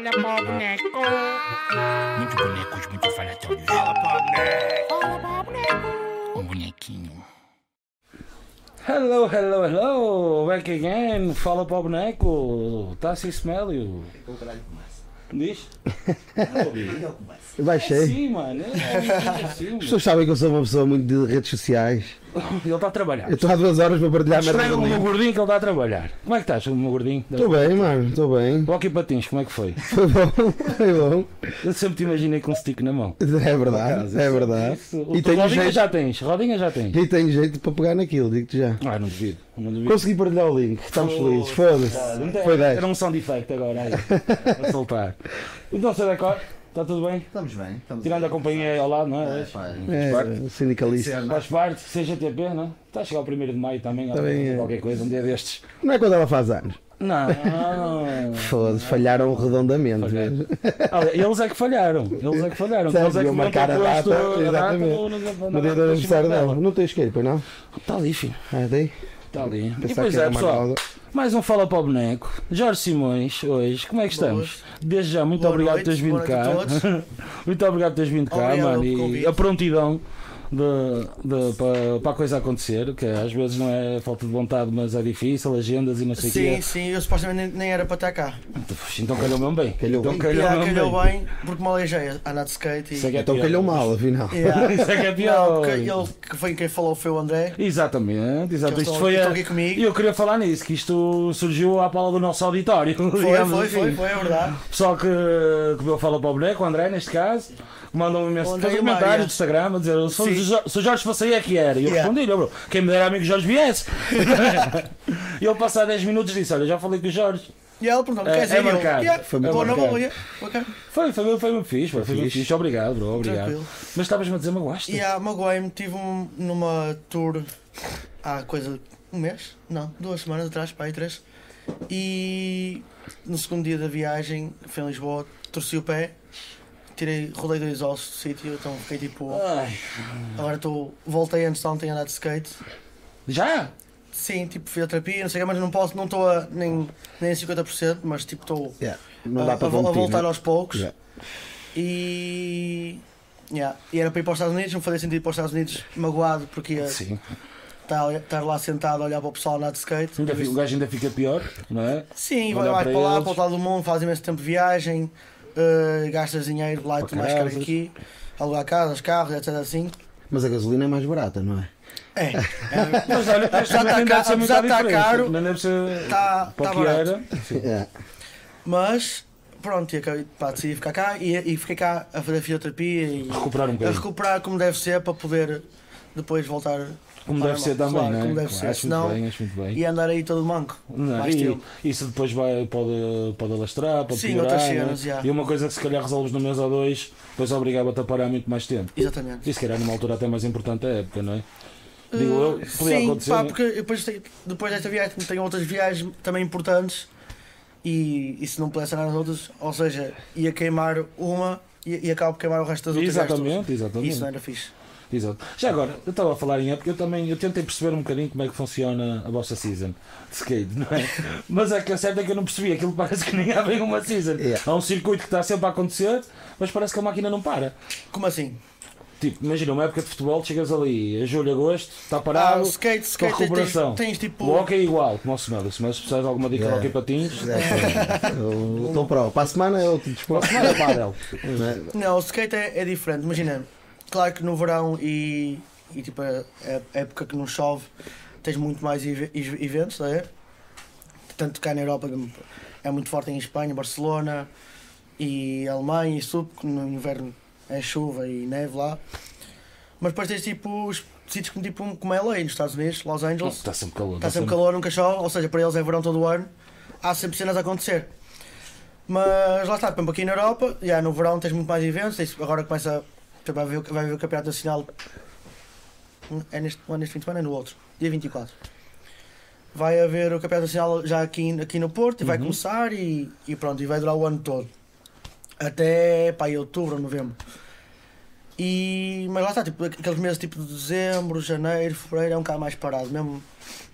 Olha para o boneco. Muito bonecos, muito falatórios. Fala para o boneco. Fala para o boneco. Um bonequinho. Hello, hello, hello, back again, fala para o boneco, está assim Smélio. Diz? Eu baixei. Sim, mano, é assim, As pessoas sabem que eu sou uma pessoa muito de redes sociais. ele está a trabalhar. Eu estou há duas horas para partilhar a merda Esfrega o meu gordinho que ele está a trabalhar. Como é que estás, o meu gordinho? Estou bem, mano, estou bem. O Hockey Patins, como é que foi? Foi bom, foi bom. Eu sempre te imaginei com um stick na mão. É verdade, é verdade. E O tenho rodinha jeito, já tens, rodinha já tens. e tenho jeito para pegar naquilo, digo-te já. Ah, não duvido, não duvido. Consegui partilhar o link, estamos felizes, foda-se. Foi 10. Era um sound effect agora aí, a soltar. Então, seu decor, está tudo bem? Estamos bem. Estamos Tirando a companhia ao lado, não é? É, pá, É, sindicalista. Faz parte, CGTP, não é? Está a chegar o 1 de maio também, Também é. qualquer coisa, um dia destes. Não é quando ela faz anos. Não, Foda-se, falharam redondamente. Olha, eles é que falharam, eles é que falharam. Sério, Eles é que marcar a data, exatamente. no- dia do aniversário dela. Não tens que ir, pois não? Está ali, filho, Ah, está ali. E pois que é, pessoal. Mais um Fala para o Boneco. Jorge Simões, hoje, como é que estamos? Desde já, muito Boa obrigado por teres vindo cá. muito obrigado por teres vindo cá, Obrigado mano. E a prontidão para, para a coisa acontecer, que às vezes não é falta de vontade, mas é difícil, agendas e não sei o Sim, quê. sim, eu supostamente nem, nem era para estar cá. Então calhou mesmo bem. Calhou então bem. calhou Yeah, mesmo calhou bem. bem, porque me aleijei a andar de skate é e. que é Então pior. calhou mal, afinal. Yeah. Isso é que é Não, pior. porque ele que foi quem falou foi o André. Exatamente, exato. Isto foi a... E eu queria falar nisso, que isto surgiu à pala do nosso auditório. Foi, digamos foi, assim. foi, foi, é verdade. Pessoal que, que eu falo para o boneco, o André neste caso, mandou um imenso comentário do Instagram a dizer se, se o Jorge fosse aí é que era. E eu Yeah. respondi-lhe, "Oh, bro, quem me dera amigo Jorge viesse. e ele passar 10 minutos disse, olha, já falei com o Jorge. E ela perguntou-me: É- queres é ir? Eu, marcado. Yeah, Foi Estou na marcado. boa, yeah. Foi, foi, foi muito fixe, foi, foi muito Fixe. fixe. Obrigado, bro, obrigado. Tranquilo. Mas estavas-me a dizer, magoaste? E a magoei-me, tive um, numa tour há coisa. um mês? Não, duas semanas atrás, pá, aí três. E no segundo dia da viagem, fui em Lisboa, torci o pé, tirei, rodei dois ossos do sítio, então fiquei tipo. Ai, Agora estou. Voltei antes de ontem a andar de skate. já? Sim, tipo, fui a terapia, não sei o quê, mas não posso, não estou a nem, nem a 50%, mas tipo, estou Yeah. Não a, dá a a voltar né? aos poucos. Yeah. E. Yeah. E era para ir para os Estados Unidos, não fazia sentido ir para os Estados Unidos magoado porque ia Sim. estar, estar lá sentado a olhar para o pessoal andar de skate. Ainda O gajo ainda fica pior, não é? Sim, vai, vai para para lá, para o outro lado do mundo, faz imenso tempo de viagem, eh, gastas dinheiro lá e Para tu mais caro casas. aqui, alugar casas, carros, etc. Assim. Mas a gasolina é mais barata, não é? É, é, Mas olha, Já está diferente. caro, ser está para tá o que barato. Yeah. Mas pronto, e acabei, pá, decidi ficar cá e, e fiquei cá a fazer fisioterapia e Recuperar um a recuperar como deve ser para poder depois voltar Como deve ser também, Claro, não é? como deve Claro, ser, Acho senão- muito bem, acho muito bem. e andar aí todo manco. Não, e isso depois vai, pode, pode alastrar, pode Sim, piorar, outras é? cenas, já. E uma coisa que se calhar resolves no mês ou dois, depois obrigava-te a parar muito mais tempo. Exatamente. E se calhar numa altura até mais importante a época, não é? Digo eu, podia Sim, acontecer. pá, é? porque depois, depois desta viagem tenho outras viagens também importantes e, e se não pudesse andar nas outras, ou seja, ia queimar uma e, e acabo por queimar o resto das outras Exatamente, exatamente. Isso não era fixe. Exato. Já agora, eu estava a falar em época, eu também eu tentei perceber um bocadinho como é que funciona a vossa season de skate, não é? Mas é que a certo é que eu não percebi, aquilo parece que nem há bem uma season. Yeah. Há um circuito que está sempre a acontecer, mas parece que a máquina não para. Como assim? Tipo, imagina uma época de futebol, chegas ali a julho, agosto, está Ah, parado, o skate, skate tens, recuperação. tens tipo. O hockey é igual, como o Smell. Se precisas de alguma dica de Yeah. hockey patins, Estou para Para a semana eu te disponho. não é pádel. Não, o skate é, é diferente. Imagina, claro que no verão e, e tipo a, a época que não chove tens muito mais ev- ev- eventos, não é? Tanto cá na Europa é muito forte em Espanha, Barcelona e Alemanha e tudo, porque no inverno é chuva e neve lá. Mas depois tens tipo os sítios como, tipo, como LA nos Estados Unidos, Los Angeles. Está sempre calor. Está sempre calor, nunca chove, ou seja, para eles é verão todo o ano, há sempre cenas a acontecer. Mas lá está, por exemplo, aqui na Europa, já no verão tens muito mais eventos, agora começa, vai haver, o- vai haver o Campeonato Nacional, é neste, é neste fim de semana, é no outro, dia 24. Vai haver o Campeonato Nacional já aqui, aqui no Porto e vai Uhum. começar e, e pronto, e vai durar o ano todo. Até, pá, em outubro ou novembro. E, mas lá está, tipo, aqueles meses tipo de dezembro, janeiro, fevereiro é um bocado mais parado. Mesmo,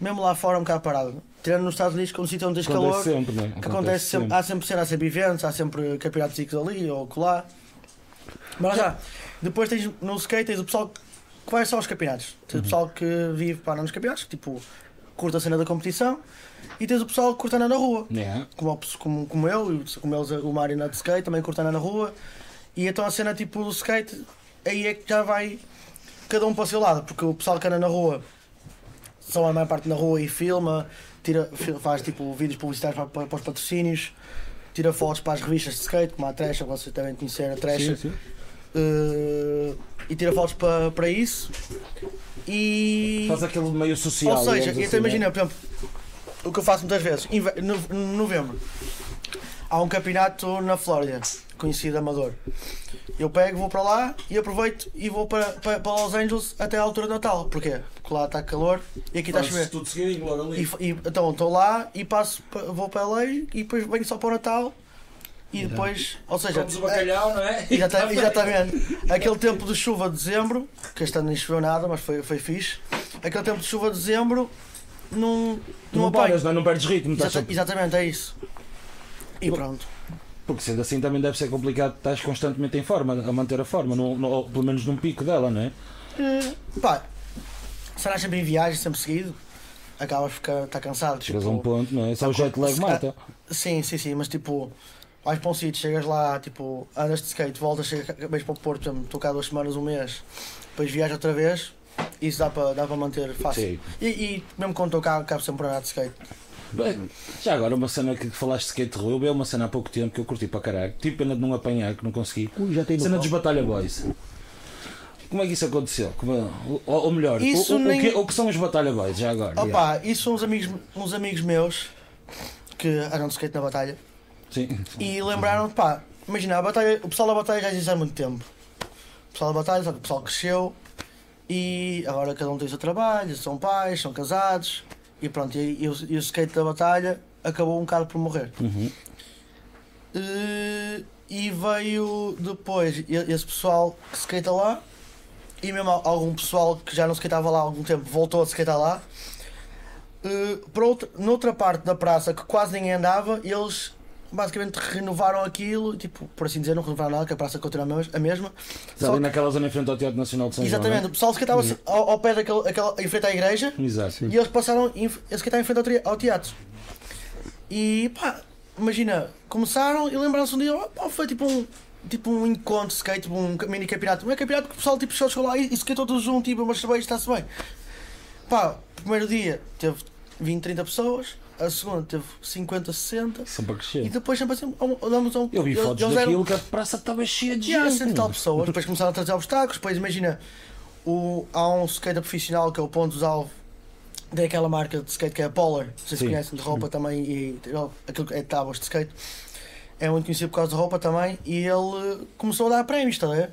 mesmo lá fora é um bocado parado. Tirando nos Estados Unidos, que é um sítio onde tens calor, Acontece sempre, é? que acontece sempre, há sempre cena, há sempre eventos, há sempre campeonatos ali ou colar. Mas está, depois tens no skate tens o pessoal que vai só aos campeonatos. Tens Uhum. o pessoal que vive para nos campeonatos, que, tipo, curta a cena da competição, e tens o pessoal que curta andar na rua É. como, como, como eu, e como eles, o Mário na de skate, também cortando na rua. E então a cena tipo do skate, aí é que já vai cada um para o seu lado, porque o pessoal que anda na rua só a maior parte na rua e filma, tira, faz tipo vídeos publicitários para, para, para os patrocínios, tira fotos para as revistas de skate, como a Trecha, vocês devem conhecer a Trecha, Sim, sim. Eh, e tira fotos para, para isso. E. Faz aquele meio social. Ou seja, então assim, imagina, por exemplo, o que eu faço muitas vezes, em ve- no, no novembro, há um campeonato na Flórida, conhecido amador. Eu pego, vou para lá e aproveito e vou para, para, para Los Angeles até à altura de Natal. Porquê? Porque lá está calor e aqui está a chover. tudo logo ali. E, e- então estou lá e passo, pa- vou para LA e depois venho só para o Natal e depois, ou seja, Comes o bacalhau, não é? Exata- exatamente. Aquele tempo de chuva de dezembro, que este ano nem choveu nada, mas foi, foi fixe. Aquele tempo de chuva de dezembro não, Tu não não paras, não, é? não perdes ritmo. estás Exata- só- exatamente, é isso. E pronto. Porque sendo assim também deve ser complicado, estás constantemente em forma, a manter a forma, no, no- ou pelo menos num pico dela, não é? Eh, Pá, será sempre em viagem, sempre seguido, acabas por ficar tá cansado. Chegas a tipo, um ponto, não é? Só o jet lag mata. Sim, sim, sim, mas tipo, vais para um sítio, chegas lá, tipo, andas de skate, voltas, chegas, para o Porto, estou cá duas semanas, um mês, depois viajas outra vez, isso dá para, dá para manter fácil. Sim. E, e mesmo quando estou cá, acabo sempre a andar de skate. Bem, já agora, uma cena que falaste de skate Rebelo é uma cena há pouco tempo que eu curti para caralho. Tive pena de não apanhar, que não consegui. Ui, já tem Cena dos Batalha Boys. Como é que isso aconteceu? Como é- ou, ou melhor, Isso o, o, nem- o, que, o que são os Batalha Boys, já agora? Opa, isso são uns amigos, uns amigos meus que andam de skate na batalha Sim. e lembraram, pá, imagina, a batalha, o pessoal da batalha já existe há muito tempo. O pessoal da batalha, que o pessoal cresceu e agora cada um tem o seu trabalho, são pais, são casados e pronto, e, e o, e o skate da batalha acabou um bocado por morrer. Uhum. Eh, e veio depois e- esse pessoal que skata lá e mesmo al- algum pessoal que já não skatava lá há algum tempo voltou a skatar lá. Eh, para outra, noutra parte da praça que quase ninguém andava, eles basicamente renovaram aquilo, tipo, por assim dizer, não renovaram nada, que a praça continua a mes- a mesma. Está ali que- naquela zona em frente ao Teatro Nacional de São exatamente, o João. pessoal skatava ao, ao pé daquele, aquela, em frente à igreja é? Exato. e eles passaram em- a skatar em frente ao, teatro. E pá, imagina, começaram e lembraram-se um dia, oh, pá, foi tipo um, tipo um encontro de skate, tipo um mini campeonato. Um campeonato que o pessoal tipo, só chegou lá e, e skatou todos juntos, tipo, mas cerveja está-se bem. Pá, o primeiro dia teve 20, 30 pessoas, a segunda teve 50, 60 Sempre a e crescer. depois sempre assim, um- damos um. Eu vi eles- fotos eles eram- daquilo que a praça estava cheia de e há gente. 100 e tal pessoas, depois começaram a trazer obstáculos, depois imagina, o, há um skater profissional que é o Pontos Alvo, daquela marca de skate que é a Polar, se Sim. conhecem de roupa também, e aquilo que é tábuas de skate, é muito conhecido por causa de roupa também, e ele começou a dar prémios, está a ver?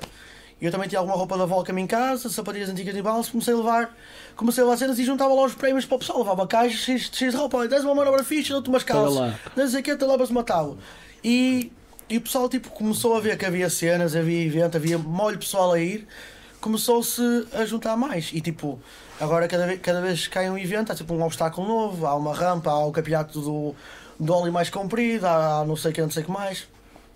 Eu também tinha alguma roupa da Volcam em casa, sapatilhas antigas de balance, comecei a levar, comecei a levar cenas e juntava lá os prémios para o pessoal, levava caixas cheias cheias de roupa, olha, tens uma manobra fixe, dou-te umas calças, não sei o que, até levas uma tábua. E, e o pessoal tipo, começou a ver que havia cenas, havia evento, havia molho pessoal a ir, começou-se a juntar mais. E tipo, agora cada vez, cada vez que cai um evento, há tipo um obstáculo novo, há uma rampa, há o campeonato do, do óleo mais comprido, há, há não sei o que, não sei o que mais.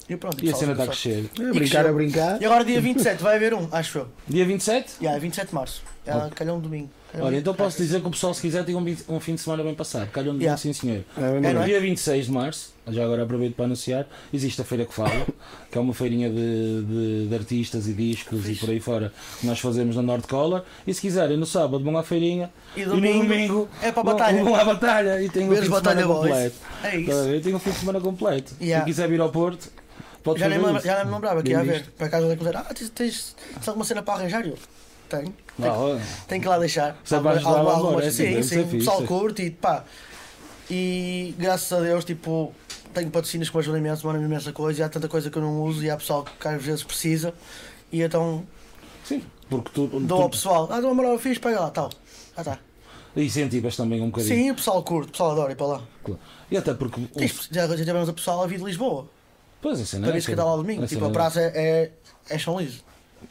E pronto. E a cena está a crescer. A brincar, a brincar. E agora dia 27 vai haver um, acho eu. Dia 27? Yeah, é 27 de março. É, calhar um domingo. Um Olha, então domingo. posso dizer que o pessoal, se quiser, tem um, um fim de semana bem passado. Calhou no Yeah. sim senhor. É, É, é? Dia 26 de março, já agora aproveito para anunciar, existe a Feira que Fala, que é uma feirinha de, de- de artistas e discos e por aí fora que nós fazemos na North Collar. E se quiserem, no sábado vão à feirinha E e no domingo domingo é para a vão- batalha. Vão à batalha e tem um Ver fim os de semana completo. É isso. ver? Tem um fim de semana completo. Yeah. Quem quiser vir ao Porto, pode Já nem, fazer me lembra- isso. já nem lembrava que ia haver. Por acaso ah, tens, tens, alguma cena para arranjar? E Eu tenho. Ah, Tenho, olha. tenho que lá deixar. Se é algumas- é assim, sim, sim, o fixe. pessoal curte e pá. E graças a Deus, tipo, tenho patrocínios que me ajudam imenso, mandam imensa coisa e há tanta coisa que eu não uso e há pessoal que às vezes precisa. E então Sim, porque tu, dou ao pessoal, ah, dou uma moral fixe, pega lá, tal. Já está. incentivas também um bocadinho. Sim, o pessoal curte, o pessoal adora ir para lá. Claro. E até porque. Tens- Já, já tivemos a pessoal a vir de Lisboa. Pois, isso não Para é vir skatar lá ao domingo. Tipo, a é- praça é, é, é chão liso.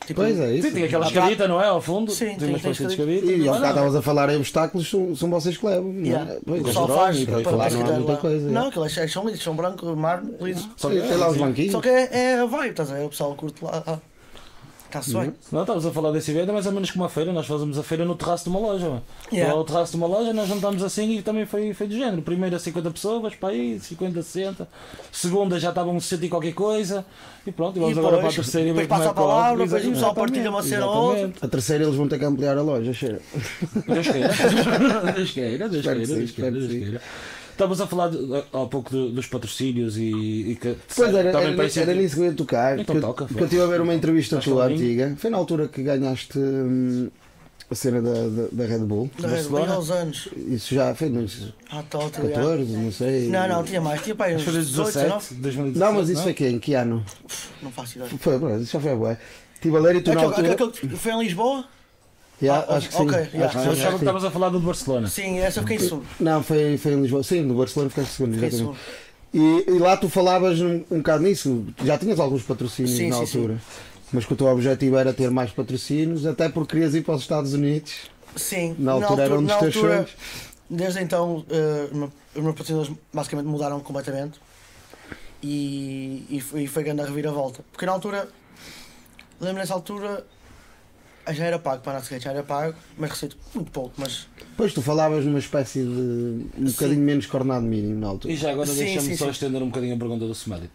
Tipo, Pois é, isso. Sim, tinha aquela escadita, não é? Ao fundo. Sim, tem tem- umas tem partes de escadita. E ao bocado estavas a falar em obstáculos, são, são vocês que levam. não é? Yeah. Pois, O pessoal faz e para, fora, para não há muita lá. coisa. Não, aqueles é- são lisos, são branco, mármore, liso. Só Sim, que- Tem lá os sim. banquinhos. Só que é, é a vibe, estás a ver? O pessoal curte lá. Ah, Está-se bem. Não, estávamos a falar desse evento, é mais ou menos como uma feira. Nós fazemos a feira no terraço de uma loja. Yeah. Lá o terraço de uma loja, nós juntamos assim e também foi, foi do género. Primeiro a 50 pessoas, para aí, 50, 60. Segunda já estavam 60 e qualquer coisa. E pronto, e vamos E agora depois- para a terceira e ver como passa é a palavra, depois o pessoal partilha uma cena ou outra. A terceira eles vão ter que ampliar a loja, cheira. Deus queira. Deus queira, Deus queira, Deus queira, Estávamos a falar de- há pouco do- dos patrocínios e, e que Pois era, também era, parece era que- nisso que eu ia tocar. Então que toca, que eu estive a ver uma entrevista Estás tua antiga. Foi na altura que ganhaste hum, a cena da, da, da Red Bull. Da Red Bull aos anos. Isso já foi nos Ah, tá, tá, já. 14, não sei. Não, não, tinha mais. Tinha para aí uns Acho que foi 18, 17, 19. 2017. Não, mas isso foi quem? Em que ano? Não faço ideia. Foi, isso já foi bué. Estive a ler e tu na Aquele, altura. aquele que foi em Lisboa? Já, Ah, acho que sim. ok, acho já. que sim, eu achava que estavas a falar do de Barcelona. Sim, essa fiquei em segundo. Não, foi, foi em Lisboa. Sim, no Barcelona ficaste segundo. Fiquei em segundo. E, e lá tu falavas um, um bocado nisso, já tinhas alguns patrocínios Sim, na sim, sim. altura. Mas que o teu objetivo era ter mais patrocínios, até porque querias ir para os Estados Unidos. Sim, Na altura era um dos teus altura- sonhos. Desde então, eh, os meus- os meus patrocinadores basicamente mudaram completamente e, e, foi, e foi grande a reviravolta. Porque na altura, lembro nessa altura, já era pago para a skate, já era pago, mas receito muito pouco. Mas Pois tu falavas numa espécie de. um Sim. bocadinho menos cornado mínimo na altura. E já agora deixa-me só sim. estender um bocadinho a pergunta do Semádio.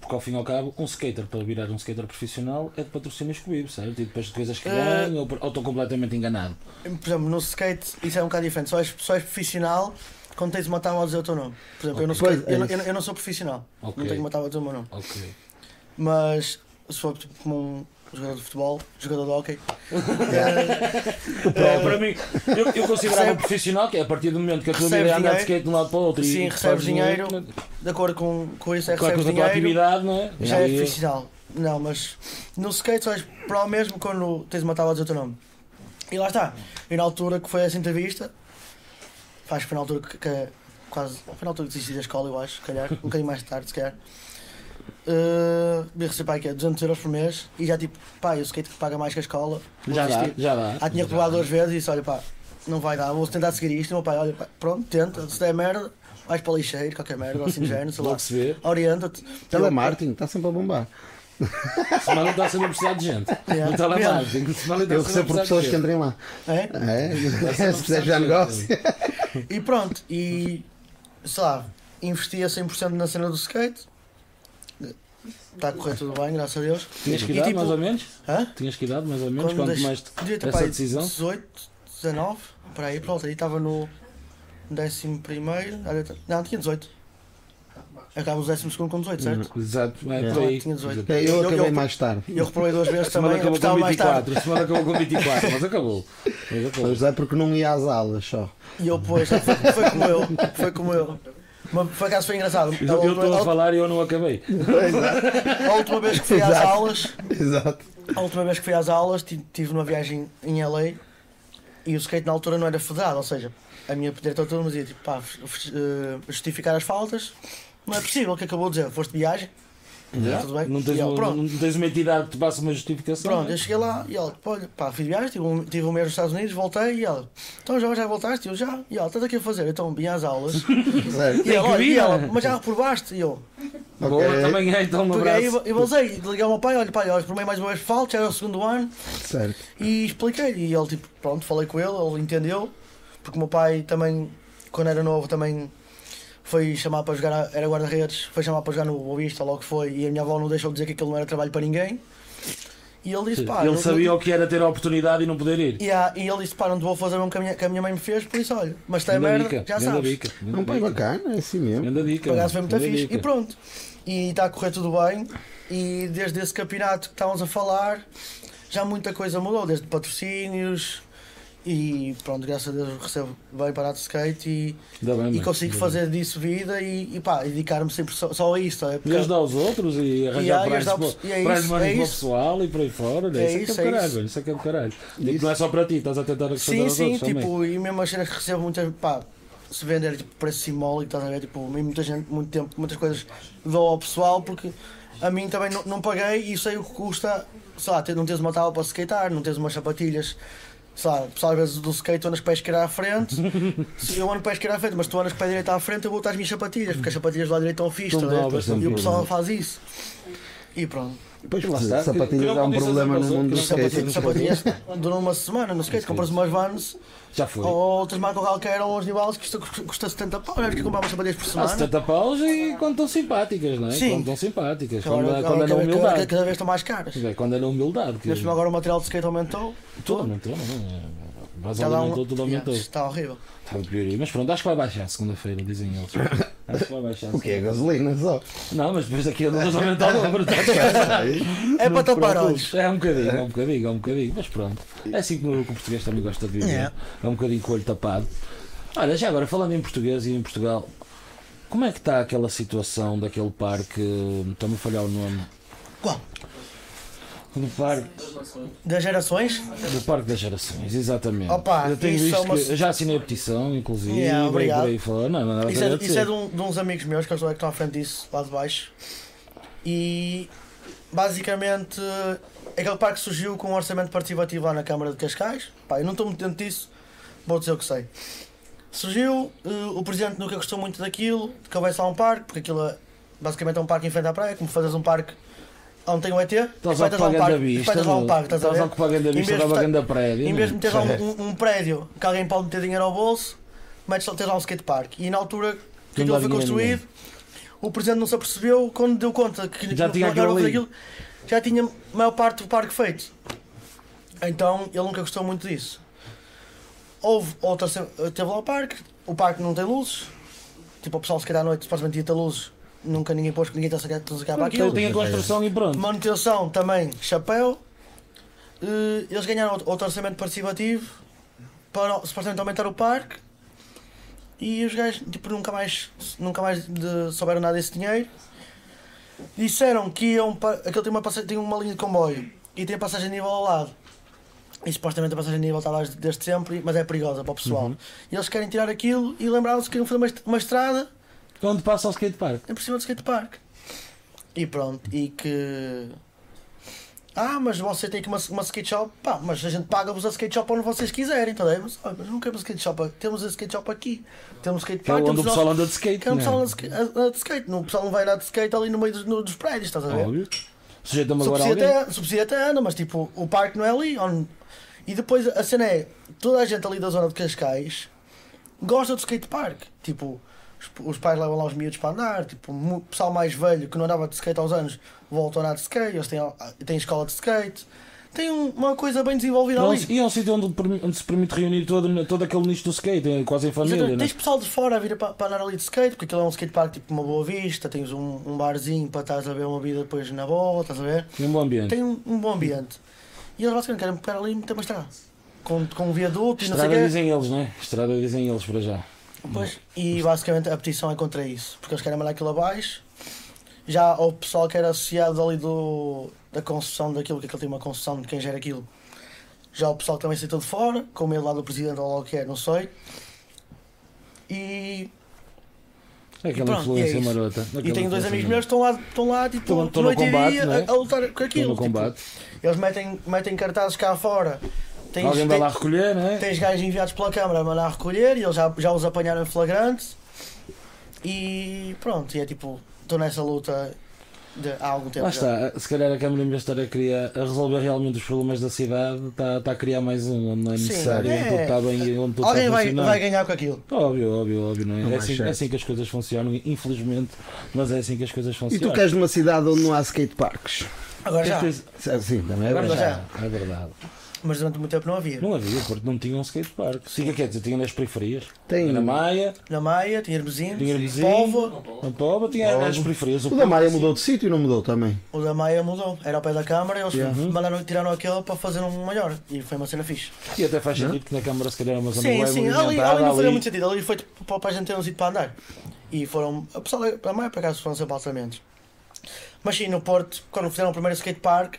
Porque ao fim e ao cabo, um skater para virar um skater profissional é de patrocínios que vive, certo? E depois de coisas que Eh, ganha, ou, ou estou completamente enganado. por exemplo, no skate isso é um bocado diferente. Só és, só és profissional quando tens uma tábua a dizer o teu nome. Por exemplo, eu, no Pois, skate, é eu, não- eu não- eu não sou profissional, Ok. não tenho uma tábua a dizer o meu nome. Ok. Mas se for tipo, como um jogador de futebol, jogador de hockey, É, para mim, eu, eu considerava Recebe- profissional que é a partir do momento que a tua vida é andar de skate de um lado para o outro Sim, e recebes dinheiro, né? de acordo com, com isso é com recebes com a tua dinheiro, atividade, não é? já é Aí- profissional. Não, mas no skate só és pro mesmo quando tens uma tábua a dizer o teu nome. E lá está. E na altura que foi essa entrevista, faz que foi na altura que, que quase. Foi na altura que desisti da escola, eu acho, se calhar, um bocadinho mais tarde, se calhar. Uh, receber pá, que é 200 euros por mês e já tipo, pá, o skate que paga mais que a escola. Já dá, já dá. Ah, tinha que provar duas vezes e disse: olha, pá, não vai dar, vou tentar seguir isto. E o meu pai, olha, pá, pronto, tenta, se der merda, vais para o lixeiro, qualquer merda, assim de género, sei lá. Logo se vê. Orienta-te. Telemarketing, está sempre a bombar. Semana está sempre a precisar de gente. Yeah. Semana está Eu sempre a recebo por precisar pessoas que entrem lá. É? É, se fizer já negócio. E pronto, e sei lá, investia 100% na cena do skate. Está a correr tudo bem, graças a Deus. Tinhas que idade, tipo- mais ou menos? Hã? Tinhas que idade, mais ou menos? Quando Quanto deixo- mais Devia essa pai, decisão? 18, 19, por aí, pronto, aí estava no 11 primeiro, olha, não, tinha 18. Acaba o 12 segundo com 18, certo? Exato, é aí. Tinha 18. É, Eu Eu- acabei eu- mais tarde. Eu reprovei duas vezes A semana também, acabou com mais tarde. 24, a semana acabou com 24, mas acabou. Mas acabou. Pois é, porque não ia às aulas só. E eu, pois, foi, foi como eu, foi como eu. Mas por acaso foi engraçado. Eu eu estou a falar e eu não acabei. a última vez que fui às Exato. aulas, Exato. A última vez que fui às aulas, ti- tive uma viagem em LA e o skate na altura não era federado, ou seja, a minha diretora toda me dizia tipo, pá, eh, justificar as faltas, não é possível, o que acabou de dizer? Foste de viagem? Tudo bem? Não tens, ela, uma, pronto. não tens uma entidade que te passe uma justificação. Pronto, não é? eu cheguei lá e ela, tipo, olha, pá, de viagem, tive um, tive um mês nos Estados Unidos, voltei e ela, então já, já voltaste? E eu já, e ela, estás aqui a fazer? Então vim às aulas Certo. e ela, olha, e ela, né? mas já reprovaste? E eu, Boa, Ok. também é, então um abraço. e e basei, liguei ao meu pai, olha, pai, olha, por mim mais uma vez falta, já era o segundo ano. Certo. E expliquei e ele tipo, pronto, falei com ele, ele entendeu, porque o meu pai também, quando era novo, também foi chamar para jogar, era guarda-redes, foi chamar para jogar no Boavista, logo que foi, e a minha avó não deixou de dizer que aquilo não era trabalho para ninguém. E ele disse, pá, Ele sabia o que era ter a oportunidade e não poder ir. E, ah, e ele disse, pá, não te vou fazer o que a minha, que a minha mãe me fez, por isso olha, mas tem Ganda merda, dica, já sabes. dica, Não, pai, bacana, é assim mesmo. Ganda dica. Por acaso foi muito fixe. dica. E pronto. E está a correr tudo bem. E desde esse campeonato que estávamos a falar, já muita coisa mudou, desde patrocínios e pronto, graças a Deus recebo bem parado de skate e, bem, e consigo bem. fazer disso vida e, e pá, dedicar-me sempre só, só a isso. É? E Porque- ajudar os outros e arranjar e prazos ajudar para o- e é isso, é para o isso. pessoal e por aí fora. né? É isso é é isso, do é caralho, isso. isso é que é do caralho. Que não é só para ti, estás a tentar acrescentar Sim, aos sim, outros também. tipo, e mesmo as cenas que recebo muitas, pá, se vender tipo, preço simbólico, estás a ver? Tipo, e muita gente, muito tempo, muitas coisas dou ao pessoal porque a mim também não, não paguei e sei o que custa, sei lá, não teres uma tábua para skatear, não teres umas sapatilhas. O pessoal às vezes do skate andas com pé esquerdo à frente, se eu ando com pé esquerdo à frente, mas tu andas com pé direito à frente, eu vou botar as minhas sapatilhas, porque as sapatilhas do lado direito estão fixe, novas, e o pessoal faz isso. E pronto. Depois Lá está, sapatilhas é um problema no mundo do criou skate. condições. Sapatilhas duram uma semana no skate, compras umas vans Já foi. ou outras marcas qualquer, ou uns niveles que custa, custa 70 pau, não é que comprar umas sapatilhas por Há semana. 70 paus e quando estão simpáticas, não é? Sim. Quando estão simpáticas. Quando, é na cada, humildade. cada vez estão mais caras. Quando é na humildade. Que... Agora o material de skate aumentou. Tudo aumentou, não é? Mas Está, um- aumentou, tudo aumentou. Yeah, está horrível. Está a piorar. Mas pronto, acho que vai baixar segunda-feira, dizem eles. Acho que vai baixar. O que é gasolina só? Não, mas depois daqui a dois aumentar o número. É para tapar olhos. É um bocadinho, é um bocadinho, é um bocadinho. Mas pronto. É assim que o que o português também gosta de viver. É. É um bocadinho com o olho tapado. Olha, já agora, falando em português e em Portugal, como é que está aquela situação daquele parque. Estou-me a falhar o nome. Qual? Do parque, Das gerações? do parque das Gerações, exatamente. Opa, eu tenho isso visto é uma- que- já assinei a petição, inclusive, Yeah, por aí- obrigado. por aí fora. Não, não, não, Isso é, isso é de, um- de uns amigos meus que eu estou que estão à frente disso, lá de baixo. E basicamente aquele parque surgiu com um orçamento participativo lá na Câmara de Cascais. Pá, eu não estou muito dentro disso, vou dizer o que sei. Surgiu, eh, o presidente nunca gostou muito daquilo, de que houvesse lá um parque, porque aquilo é, basicamente é um parque em frente à praia, como fazes um parque onde tem o ET, Estás a ter lá ocupar um parque, lá um meu. parque, estás a Estás a ver? ocupar grande vista, dava grande prédio. Em vez de meter lá um, um- um prédio que alguém pode meter dinheiro ao bolso, metes lá, tens lá um skatepark. E na altura que aquilo foi a construído, o presidente não se apercebeu quando deu conta que Já tinha aquilo aquilo, já tinha a maior parte do parque feito. Então ele nunca gostou muito disso. Houve outra. Teve lá o parque, o parque não tem luzes. Tipo, o pessoal se calhar à noite supostamente ia ter luzes. Nunca ninguém pôs, ninguém está a sacar para Aquilo aquilo. tem a construção e pronto. Manutenção também, chapéu. Eh, Eles ganharam outro- orçamento participativo para supostamente aumentar o parque. E os gajos tipo, nunca mais, nunca mais de- souberam nada desse dinheiro. Disseram que iam para. Aquele tem uma, passagem, tem uma linha de comboio e tem a passagem de nível ao lado. E supostamente a passagem de nível está lá desde sempre, mas é perigosa para o pessoal. E eles querem tirar aquilo e lembraram-se que queriam fazer uma, uma estrada Onde passa o skatepark. é por cima do skatepark. E pronto, e que. Ah, mas você tem aqui uma, uma skate shop. Pá, mas a gente paga-vos a skate shop onde vocês quiserem, tá bem? Mas, ah, mas não queremos skate shop. Temos a skate shop aqui. Temos skate é park. onde o pessoal nosso- anda de skate. é o não pessoal é? anda de skate- skate. Não, o pessoal não vai andar de skate ali no meio dos, no- dos prédios, estás a ver? Óbvio. Sujeita-me agora até, subsídio até anda, mas tipo, o parque não é ali. onde- E depois a cena é, toda a gente ali da zona de Cascais gosta do skatepark. Tipo, os, pais levam lá os miúdos para andar, tipo, o pessoal mais velho que não andava de skate aos anos volta a andar de skate, eles têm, têm escola de skate. Tem um- uma coisa bem desenvolvida Não, ali. E é um sítio onde, onde se permite reunir todo, todo aquele nicho do skate, é quase em família. Exatamente. né? Tens pessoal de fora a vir para, para andar ali de skate, porque aquilo é um skatepark tipo uma boa vista, tens um, um barzinho para estás a ver uma vida depois na boa, estás a ver? Tem um bom ambiente. tem um, um bom ambiente. E eles basicamente querem pegar ali e meter uma estrada. Com, com um viaduto e não sei Estrada dizem eles, não é? Estrada dizem eles para já. Pois, e basicamente a petição é contra isso. Porque eles querem mandar aquilo abaixo. Já o pessoal que era associado ali do, da concessão daquilo, que aquilo tem uma concessão de quem gera aquilo. Já o pessoal também saiu de fora, com medo lá do presidente ou lá o que é, não sei. E, É aquela pronto, influência e é marota. e Aquela tenho dois amigos meus que estão lá, estão lá tipo, Estão- estão no e combate, dia é? a, a lutar com aquilo. tipo, eles metem, metem cartazes cá fora. Tens, Alguém vai lá recolher, não é? Tens gajos enviados pela Câmara a mandar recolher e eles já, já os apanharam em flagrante. E pronto, e é tipo, estou nessa luta de, há algum tempo. Lá já. está, se calhar a Câmara em vez de estar a, criar, a resolver realmente os problemas da cidade, está, está a criar mais um onde não é Sim, necessário, é. onde tudo está bem onde tudo Alguém está a vai, vai ganhar com aquilo. Óbvio, óbvio, óbvio, não é? Não é, assim, é assim que as coisas funcionam, infelizmente, mas é assim que as coisas E funcionam. tu queres numa cidade onde não há skateparks? Agora já. Sim, também é Agora verdade. já, é verdade. Mas durante muito tempo não havia. Não havia, porque não tinha um skatepark. Sim, que quer dizer, tinha nas periferias. Tem- Na Maia, Na Maia, tinha Hermesinho, tinha Hermesinho, Povo. na Pova, tinha nas periferias. O da Maria mudou de sítio e não mudou também. O da Maia mudou. Era ao pé da Câmara eles Yeah. mandaram, tiraram aquele para fazer um maior. E foi uma cena fixe. E até faz sentido que na Câmara se calhar é uma zona Sim, sim, ali, ali não fazia muito sentido. Ali foi tipo, para para a gente ter um sítio para andar. E foram. A pessoa, a Maia por acaso foram sempre altamente. Mas sim, no Porto, quando fizeram o primeiro skatepark,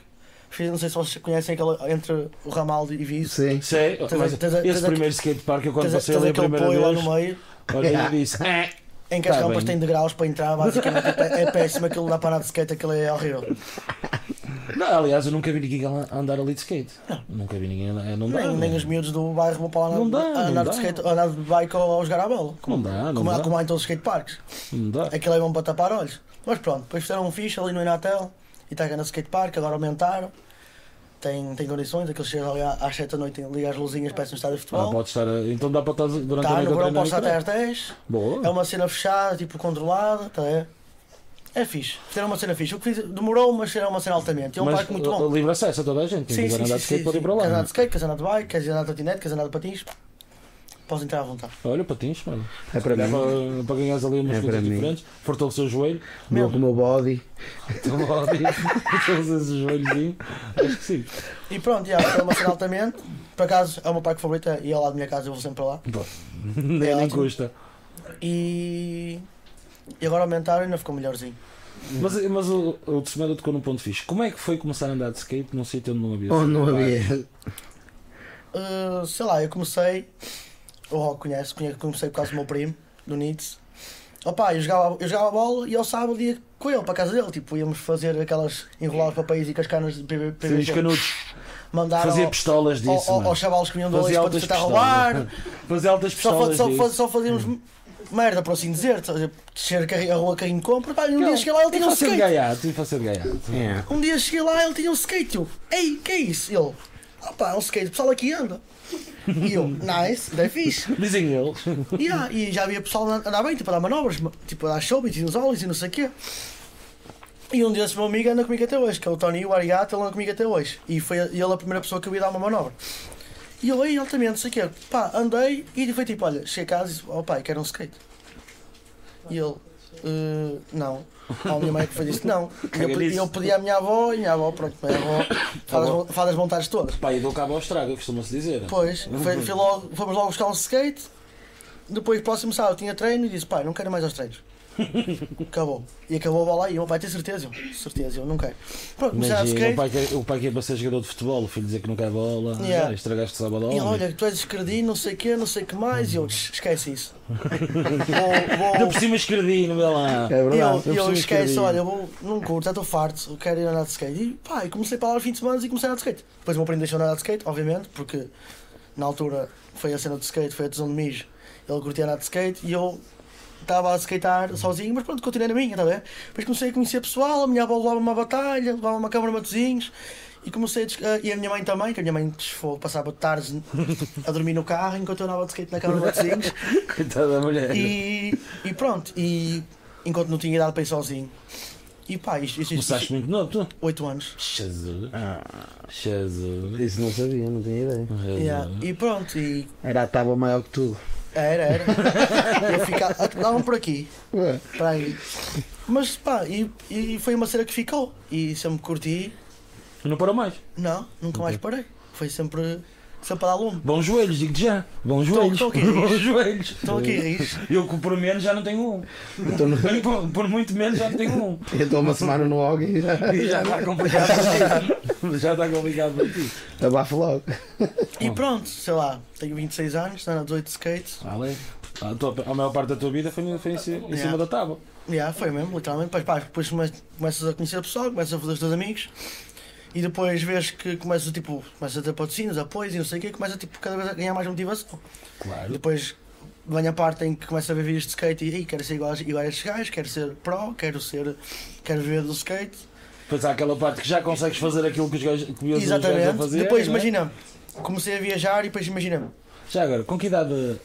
fiz- não sei se vocês conhecem aquele entre o Ramaldo e Viso. Sim. Sei, Tens- mas tens- esse tens- primeiro skatepark eu quando Tens, passei tens ali a primeira apoio lá vez, no meio. olha, eu disse, "Eh, em que as Tá rampas têm degraus para entrar, basicamente é é péssimo, aquilo dá para andar de skate, aquilo é horrível. Não, aliás, eu nunca vi ninguém a andar ali de skate. Nunca vi ninguém andar. Não dá. Nem, nem não. os miúdos do bairro vão para lá Não dá, a não andar de skate, a andar de bike ou, ou jogar a bola. Não dá, não como, há- dá. como há em todos os skateparks. Não dá. Aquilo é bom para tapar olhos. Mas pronto, depois fizeram um fixe ali no Inatel e está aqui no skatepark, agora aumentaram. Tem, tem condições, aquilo chega ali às 7 da noite, liga as luzinhas, parece um estádio de Ah, futebol. pode estar. a- Então dá para estar durante a Tá, noite no a verão pode estar até às 10. Boa. É uma cena fechada, tipo controlada, tá é? É fixe. Fizeram uma cena fixe. O que fiz, demorou, mas fizeram uma cena altamente. É um Mas parque muito uh, bom. livre acesso a toda a gente. Quem quiser andar de skate pode ir para lá. Queres andar de skate, queres andar de bike, queres andar de patinete, queres andar de patins. Podes entrar à vontade. é? Olha, patins, mano. É para mim. para, para ganhares ali umas É coisas diferentes. Fortalecer o joelho. Meu, o meu body. Então, Fortalecer o joelhozinho. Acho que sim. E pronto, já, foi uma cena altamente. Por acaso é o meu parque favorito e ao lado da minha casa eu vou sempre para lá. Pô, Nem, nem ótimo. custa. E. E agora aumentaram e ainda ficou melhorzinho. Mas, mas o, o Tsumedo tocou num ponto fixe. Como é que foi começar a andar de skate num sítio onde não havia? Onde não havia. Uh, sei lá, eu comecei. O Rock conhece, conhe- comecei por causa do meu primo, do Nids. Opa, eu jogava, eu jogava bola e ao sábado ia com ele para a casa dele. Tipo, íamos fazer aquelas enrolar os papéis e cascanas de PV, Sim, os canudos. Mandar Fazia ao- pistolas disso. ao- ao- aos chavalos que vinham do para tentar pistolas. roubar. Fazia altas Só, pistolas. só, fa- só fazíamos merda, por assim dizer. A? Descer a a rua carrinho de compra. Pá, e um Não, dia cheguei lá ele tinha um a skate. gaiato, a gaiato. Um dia cheguei lá ele tinha um skate. Eu, ei, que é isso? Ele, opá, é um skate, o pessoal aqui anda. E eu, nice, é fixe. Dizem eles. E, ah, e já havia pessoal andar bem, tipo a dar manobras, tipo a dar showbiz e uns olhos e não sei o quê. E um desses meu amigo anda comigo até hoje, que é o Tony o Arigato, ele anda comigo até hoje. E foi ele a primeira pessoa que eu ia dar uma manobra. E eu aí altamente, não sei o quê. Pá, andei e foi tipo, olha, cheguei a casa e disse, oh pai, quero um skate. E ele, "Eh, não. A minha mãe que foi disse, não. E eu, pedi- eu pedi à minha avó e a minha avó, pronto, minha avó faz, as, faz as vontades todas. Pai, dou cabo ao estrago, costuma-se dizer. Pois, foi, foi logo, fomos logo buscar um skate. Depois, próximo sábado, tinha treino e disse: Pai, não quero mais aos treinos. Acabou. E acabou a bola aí. Eu, vai ter certeza? Eu, certeza, eu não quero. Pronto, comecei a Imagina, o skate. pai, que, o pai que ia para ser jogador de futebol, o filho dizer que não quer bola, Yeah. já, estragaste bola. E ele, homem. olha, tu és escredinho, não sei o quê, não sei o que mais. E eu, "Tch, esquece isso. vou, por cima escredinho, vê lá. É E verdade. eu, eu e eu esquece, escrever. olha, eu vou, não curto, já estou farto, eu quero ir andar de skate. E pá, e comecei para lá os fim de semana e comecei a andar de skate. Depois o meu primo deixou de andar de skate, obviamente, porque na altura foi a cena de skate, foi a tesão de mijo. Ele curtia andar de skate e eu estava a skatear sozinho, mas pronto, continuei na minha, está a ver? Depois comecei a conhecer pessoal, a minha avó levava uma batalha, levava uma câmara matozinhos. E comecei a, a- e a minha mãe também, que a minha mãe desfou, passava tardes a dormir no carro enquanto eu andava de skate na câmara de matozinhos. Coitada da mulher. E, e pronto, e enquanto não tinha idade para ir sozinho. E pá, isto, isto, isto, Começaste muito novo, tu? 8 anos. Jesus. Ah, Jesus. isso não sabia, não tinha ideia. Yeah, E pronto, e Era a tábua maior que tudo. Era, era. Eu ficava, davam por aqui, Ué, para aí. Mas pá, e, e foi uma cena que ficou. E sempre curti, Não parou mais. não, nunca mais parei. Foi sempre, sempre a dar lume. Bons joelhos, digo-te já. Bons joelhos. estou aqui, Bons Riz. joelhos. Estão aqui ris. Eu que por menos já não tenho um. Então, no- Por, por muito menos já não tenho um. eu estou uma semana no Og e já, E já está complicado para ti. Já está complicado para ti. abafo logo. E pronto, sei lá, tenho 26 anos, ando a 18 de skate. Vale. A, tua, a maior parte da tua vida foi, foi em, ci- em cima Yeah. da tábua. Yeah, foi mesmo, literalmente. Depois, pá, depois come- começas a conhecer o pessoal, começas a fazer os teus amigos e depois vês que começas, tipo, a ter patrocínios, apoios e não sei o quê, começas tipo, cada vez a ganhar mais motivação. Claro. Depois vem a parte em que começa a ver vídeos de skate e "Ei, quero ser igual, a- igual a estes gajos, quero ser pro, quero ser, quero viver do skate. Depois há aquela parte que já consegues fazer aquilo que os gajos que os gajos a Exatamente. fazer. depois é? imagina, comecei a viajar e depois imagina, Já agora, com que idade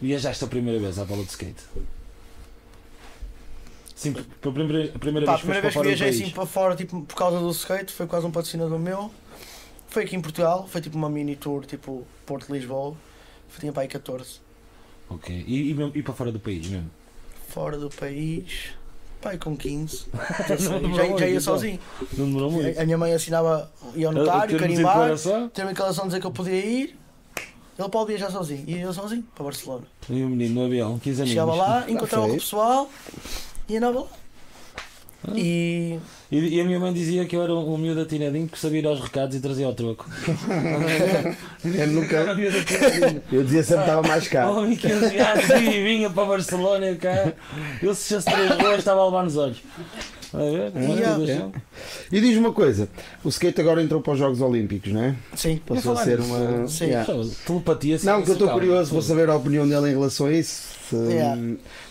viajaste a primeira vez à bola de skate? Sim, pela primeira, a primeira pá, a vez primeira foste vez que viajei assim para fora, tipo, por causa do skate, foi quase um patrocinador meu. Foi aqui em Portugal, foi tipo uma mini tour, tipo Porto de Lisboa. Tinha para aí 14. Ok. E, e, e para fora do país mesmo? Fora do país, pai com 15. Não demorou já, já ia então. sozinho. Não demorou muito. A, a minha mãe assinava, ia ao A- a notário, carimbar, ter uma declaração dizer que eu podia ir. Ele pode viajar sozinho. E eu sozinho para Barcelona. E o menino no avião, 15 aninhos. Chegava lá, encontrava com o pessoal e andava lá. E E, e a minha mãe dizia que eu era um miúdo atinadinho que sabia ir aos recados e trazia ao troco. Eu nunca. Eu dizia sempre que estava mais caro. Homem que ia assim e vinha para Barcelona e cá. Eu se fosse três ruas estava a levar nos olhos. É. assim. E diz uma coisa: o skate agora entrou para os Jogos Olímpicos, não é? sim, Passou a ser uma. sim. Yeah. Telepatia sim, Não, que eu estou calma. curioso, vou saber a opinião dele em relação a isso. se- Yeah.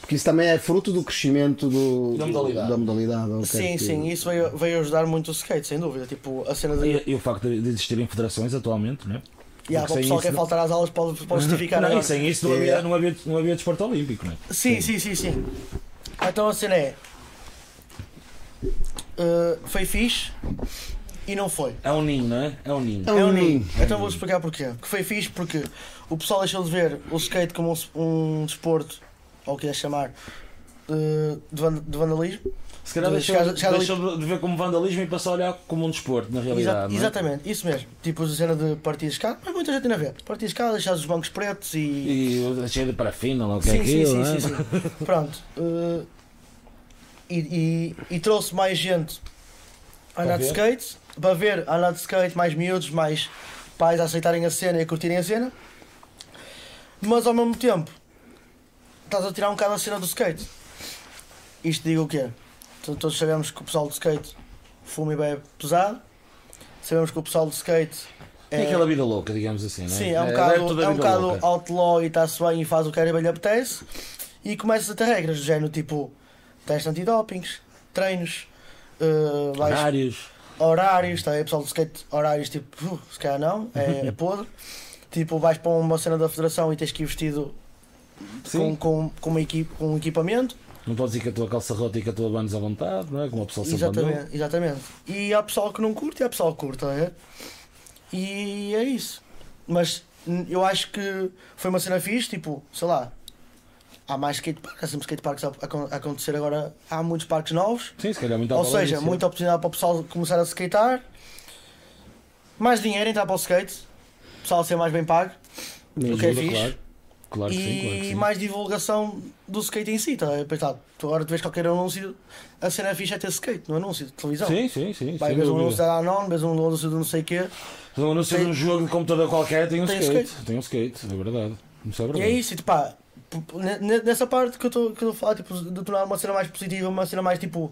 Porque isso também é fruto do crescimento do, Da modalidade. da modalidade. ou o que é sim, que- sim, isso veio, veio ajudar muito o skate, sem dúvida. Tipo, a cena de. E, e o facto de existirem federações atualmente, não é? Para Porque o pessoal quer faltar às aulas pode, pode justificar Não, e sem isso não havia, Yeah. não, havia, não havia desporto olímpico, não é? Sim, sim, sim, sim. Então a cena é. uh, foi fixe e não foi. É um ninho, não é? É um ninho. É um É um ninho. ninho. Então vou explicar porquê. Que foi fixe porque o pessoal deixou de ver o skate como um, um desporto, ou o que é chamar, uh, de, de vandalismo. Se calhar De- deixou, ali- deixou de ver como vandalismo e passou a olhar como um desporto, na Exa- realidade. não é? exatamente, isso mesmo. Tipo a cena de partir de escada, mas muita gente tem a ver. Partir de escada, deixar os bancos pretos e. E cheio de parafina, lá o que é Sim, aquilo, sim, não é? sim, sim. Pronto. uh, e, e- e trouxe mais gente a andar de skate, para ver a andar de skate, mais miúdos, mais pais a aceitarem a cena e a curtirem a cena. Mas ao mesmo tempo, estás a tirar um bocado a cena do skate. Isto digo o quê? Então, Todos sabemos que o pessoal de skate fuma e bebe pesado. Sabemos que o pessoal de skate É aquela vida louca, digamos assim, não é? Sim, é um bocado, toda a é um bocado louca. outlaw e está-se bem e faz o que quer e bem lhe apetece. E começa a ter regras do género tipo testes antidopings, treinos, uh, vais- Horários. horários, tá? aí, pessoal do skate, horários tipo, uh, se calhar não, é, é podre. Tipo, vais para uma cena da federação e tens que ir vestido com, com, com, uma equipe, com um equipamento. Não podes ir com a tua calça rota e com a tua bandes à vontade, não é? Como a pessoa sempre andou. Exatamente, exatamente. E há pessoal que não curte e há pessoal que curte, tá a ver? E é isso. Mas eu acho que foi uma cena fixe, tipo, sei lá, há mais skateparks, há sempre skateparks a, a, a acontecer agora, há muitos parques novos, Sim, se calhar muito ou seja, valência. muita oportunidade para o pessoal começar a skatear, mais dinheiro entrar para o skate, o pessoal ser mais bem pago, Me o que é fixe. Claro, claro que e sim, claro que sim. mais divulgação do skate em si, tá? tá, tu agora tu vês qualquer anúncio, a cena fixe é ter skate, no anúncio de televisão. Sim, sim, sim. Vai, vês um anúncio da Anon, vês um anúncio de não sei o quê. Um anúncio de um jogo de computador qualquer tem um Tem skate. skate. Tem um skate, é verdade. Isso é E verdade. é isso, e tipo, pá, nessa parte que eu estou a falar, tipo, de tornar uma cena mais positiva, uma cena mais tipo,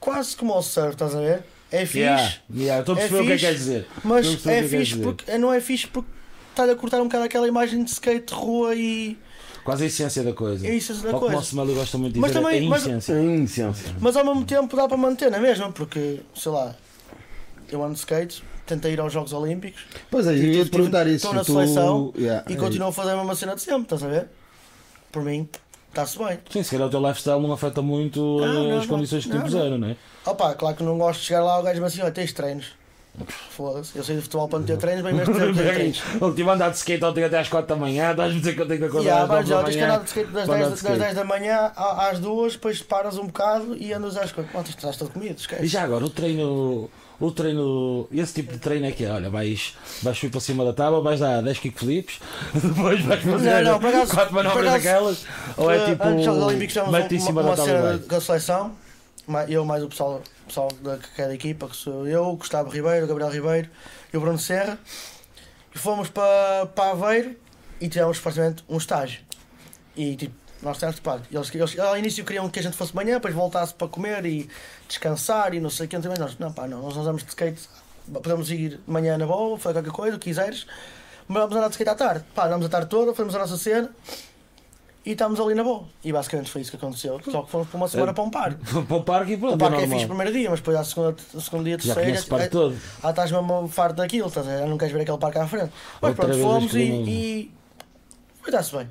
quase como ao surf, estás a ver? É fixe, Yeah, yeah, Estou a é perceber o que é que quer dizer. mas é o que quer fixe dizer. porque, não é fixe porque está-lhe a cortar um bocado aquela imagem de skate, de rua e. Quase a essência da coisa. É a essência da Ou como coisa. o Smiley gosta muito de Mas dizer, também- é a mas- essência. Sim, licença. Mas ao mesmo tempo dá para manter, não é mesmo? Porque, sei lá, eu ando de skate, tentei ir aos Jogos Olímpicos Pois é, eu ia te perguntar isso. estou na tu- seleção Yeah, e é continuo a fazer a mesma cena de sempre, estás a ver? Por mim, está-se bem. Sim, se calhar o teu lifestyle não afeta muito Não, eh, não, as não. condições que te Não, puseram, não é? Opa, claro que não gosto de chegar lá, o gajo me assim, olha, tens treinos. Foda-se, eu sei de futebol para não ter treinos, bem treinos. Eu estive a andar de skate ontem até às 4 da manhã, estás-me a dizer que eu tenho que acordar Yeah, às vais 9 da já, tens que andar manhã. de skate das para andar 10, de das skate. 10 da manhã às 2, depois paras um bocado e andas às 4. Quantas estás todo comido? E Esquece. já agora, o treino. O treino. Esse tipo de treino é que é? Olha, vais, vais subir para cima da tábua, vais dar 10 kickflips, depois vais fazer Não, não, por acaso- 4 manobras daquelas, ou é Uh, tipo. Mete em cima da tábua e cena vai. com a seleção, eu mais o pessoal, pessoal da, que é da equipa, que sou eu, o Gustavo Ribeiro, o Gabriel Ribeiro e o Bruno Serra, e fomos para, Aveiro e tivemos supostamente um estágio. E tipo, nós temos pá, eles, eles ao início queriam que a gente fosse manhã, depois voltasse para comer e descansar e não sei o que, mais. nós, não pá, não, nós vamos de skate, podemos ir de manhã na boa, fazer qualquer coisa, o que quiseres, mas vamos andar de skate à tarde. Pá, andamos a tarde toda, fazemos a nossa cena e estamos ali na boa. E basicamente foi isso que aconteceu. Só que fomos para uma semana para um parque. Para o parque e O pronto, é parque é normal. fixe o primeiro dia, mas depois, ao segundo, ao segundo dia, Já terceiro, o parque é- todo. ah, estás mesmo farto daquilo, estás a não queres ver aquele parque à frente. Mas Outra pronto, fomos e. e... Foi dar-se bem.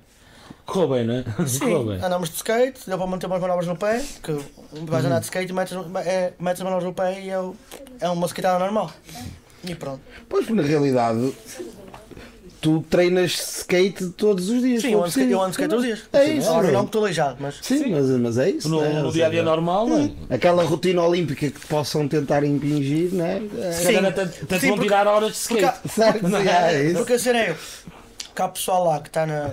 Correu bem, não é? Correu Sim, bem. andamos de skate, deu para manter umas manobras no pé, que vais Uhum. andar de skate e metes, é, metes as manobras no pé e é, o- é uma skateada normal. E pronto. Pois, na realidade, tu treinas skate todos os dias. Sim, eu ando, skate- eu ando todos os dias. É isso, é. não que estou aleijado, mas. Sim, Mas, mas é isso. No, né? no dia a dia seja, normal, não é? Aquela rotina olímpica que possam tentar impingir, não é? É- Se calhar até Sim, até te vão porque- tirar horas de skate. Certo, Não é? é isso. Porque a cena é que há pessoal lá que está na,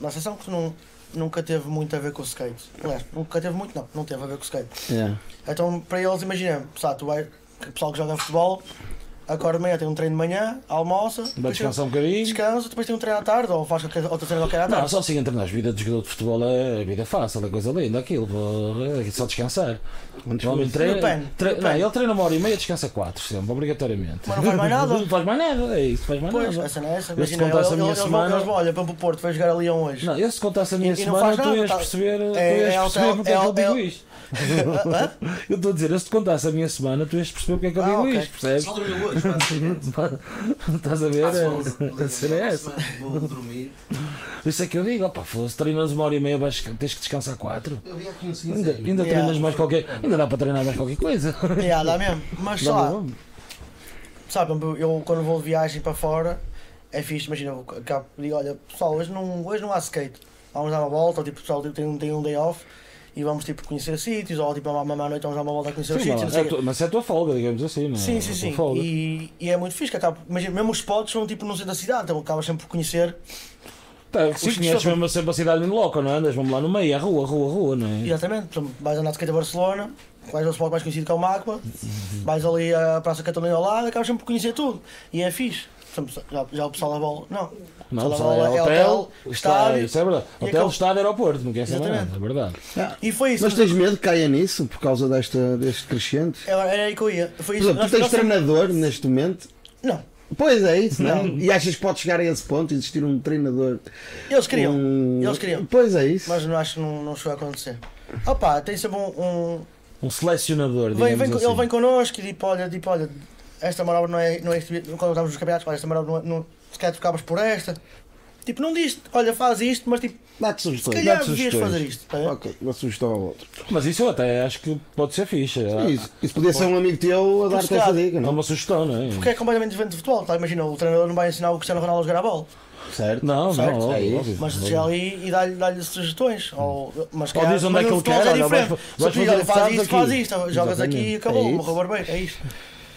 na sessão que não, nunca teve muito a ver com o skate. Aliás, nunca teve muito, não, não teve a ver com o skate. Yeah. Então, para eles, imagina, pessoal, tu vai, pessoal que joga futebol, acorda de manhã, tem um treino de manhã, almoça, Vai descansar um bocadinho. descansa, depois tem um treino à tarde, ou faz qualquer outra treino qualquer à Não, tarde. só assim entre nós, vida de jogador de futebol é a vida fácil, é coisa linda, aquilo, é só descansar. Homem treina, Depende, tre- depende. Não, ele treina uma hora e meia, descansa quatro, sempre, obrigatoriamente. Mas não faz mais nada? Não faz mais nada, é isso, faz mais Pois, nada. essa não é essa. Eu Imagina, contasse a eles, minha eles, vão- semana- eles vão, olha, para o Porto, vai jogar a Leão hoje. Não, eu se contasse a minha E- e não semana, faz tu nada, ias tá- perceber, tu é- ias é perceber porque é que é- eu digo é- isto. Eu estou a dizer, eu se te contasse a minha semana, tu ias perceber porque é que eu Ah, digo isto, percebes? Só. Estás a ver? A cena é essa. Vou dormir. Por isso é que eu digo, opa, se treinas uma hora e meia, vais, tens que descansar quatro. Eu vi aqui um Ainda, ainda Yeah. treinas mais qualquer. Ainda dá para treinar mais qualquer coisa. Yeah, dá mesmo. Mas sei Dá lá, mesmo. sabe, eu quando vou de viagem para fora, é fixe, imagina, eu acabo, digo, olha, pessoal, hoje não, hoje não há skate. Vamos dar uma volta, ou tipo, pessoal tem, um- tem um day off e vamos tipo conhecer sítios, ou tipo, à à noite vamos dar uma volta a conhecer os Sim, sítios. mas, não é tu- mas é a tua folga, digamos assim, não é? Sim, É sim, a sim. E, e é muito fixe, que acaba, imagina, mesmo os spots são tipo no centro da cidade, então acabas sempre por conhecer. Tá, Os sim, conheces mesmo sempre a cidade em loco, não é? Andas, vamos lá no meio, a rua, rua, rua, não é? Exatamente, exemplo, vais andar de skate a Barcelona, vais ao spot mais conhecido que é o Magma, Uhum. vais ali à Praça Catalunha ao lado, acabas sempre por conhecer tudo. E é fixe. Já, já o pessoal da bola. Não. Não, pessoal da é bola hotel, estádio. isso é verdade. e Hotel, aquele- estádio, aeroporto, não quer saber Exatamente. nada, é verdade. Ah, E foi isso. Mas tens medo que caia nisso por causa desta, deste crescente? Era, era aí que eu ia. Foi isso. exemplo, tu tens nós sempre- treinador neste momento? Não. Pois é isso, não? Não. E achas que pode chegar a esse ponto, existir um treinador? Eles queriam. um- Eles queriam. Pois é isso. Mas não acho que não, não chegou a acontecer. Opa, tem sempre um. um- Um selecionador, vem, vem, assim. Ele vem connosco e tipo, olha, tipo, olha, esta manobra não é. Não é quando estamos nos campeonatos, olha, esta manobra não é. Não, se calhar trocavas por esta. Tipo, não diz, olha, faz isto, mas tipo, Dá-te se sugestões. calhar dá-te devias sugestões. fazer isto. tá a ver? Ok, uma sugestão ao outro. Mas isso eu até acho que pode ser fixe. É, Isso, isso podia ser um amigo teu a dar-te se essa dica, é não? uma sugestão, não é? Porque é completamente diferente de futebol. Tá? Imagina, o treinador não vai ensinar o Cristiano Ronaldo a jogar a bola. Certo? Não, Certo, não, é isso. Mas chega ali e dá-lhe dá sugestões. Ou, mas se Ou calhar- diz onde mas é que no ele futebol quer, é olha, diferente. vais- Só vais que diz, fazer olha, faz isto, faz aqui. isto, jogas aqui e acabou, É isso. morreu bem, é isto.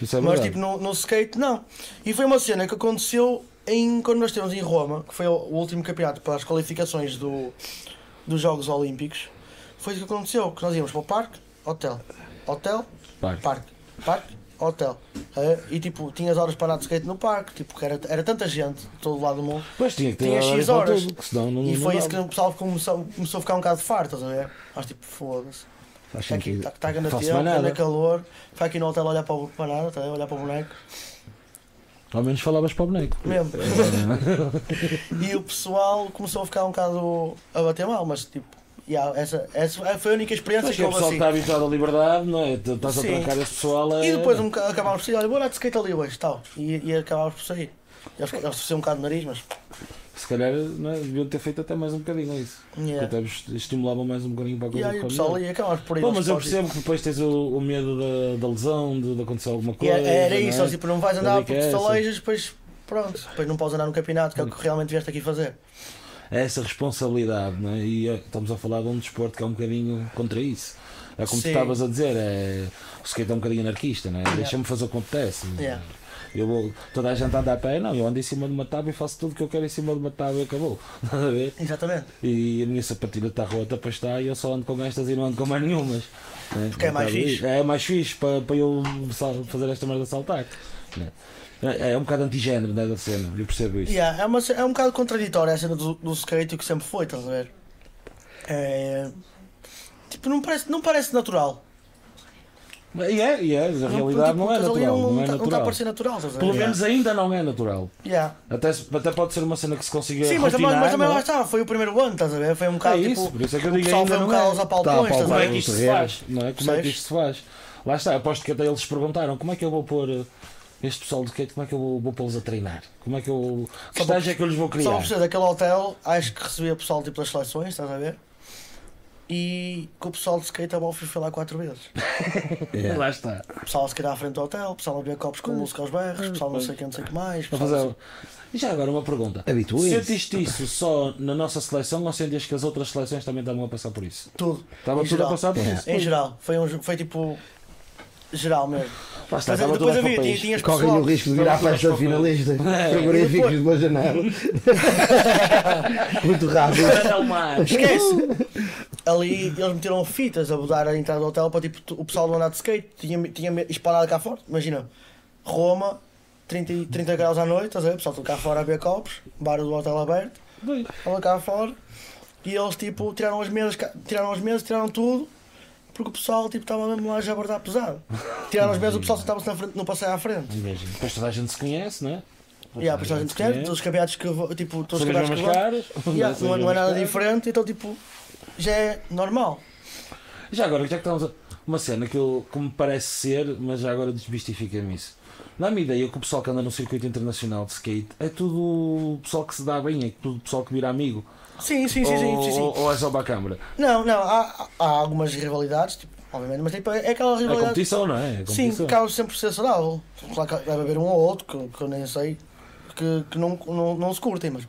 Isso é Mas verdade. tipo, no, no skate, não. E foi uma cena que aconteceu em, quando nós estivemos em Roma, que foi o, o último campeonato para as qualificações do, dos Jogos Olímpicos. Foi isso que aconteceu, que nós íamos para o parque, hotel, hotel, Parque. parque, parque, hotel. É, e tipo, tinhas horas para andar de skate no parque, tipo, que era, era tanta gente de todo lado do mundo. Pois tinha que ter Tinha X horas. tudo, senão não, E não foi dá. isso que o pessoal começou, começou a ficar um bocado farto, estás a ver? Mas tipo, foda-se. Está aqui, está tá grande tempo, nada. grande calor, fica aqui no hotel a olhar para, o, para nada, tá olhar para o boneco. Ao menos falavas para o boneco. Mesmo. e o pessoal começou a ficar um bocado a bater mal, mas tipo, yeah, essa, essa foi a única experiência Mas que que o houve pessoal assim. está habituado à liberdade, não é? Estás a trancar esse pessoal. É... E depois um, acabámos por sair, olha, vou andar de skate ali hoje, tal. E, e acabámos por sair. Eles, torciam um bocado o nariz, mas. Se calhar não é? deviam ter feito até mais um bocadinho isso. Yeah. Até estimulavam mais um bocadinho para a coisa. aí para pessoal ali acabámos por ir. Bom, mas eu percebo que depois tens o, o medo da, da lesão, de, de acontecer alguma coisa. era, era não isso, é? eles, tipo, não vais andar porque que é te aleijas, depois pronto, depois não podes andar no campeonato, que é o que realmente vieste aqui fazer. É essa responsabilidade, não é? E é, estamos a falar de um desporto que é um bocadinho contra isso. É como tu Sim. estavas a dizer, é, o skate é um bocadinho anarquista, não é? Deixa-me fazer o que acontece. Yeah. Eu vou, toda a gente anda a pé, não, eu ando em cima de uma tábua e faço tudo o que eu quero em cima de uma tábua e acabou. Estás a ver? Exatamente. E a minha sapatilha está rota, pois está, e eu só ando com estas e não ando com mais nenhumas. né? Porque é mais Um bocado fixe. É mais fixe para, para eu fazer esta merda saltar. né? É, é um bocado antigénero né, da cena, eu percebo isso. Yeah, é, uma, é um bocado contraditória a cena do, do skate o que sempre foi, estás a ver? É, tipo, não parece, não parece natural. E é, e é, a realidade não, é estás ali, natural. Não, é tá- está a natural. parecer natural, estás a ver? Pelo menos ainda não é natural. Yeah. Até, até pode ser uma cena que se consiga. Sim, mas rotinar, mas também não é? lá está, foi o primeiro ano, estás a ver? Foi um bocado É isso, tipo. por isso é que eu digo ainda não é. aos Tá, Como é que isto se faz? Não é? Como é que isto se faz? Lá está, aposto que até eles se perguntaram como é que eu vou pôr eh, este pessoal de skate, como é que eu vou, vou pô-los a treinar? Como é que eu. Que Só estágio é que eu lhes vou Só criar? por ser daquele hotel, acho que recebia pessoal tipo das seleções, estás a ver? E com o pessoal de skate a bola fui lá quatro vezes. É. Lá está. O pessoal a se calhar à frente do hotel, o pessoal a beber copos com música aos berros, o pessoal não sei o que, não sei o que mais. Pessoal fazer... E já agora uma pergunta. Habituem-se. Sentiste isso só na nossa seleção ou sentias que as outras seleções também estavam a passar por isso? Tudo. Estava Em tudo a geral. passar por É. isso? Em geral, foi, um, foi tipo. Geral mesmo. Está, Mas estava depois a havia, tinha, tinhas Correm o risco de virar a festa de finalistas. Frigoríficos de uma janela. Muito rápido. Esquece! Ali eles meteram fitas a mudar a entrada do hotel para tipo, o pessoal não andar de skate, tinha, tinha espalhado cá fora. Imagina, Roma, 30, e- 30 graus à noite, estás a ver? O pessoal tudo cá fora a ver copos, bar do hotel aberto, estava cá fora. E eles tipo tiraram as mesas, tiraram as mesas, tiraram tudo, porque o pessoal tipo estava mesmo lá já a abordar pesado. Tiraram as mesas, o pessoal estava-se na frente, não passei à frente. Imagina. Depois toda a gente se conhece, não é? E há pessoas a gente quer, todos os campeonatos que eu vou, tipo, todos os mesmas que vou. Yeah, não, é- não é nada diferente, então tipo, já é normal. Já agora, já que estamos a... Uma cena que, eu, que me parece ser, mas já agora desmistifica-me isso. Dá-me ideia que o pessoal que anda no circuito internacional de skate é tudo pessoal que se dá bem, é tudo pessoal que vira amigo. Sim, sim, sim, sim, sim, sim. Ou, ou é só para a câmara? Não, não, há, há algumas rivalidades, tipo, obviamente, mas tipo, é aquela É rivalidade. competição, não é? é sim, competição. que acaba sempre por ser saudável. Claro que deve haver um ou outro, que, que eu nem sei, que, que não, não, não se curtem, mas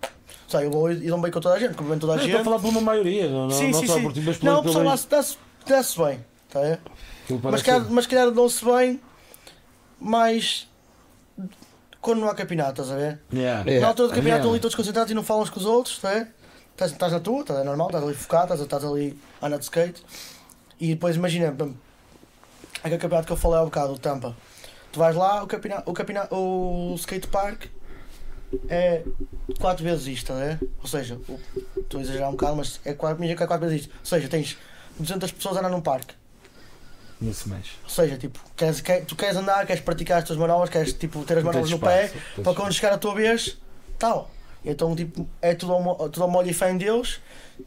sei, eu vou e dou bem com toda a gente, cumprimento toda a Não, eu estou a gente. falar por uma maioria, não, não, sim, não sim, só sim. por ti, mas Não, o pelo pessoal dá-se dá-se bem, tá é? Mas, calhar, mas calhar dão-se bem mais quando não há campeonato, estás a ver? Yeah. É. Na altura do campeonato Yeah. estão ali todos concentrados e não falam uns com os outros, tá é? Estás, estás na tua, estás, é normal, estás ali focado, estás, estás ali a andar de skate. E depois imagina, aquele campeonato que eu falei há bocado, o Tampa. Tu vais lá, o, campeonato, o, campeonato, o skate park é 4 vezes isto, é? Ou seja, estou a exagerar um bocado, mas é 4, imagina que é 4 vezes isto. Ou seja, tens 200 pessoas a andar num parque. Se mexe. Ou seja, tipo, queres, quer- tu queres andar, queres praticar as tuas manobras, queres tipo, ter as manobras no pé, espaço, tens para quando chegar a tua vez, tal. Então, tipo, é tudo ao, tudo e fé em Deus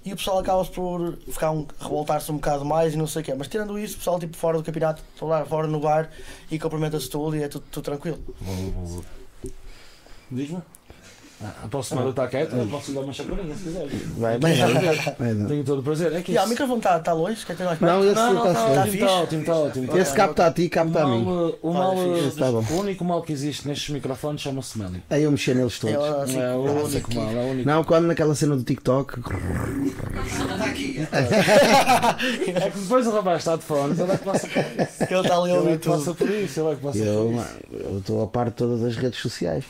e o pessoal acaba por ficar um, revoltar-se um bocado mais e não sei o quê. Mas tirando isso, o pessoal, tipo, fora do campeonato, lá fora no bar e cumprimenta-se tudo e é tudo, tudo tranquilo. Diz-me? Ah, posso tomar o taquete? Eu Posso lhe dar uma chacorinha se quiser. Vai, vai. Tenho todo o prazer. É que E o microfone está tá longe? Quer ter mais perto? Não, esse Não, não, está tá ótimo, fixe. está ótimo, está ótimo. tá Esse capta a ti, O capta a mim. o, mal, fixe, tá o único mal que existe nestes microfones chama-se smelly. Aí eu mexer neles todos. Eu, assim, é o ah, único mal, é o único. Não, quando naquela cena do TikTok. É que depois o rapaz está de fone, ele é que passa por isso. Ele está ali a é ouvir passa por isso, ele é que passa Eu por isso. eu estou a par de todas as redes sociais.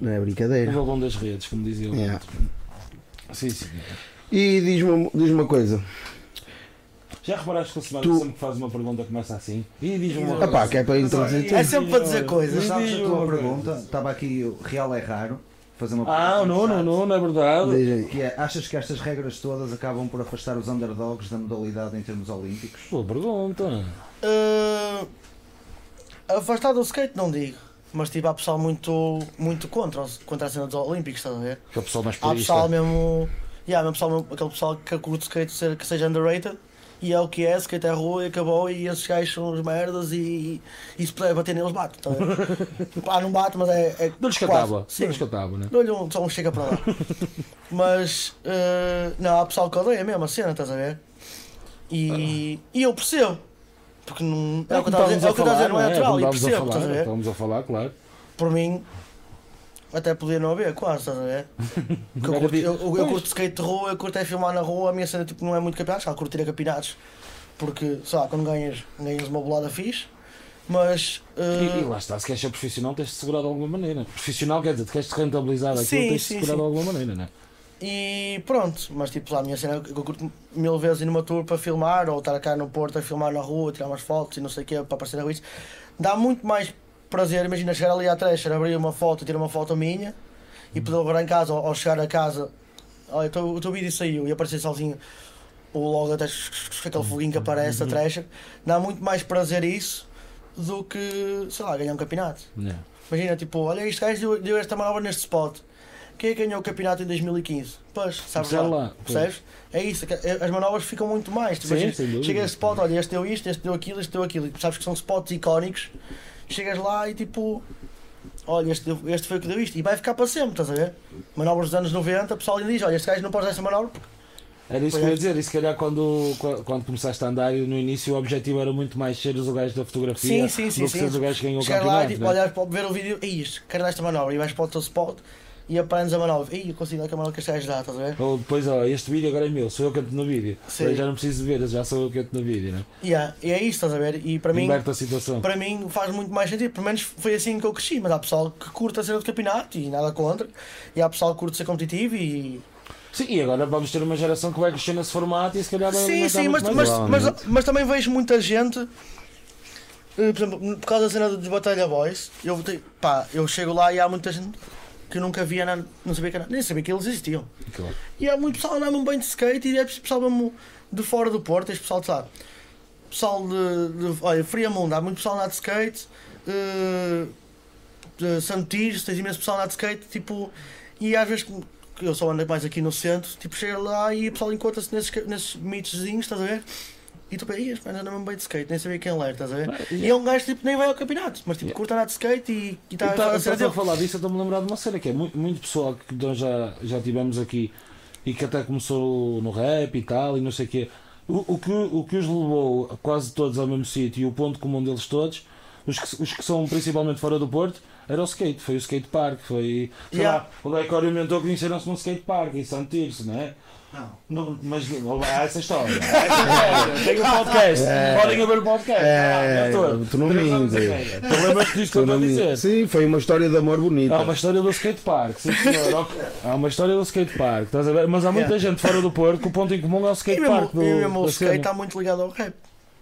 Não é O balão das redes, como dizia o Yeah. outro. Sim, sim. E diz-me diz uma coisa. Já reparaste que o Semana Tu- sempre que faz uma pergunta começa assim? E diz-me uma pá, que é para introduzir É sempre para dizer coisas. Sabes a tua pergunta? Estava aqui, o real é raro. Fazer uma Ah, não, não, não, não é verdade. Que é, achas que estas regras todas acabam por afastar os underdogs da modalidade em termos olímpicos? Boa pergunta. Uh, afastado do skate não digo, mas tipo há pessoal muito, muito contra, contra a cena dos Olímpicos, estás a ver? Que o pessoal mais Há purista. pessoal mesmo, yeah, mesmo pessoal, aquele pessoal que curte skate ser, que seja underrated e é o que é, skate é rua e acabou e esses gajos são os merdas e, e se puder bater neles bate, tá não bate, mas é. é Dou-lhes catábua, né? Dou-lhe um, só um chega para lá. Mas eh, não, há pessoal que odeia mesmo a cena, estás a ver? E, e eu percebo. Porque não, é, o que eu estava a dizer, é o que eu estava a dizer, não é natural. E estávamos a percebo, falar, a ver? Estamos a falar, claro. Por mim, até podia não haver, quase, estás a ver? Eu, Era curto, eu, eu, curto skate de rua, eu curto é filmar na rua, a minha cena tipo, não é muito campeonatos, claro, curto ir a campeonatos. Porque, sei lá, quando ganhas, ganhas uma bolada fixe. Mas. eh, E, e lá está, se queres ser profissional tens de segurar de alguma maneira. Profissional quer dizer, queres te rentabilizar aquilo, Sim, tens de sim, segurar sim. de alguma maneira, não é? E pronto, mas tipo, lá a minha cena é que eu curto mil vezes ir numa tour para filmar, ou estar cá no Porto a filmar na rua, tirar umas fotos e não sei o quê, para aparecer na rua. isso Dá muito mais prazer, imagina chegar ali à trecha, abrir uma foto, tirar uma foto minha e poder levar em casa, ou, ou chegar a casa, olha, o teu- vídeo saiu e aparecer sozinho o logo até aquele foguinho que aparece, a trecha. Dá muito mais prazer isso do que, sei lá, ganhar um campeonato. Não. Imagina, tipo, olha, este gajo deu, deu esta manobra neste spot. Quem que ganhou o campeonato em 2015? Pois, sabes Percebe lá, lá, percebes? É isso, é- as manobras ficam muito mais. Tipo, Sim, chega a este spot, olha, este deu isto, este deu aquilo, este deu aquilo. E sabes que são spots icónicos. Chegas lá e tipo, olha, este, deu- este foi o que deu isto. E vai ficar para sempre, estás a ver? Manobras dos anos 90, o pessoal ainda diz, olha, este gajo não pode dar essa manobra. porque Era isso que eu ia dizer, e se calhar quando, quando começaste a andar no início o objetivo era muito mais seres o gajo da fotografia Sim, sim, sim, do que seres o gajo que ganhou o Chegar lá e campeonato. tipo, não é? olhar ver o vídeo, é isto, quero dar esta manobra. E vais para o teu spot e aprendes a manobra. Ih, eu consigo dar com a que este gajo dá, estás a ver? Ou depois, ó, este vídeo agora é meu, sou eu que entro no vídeo. Sim. Já não preciso ver, já sou eu que entro no vídeo, né? Yeah, e é isso, estás a ver? E para mim, Liberta a situação. para mim faz muito mais sentido. Pelo menos foi assim que eu cresci, mas há pessoal que curta a cena do campeonato e nada contra. E há pessoal que curte ser competitivo e. Sim, e agora vamos ter uma geração que vai crescer nesse formato e se calhar vai Sim, sim, mas, mas, mas, mas também vejo muita gente. eh, Por exemplo, por causa da cena dos Batalha Boys, eu, pá, eu chego lá e há muita gente que eu nunca via nada, não sabia que era, nem sabia que eles existiam. Claro. E há muito pessoal a andar mesmo bem de skate e é pessoal mesmo de fora do Porto, este pessoal, sabe? Pessoal de, de olha, Friamundo, há muito pessoal andar de skate, eh, de Santo Tirso, tens imenso pessoal andar de skate, tipo, e às vezes que eu só ando mais aqui no centro, tipo, chega lá e o pessoal encontra-se nesses, nesses mitozinhos, estás a ver? E tu pensa, "Ih, este gajo anda mesmo bem de skate, nem sabia quem ele era, estás a ver? E é um gajo tipo, nem vai ao campeonato, mas tipo, Yeah. curta andar de skate e está a tá- fazer a falar disso, eu estou-me a lembrar de uma cena que é muito, muito pessoal que nós já, já tivemos aqui e que até começou no rap e tal e não sei o quê. O, o, que, o que os levou quase todos ao mesmo sítio e o ponto comum deles todos, os que, os que são principalmente fora do Porto, era o skate, foi o skate park, foi. Sei Yeah. lá, o Leco e o Mentor conheceram-se num skate park em Santo Tirso, não é? Não, mas há essa história. História. Tem um podcast. Podem ver o podcast. É, Ah, doutor, tu não mintes. e meio. Tu lembras-te disto que eu estou a dizer? Sim, foi uma história de amor bonita. Há uma história do skatepark, sim senhor. Há uma história do skatepark, estás a ver? Mas há muita gente fora do Porto que o ponto em comum é o E skatepark. mesmo, do, e mesmo o skate cena. está muito ligado ao rap.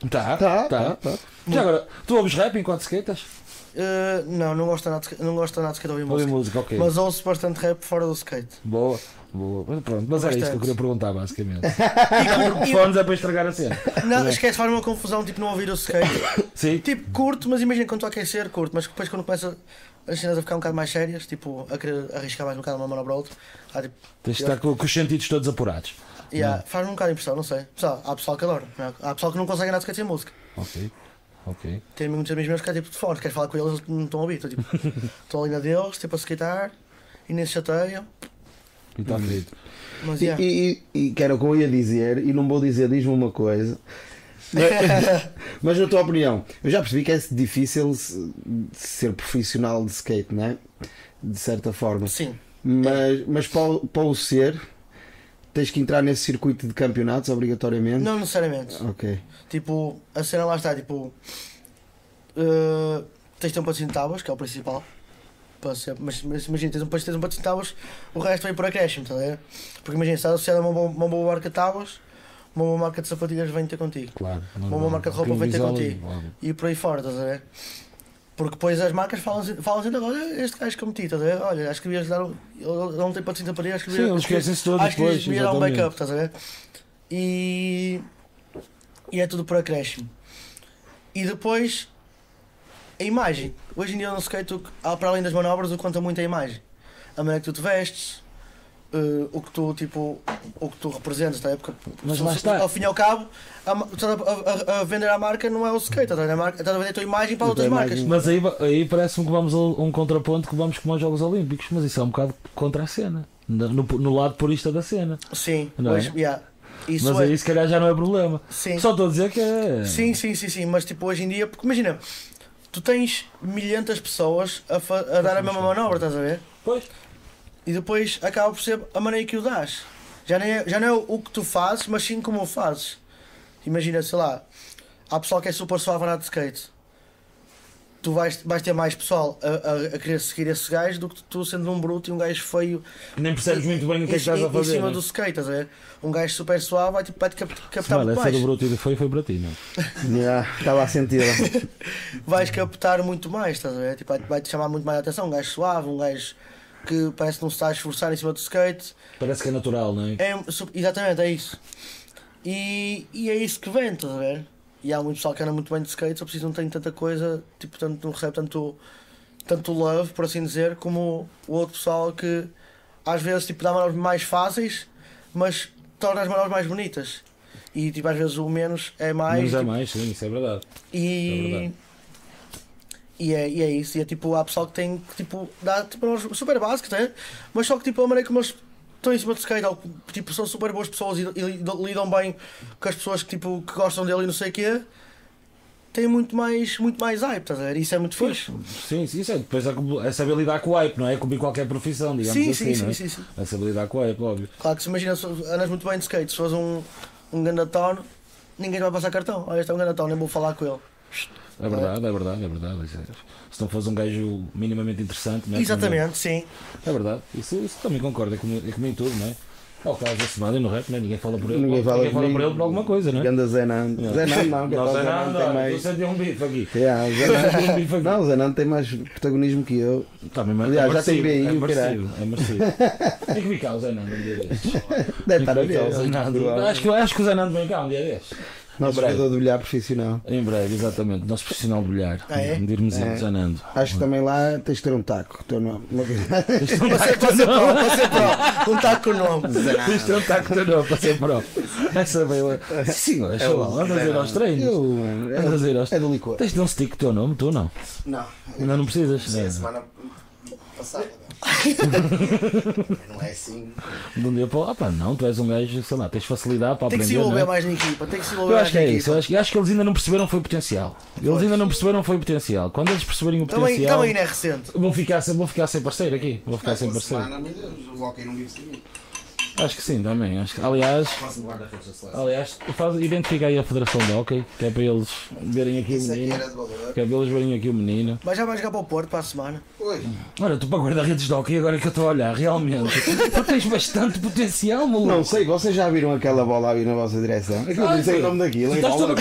Tá, Tá, tá, tá, tá. Já agora, tu ouves rap enquanto skatas? Uh, não, não gosto de andar de skate, não gosto andar de skate ouvir música. música, ok. Mas ouço bastante rap fora do skate. Boa, boa. Mas pronto, mas era isto que eu queria perguntar, basicamente. E, e- fones é para estragar a cena. não, esquece, faz uma confusão, tipo, não ouvir o skate. Sim, tipo, curto, mas imagina quando estou a aquecer, curto, mas depois quando começa as cenas a ficar um bocado mais sérias, tipo, a querer arriscar mais um bocado uma manobra ou outra, há, tipo, tens de estar com, com os sentidos todos apurados. yeah, faz-me um bocado de impressão, não sei. Pessoal, há pessoal que adora, não é? há pessoal que não consegue andar de skate sem música. Ok, ok. Tem muitos amigos meus que é tipo de fone, queres falar com eles, eles não estão a ouvir. Estou tipo, estou ali na deles, tipo a skatear e nem se chateiam. E está feito. Mas E, yeah. e, e que era o que eu ia dizer, e não vou dizer, diz-me uma coisa. Mas, mas na tua opinião, eu já percebi que é difícil se- ser profissional de skate, não é? De certa forma. Sim. Mas, mas para, o- para o ser, tens que entrar nesse circuito de campeonatos obrigatoriamente? Não necessariamente. Ok. Tipo, a cena lá está, tipo. eh, tens de ter um patrocínio de tábuas, que é o principal. Para ser, mas, mas imagina, tens um, tens um patrocínio de tábuas, o resto vem por acréscimo, estás a ver? Porque imagina, se estás associado a uma boa, uma boa marca de tábuas, uma boa marca de sapatilhas vem ter contigo. Claro. Uma boa marca de roupa vai ter contigo. logo. E por aí fora, estás a ver? Porque depois as marcas falam, falam assim, olha, este gajo que eu meti, estás a ver? Olha, acho que devias dar um. Ele ele não tem patrocínio de sapatilhas, acho que Sim, devias- eles que- esquecem-se todos Acho que depois. devia dar um backup, estás a ver? E. E é tudo por acréscimo. E depois. A imagem. Hoje em dia no skate, o que- ah, para além das manobras, o que conta muito é a imagem. A maneira que tu te vestes, eh, o que tu, tipo, o que tu representas, tá? Porque, Mas lá está. Ao fim e ao cabo, a, ma- estás a, a- a vender a marca não é o skate, estás a vender a, marca, estás a vender a tua imagem para outras tua marcas. imagem. Mas aí, va- aí parece-me que vamos a um contraponto que vamos como aos Jogos Olímpicos, mas isso é um bocado contra a cena. No, no- no lado purista da cena. Sim, Não é? yeah. Isso mas é. aí se calhar já não é problema. Sim. Só estou a dizer que é. Sim, sim, sim, sim, mas tipo hoje em dia, porque imagina, tu tens milhentas pessoas a, a dar a mesma manobra, estás a ver? Pois. E depois acaba por ser a maneira que o dás. Já não, é, já não é o que tu fazes, mas sim como o fazes. Imagina, sei lá, há pessoal que é super suave a andar de skate. Tu vais, vais ter mais pessoal a, a, a querer seguir esse gajo do que tu sendo um bruto e um gajo feio Nem percebes muito bem o que é que em, estás a em- em fazer. cima né? do skate, estás a ver? Um gajo super suave vai, tipo, vai te cap- captar muito essa mais. do Bruto e do foi foi para ti, não? Já, Estava a sentir. vais captar muito mais, estás a ver? Tipo, vai- vai-te chamar muito mais a atenção. Um gajo suave, um gajo que parece que não se está a esforçar em cima do skate. Parece que é natural, não é? É, exatamente, é isso. E, e é isso que vem, estás a ver? E há muito pessoal que anda muito bem de skate, só preciso não tem tanta coisa, tipo, tanto, não recebe tanto, tanto love, por assim dizer, como o outro pessoal que às vezes tipo, dá manobras mais fáceis, mas torna as manobras mais bonitas. E tipo, às vezes o menos é mais. Menos é tipo, mais, sim, isso é verdade. É e, verdade. e, é, e é isso. E é tipo, há pessoal que tem que tipo, dá tipo, super básicas, tá? mas só que tipo, a maneira como eles estão em cima de skate, tipo, são super boas pessoas e, e lidam bem com as pessoas que, tipo, que gostam dele e não sei o quê. tem muito mais, muito mais hype, estás a ver? Isso é muito fixe. Sim, sim, isso é. Depois é, é saber lidar com o hype, não é? Como em qualquer profissão, digamos Sim, assim. sim, não é? sim, sim, sim. É saber lidar com o hype, óbvio. Claro que se imagina, se andas muito bem de skate, se fores um, um gandatono, ninguém vai passar cartão. Olha, este é um gandatono, nem vou falar com ele. É verdade, é verdade, é verdade. Se não fosse um gajo minimamente interessante, não é? Exatamente, sim. É verdade, isso, isso também concordo, é como, é como em tudo, não é? É o caso da semana no rap, não é? Ninguém fala por ele, Ninguém fala por comigo. ele por alguma coisa, não é? Ganda Zé Nando. Zé Nando não, que Não, Nando tem mais. um bife aqui. Yeah, um bife aqui. Não, o Zé Nando tem mais protagonismo que eu. Também, mas Aliás, é já tem BI, é o caralho. merecido, é merecido. Tem que vir cá o Zé Nando um dia destes. Deve estar a ver. Nando. Acho que, acho que o Zé Nando vem cá um dia destes. Nosso jogador de bilhar profissional. Em breve, exatamente. Nosso profissional de olhar. Ah, é? De irmos É. é. Acho que também lá tens de ter um taco. Teu nome. Uma coisa- Isto não Você, você pró, você pró. Um taco com nome. Isto não está com o nome para ser pró. Essa veio. Sim, senhor, chaval. Andas a ir aos treinos. Mano, Andas a ir aos é, é do licor. Tens de dar um stick teu nome, tu não. Não, Ainda não precisas. sim, É. semana passada. não é assim. De um dia para o- pá, não, tu és um gajo, sei lá, tens facilidade para Tem que se aprender. envolver não é? mais na equipa. Tem que se envolver Eu mais acho que na é equipa. isso. Eu acho, eu acho que eles ainda não perceberam foi o potencial. Eles ainda não perceberam foi o potencial. Quando eles perceberem o Também, potencial. também não é recente. Vou ficar, sem, vou ficar sem parceiro aqui. Vou ficar sem Essa parceiro. semana, meu Deus, o hockey não vive sem mim. Acho que sim, também. Acho que, aliás, aliás faz, identifica aí a Federação de Hockey, que é para eles verem aqui o Isso aqui menino. era de valor. Que é para eles verem aqui o menino. Mas já vai jogar para o Porto para a semana. Oi, Olha, tu para guarda-redes de hockey, agora que eu estou a olhar, realmente. Tu tens bastante potencial, maluco. Não sei, vocês já viram aquela bola a vir na vossa direção? Aquilo Ah, não sei o nome daquilo. Tu é estás bola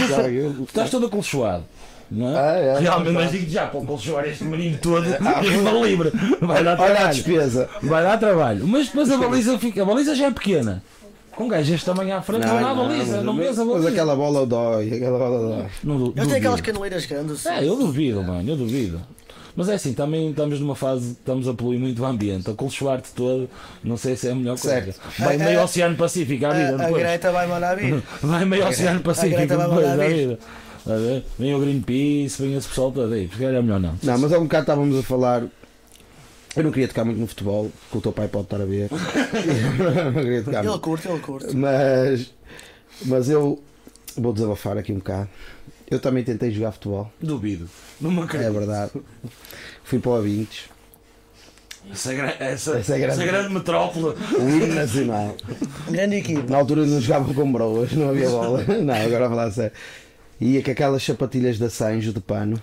todo acolchoado. Não é? Ah, é. Realmente, mas digo já, para acolchoar este menino todo, e livre. Vai dar Olha a trabalho. despesa. Vai dar trabalho. Mas depois a baliza fica. A baliza já é pequena. Com gajo deste tamanho à frente, não, há baliza. Não, mas, vês a mas baliza. aquela bola dói. Aquela bola dói. Não, Eles têm duvido. aquelas caneleiras grandes. É, eu duvido, mano, eu duvido. Mas é assim, também estamos numa fase que estamos a poluir muito o ambiente. Acolchoar-te todo, não sei se é a melhor coisa. Certo. Vai A- meio a- Oceano Pacífico à vida A, a depois. Greta vai mandar vir. Vai meio Oceano Pacífico depois vir. vida. Vem o Greenpeace, vem esse pessoal todo aí. Porque era melhor não. Não, mas há um bocado estávamos a falar. Eu não queria tocar muito no futebol, que o teu pai pode estar a ver. Eu não queria tocar Ele muito. curte, ele curte. Mas, mas eu vou desabafar aqui um bocado. Eu também tentei jogar futebol, Duvido. Não me é acredito. verdade. Fui para o Avintes, Essa, gra- essa, Essa é grande. essa grande metrópole. o hino nacional. Grande equipa. Na altura não jogavam com broas, não havia bola. Não, agora a falar a sério. Ia com aquelas sapatilhas da Sanjo de pano.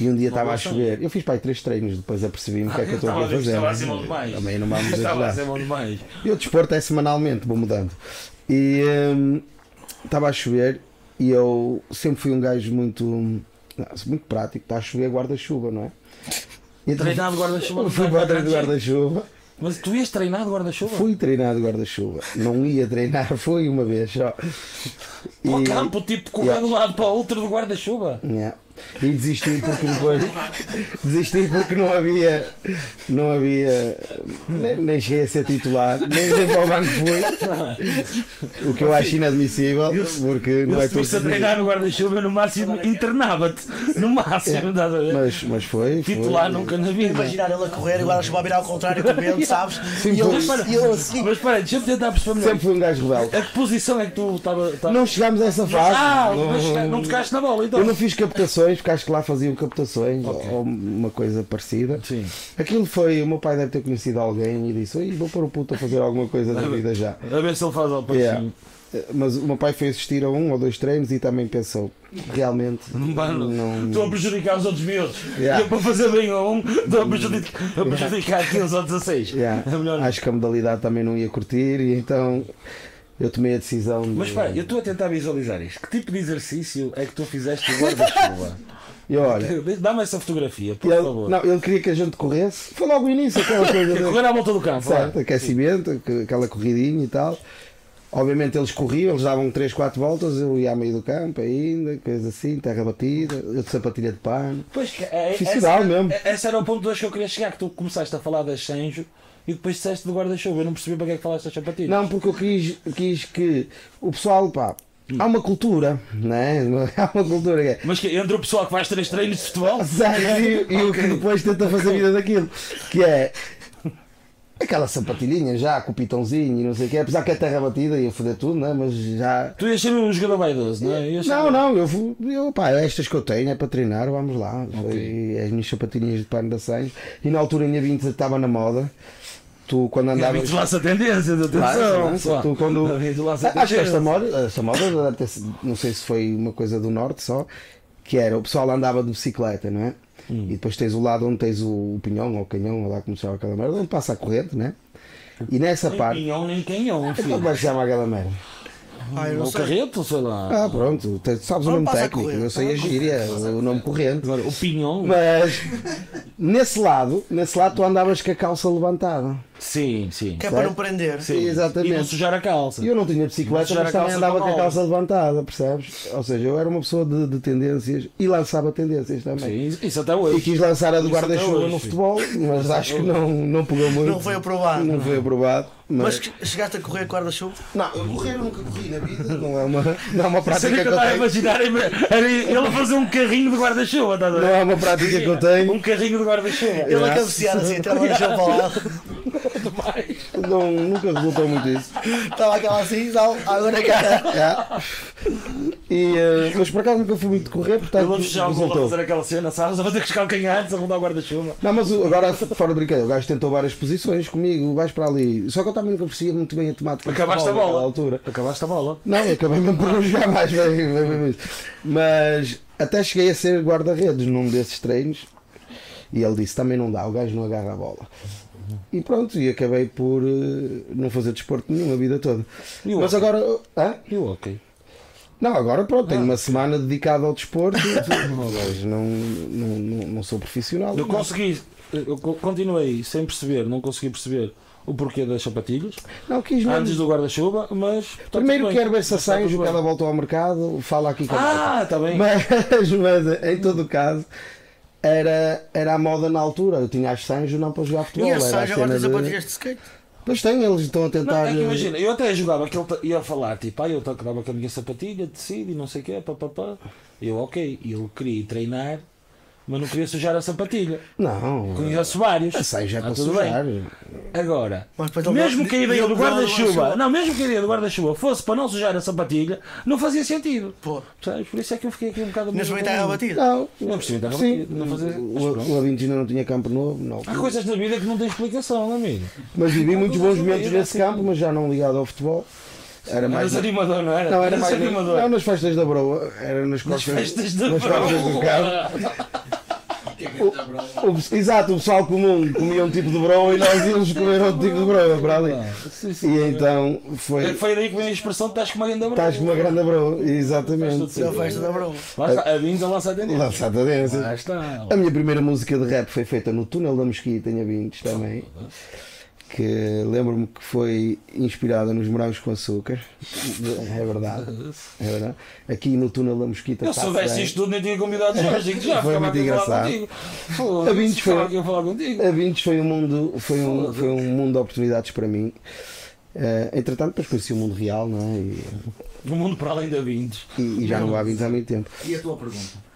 E um dia estava a chover. Eu fiz aí três treinos, depois apercebi-me o que é que eu estou a fazer. estava a ser demais. Também não vamos Estava a ajudar. ser bom demais. E o desporto é semanalmente, vou mudando. E hum, estava a chover e eu sempre fui um gajo muito, muito prático. Está a chover guarda-chuva, não é? Então, Treinado guarda-chuva. fui faz para o treino de guarda-chuva. Mas tu ias treinar de guarda-chuva? Fui treinar de guarda-chuva. Não ia treinar, foi uma vez só. Para o E- campo, tipo, correr Yeah. de um lado para o outro do guarda-chuva. Yeah. E desisti porque depois desisti porque não havia não havia nem, nem cheguei a ser titular, nem, nem para o banco fui. O que eu acho inadmissível, porque não é se fosse a tudo. treinar no guarda-chuva, no máximo internava-te. No máximo, estás a ver? Mas, mas foi. foi. Titular nunca na vida. Imaginar ele a correr e agora chuva a virar ao contrário com vento, sabes? Sim, e ele, foi. e ele assim. Mas espera deixa-me tentar perceber melhor. Sempre fui um gajo rebelde. A que posição é que tu estava. Não chegámos a essa fase. Ah, não, mas não tocaste na bola então. eu não fiz captações, porque acho que lá faziam captações ou uma coisa parecida. Sim. Aquilo foi, o meu pai deve ter conhecido alguém e disse: Oi, vou pôr o puto a fazer alguma coisa da vida já. A ver se ele faz ao Yeah. Mas o meu pai foi assistir a um ou dois treinos e também pensou: realmente. Não não. Não- Estou a prejudicar os outros miúdos. Yeah. Eu para fazer bem a um, estou a prejudicar, a prejudicar os outros a seis. Yeah. É. Acho que a modalidade também não ia curtir e então eu tomei a decisão de. Mas espera, eu estou a tentar visualizar isto. Que tipo de exercício é que tu fizeste de guarda-chuva? E olha, Dá-me essa fotografia, por ele, favor. não, ele queria que a gente corresse. Foi logo o início, aquela coisa. De- correr à volta do campo. certo, vá. aquecimento, que- aquela corridinha e tal. Obviamente eles corriam, eles davam 3, 4 voltas, eu ia ao meio do campo ainda, coisa assim, terra batida, eu de sapatilha de pano. Pois, que é, Fiscal essa, mesmo. é- Esse era o ponto 2 que eu queria chegar, que tu começaste a falar das Sanjo e depois disseste do guarda-chuva. Eu não percebi para que é que falaste das sapatilhas. Não, porque eu quis, quis que o pessoal, pá, há uma cultura, não é? Há uma cultura que é. Mas que entre o pessoal que faz três treinos de futebol, Sabe? E, e o que depois tenta fazer vida daquilo. Que é. Aquela sapatilhinha já, com o pitãozinho e não sei o quê, apesar que é terra batida ia foder tudo, né? mas já. Tu ias ser um jogador vaidoso, não é? Ias ser- Não, não, eu, fui- eu pá, estas que eu tenho é para treinar, vamos lá. Foi as minhas sapatilhinhas de pano da Sanhos. E na altura em 20 estava na moda. Tu quando andavas. Vinte lança tendências, atenção. Claro, pessoal. tu quando- lança Acho que esta moda, esta moda deve ter sido- não sei se foi uma coisa do norte só, que era o pessoal andava de bicicleta, não é? Hum. E depois tens o lado onde tens o, o pinhão ou o canhão, ou lá como se chama aquela merda, onde passa a corrente, não é? E nessa Nem parte. pinhão, nem canhão, Então filho. como é que se chama aquela merda? Ah, O carreto, sei lá. Ah, pronto, tens- sabes o nome técnico, eu sei a gíria, o nome corrente. Agora, o pinhão. Mas nesse lado, nesse lado tu andavas com a calça levantada. Sim, sim. Que é para não prender. Sim. Exatamente. E não sujar a calça. E eu não tinha bicicleta, Sujar mas também andava com a calça levantada, percebes? Ou seja, eu era uma pessoa de, de tendências e lançava tendências também. Sim, isso até E hoje. quis lançar a do Isso guarda-chuva no futebol, mas acho que não, não pegou muito. Não foi aprovado. Não foi aprovado. Mas Mas, chegaste a correr com guarda-chuva? não, eu correr nunca corri na vida, não é uma, não é uma prática que que eu eu estava a tenho. imaginar era ele fazer um carrinho de guarda-chuva, estás a Não ver? é uma prática que eu tenho. Um carrinho de guarda-chuva. Ele a cabecear assim, até o Não, nunca resultou muito isso. Estava aquela assim, agora cá. Já. E, eh, mas por acaso nunca fui muito correr, portanto. Eu vou fechar o gol a fazer aquela cena, sabes? Vou ter que buscar o canhar, arrumar o guarda-chuva. Não, mas agora, fora de brincadeira, o gajo tentou várias posições comigo, vais para ali. Só que eu também nunca percebia muito bem a temática. Acabaste a bola. altura. Acabaste a bola. Não, eu acabei mesmo por não jogar mais, isso. Mas até cheguei a ser guarda-redes num desses treinos e ele disse: também não dá, o gajo não agarra a bola. E pronto, e acabei por eh, não fazer desporto nenhum a vida toda. E o Mas hockey? agora. hã? E o ok. Não, agora pronto, Ah. tenho uma semana dedicada ao desporto, mas não, não, não, não sou profissional. Eu não. consegui, eu co- continuei sem perceber, não consegui perceber o porquê das sapatilhas Não, quis mesmo. antes do guarda-chuva, mas. está Primeiro quero ver se a tudo que ela bem. voltou ao mercado, fala aqui com Ah, está bem. Mas, mas em todo o caso, era, era a moda na altura. Eu tinha as Sanjo não para jogar futebol. E a era a Sanja agora tem cena de- de skate. Pois tem, eles estão a Não, tentar. é que imagina, eu até jogava que ele ta- ia falar, tipo, ah, eu estava com a minha sapatilha de tecido e não sei o quê, papapá. Eu, ok, e ele queria ir treinar, mas não queria sujar a sapatilha. Não, Conheço vários. a Sanjo é Ah, para tudo sujar. bem. Agora, Mas mesmo que a ideia do guarda-chuva, não, mesmo que a ideia do guarda-chuva fosse para não sujar a sapatilha, não fazia sentido. Pô? Por isso é que eu fiquei aqui um bocado momento meio- está batida. Não, Não percebi, estava sim. batido, não fazia- mas O, o não tinha campo novo. Não. Há coisas na vida que não têm explicação, amigo. Mas vivi muitos bons Não, momentos nesse campo, mas já não ligado ao futebol. Era mais. Mas animador, não era? Não, era Mas mais. animador. Não, nas festas da Broa. Era nas Nas costas. festas da nas costas do carro. O- exato, o pessoal comum comia um tipo de broa e nós íamos comer outro tipo de broa para ali. Sim, sim. E então É foi. Foi daí que vem a expressão estás com uma grande Estás com uma grande broa, exatamente. É a festa da. Lá está, a lança a tendência. Lançar tendência. Lá está. A minha primeira música de rap foi feita no Túnel da Mesquita em Avintes também. Que lembro-me que foi inspirada nos morangos com açúcar. É verdade. É verdade. Aqui no Túnel da Mesquita. Eu soubesse isto tudo, nem tinha convidado Jorge. Já Foi ficava muito engraçado. A Vintes foi- a. Avintes foi um mundo, foi um, foi um mundo de oportunidades para mim. Eh, entretanto, depois conheci o mundo real, não é? E, No mundo para além da Vintes. e- e já não há Avintes há muito tempo. E a tua pergunta?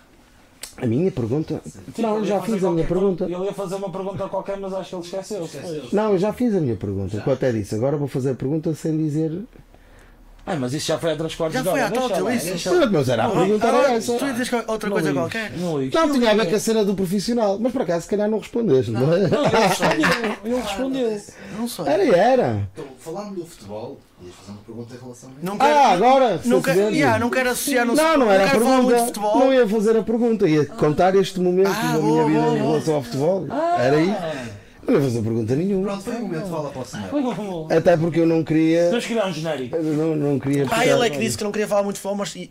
A minha pergunta? Não, eu Ele já fiz a minha pergunta. Ele ia fazer uma pergunta qualquer, mas acho que ele esqueceu-se. Não, eu já fiz a minha pergunta. que Eu até disse, agora vou fazer a pergunta sem dizer. Ah, mas isso já foi a quartos Já foi à total, lá, isso. deixa. Mas era a pergunta, era essa. tu dizes que outra Não coisa qualquer. Não. Não, tinha a ver com a cena do profissional. Mas por acaso, se calhar não respondeste, não é? Não, ele respondeu. Ele respondeu. Não sei. Era, era. Então, falando do futebol, ias fazer uma pergunta em relação a isso. Não quero, Ah, agora? não, quero, Saber? yeah, não quero associar no Não, não era a pergunta. futebol. Não ia fazer a pergunta. Ia contar este momento Ah, da minha vida boa, em boa. relação ao futebol. Era aí. Não ia fazer pergunta nenhuma. Pronto, foi o momento, fala para o senhor. Até porque eu não queria. Temos que criar um genérico. eu Não, não queria. Ah, ele é que disse que não queria falar muito de futebol, mas e-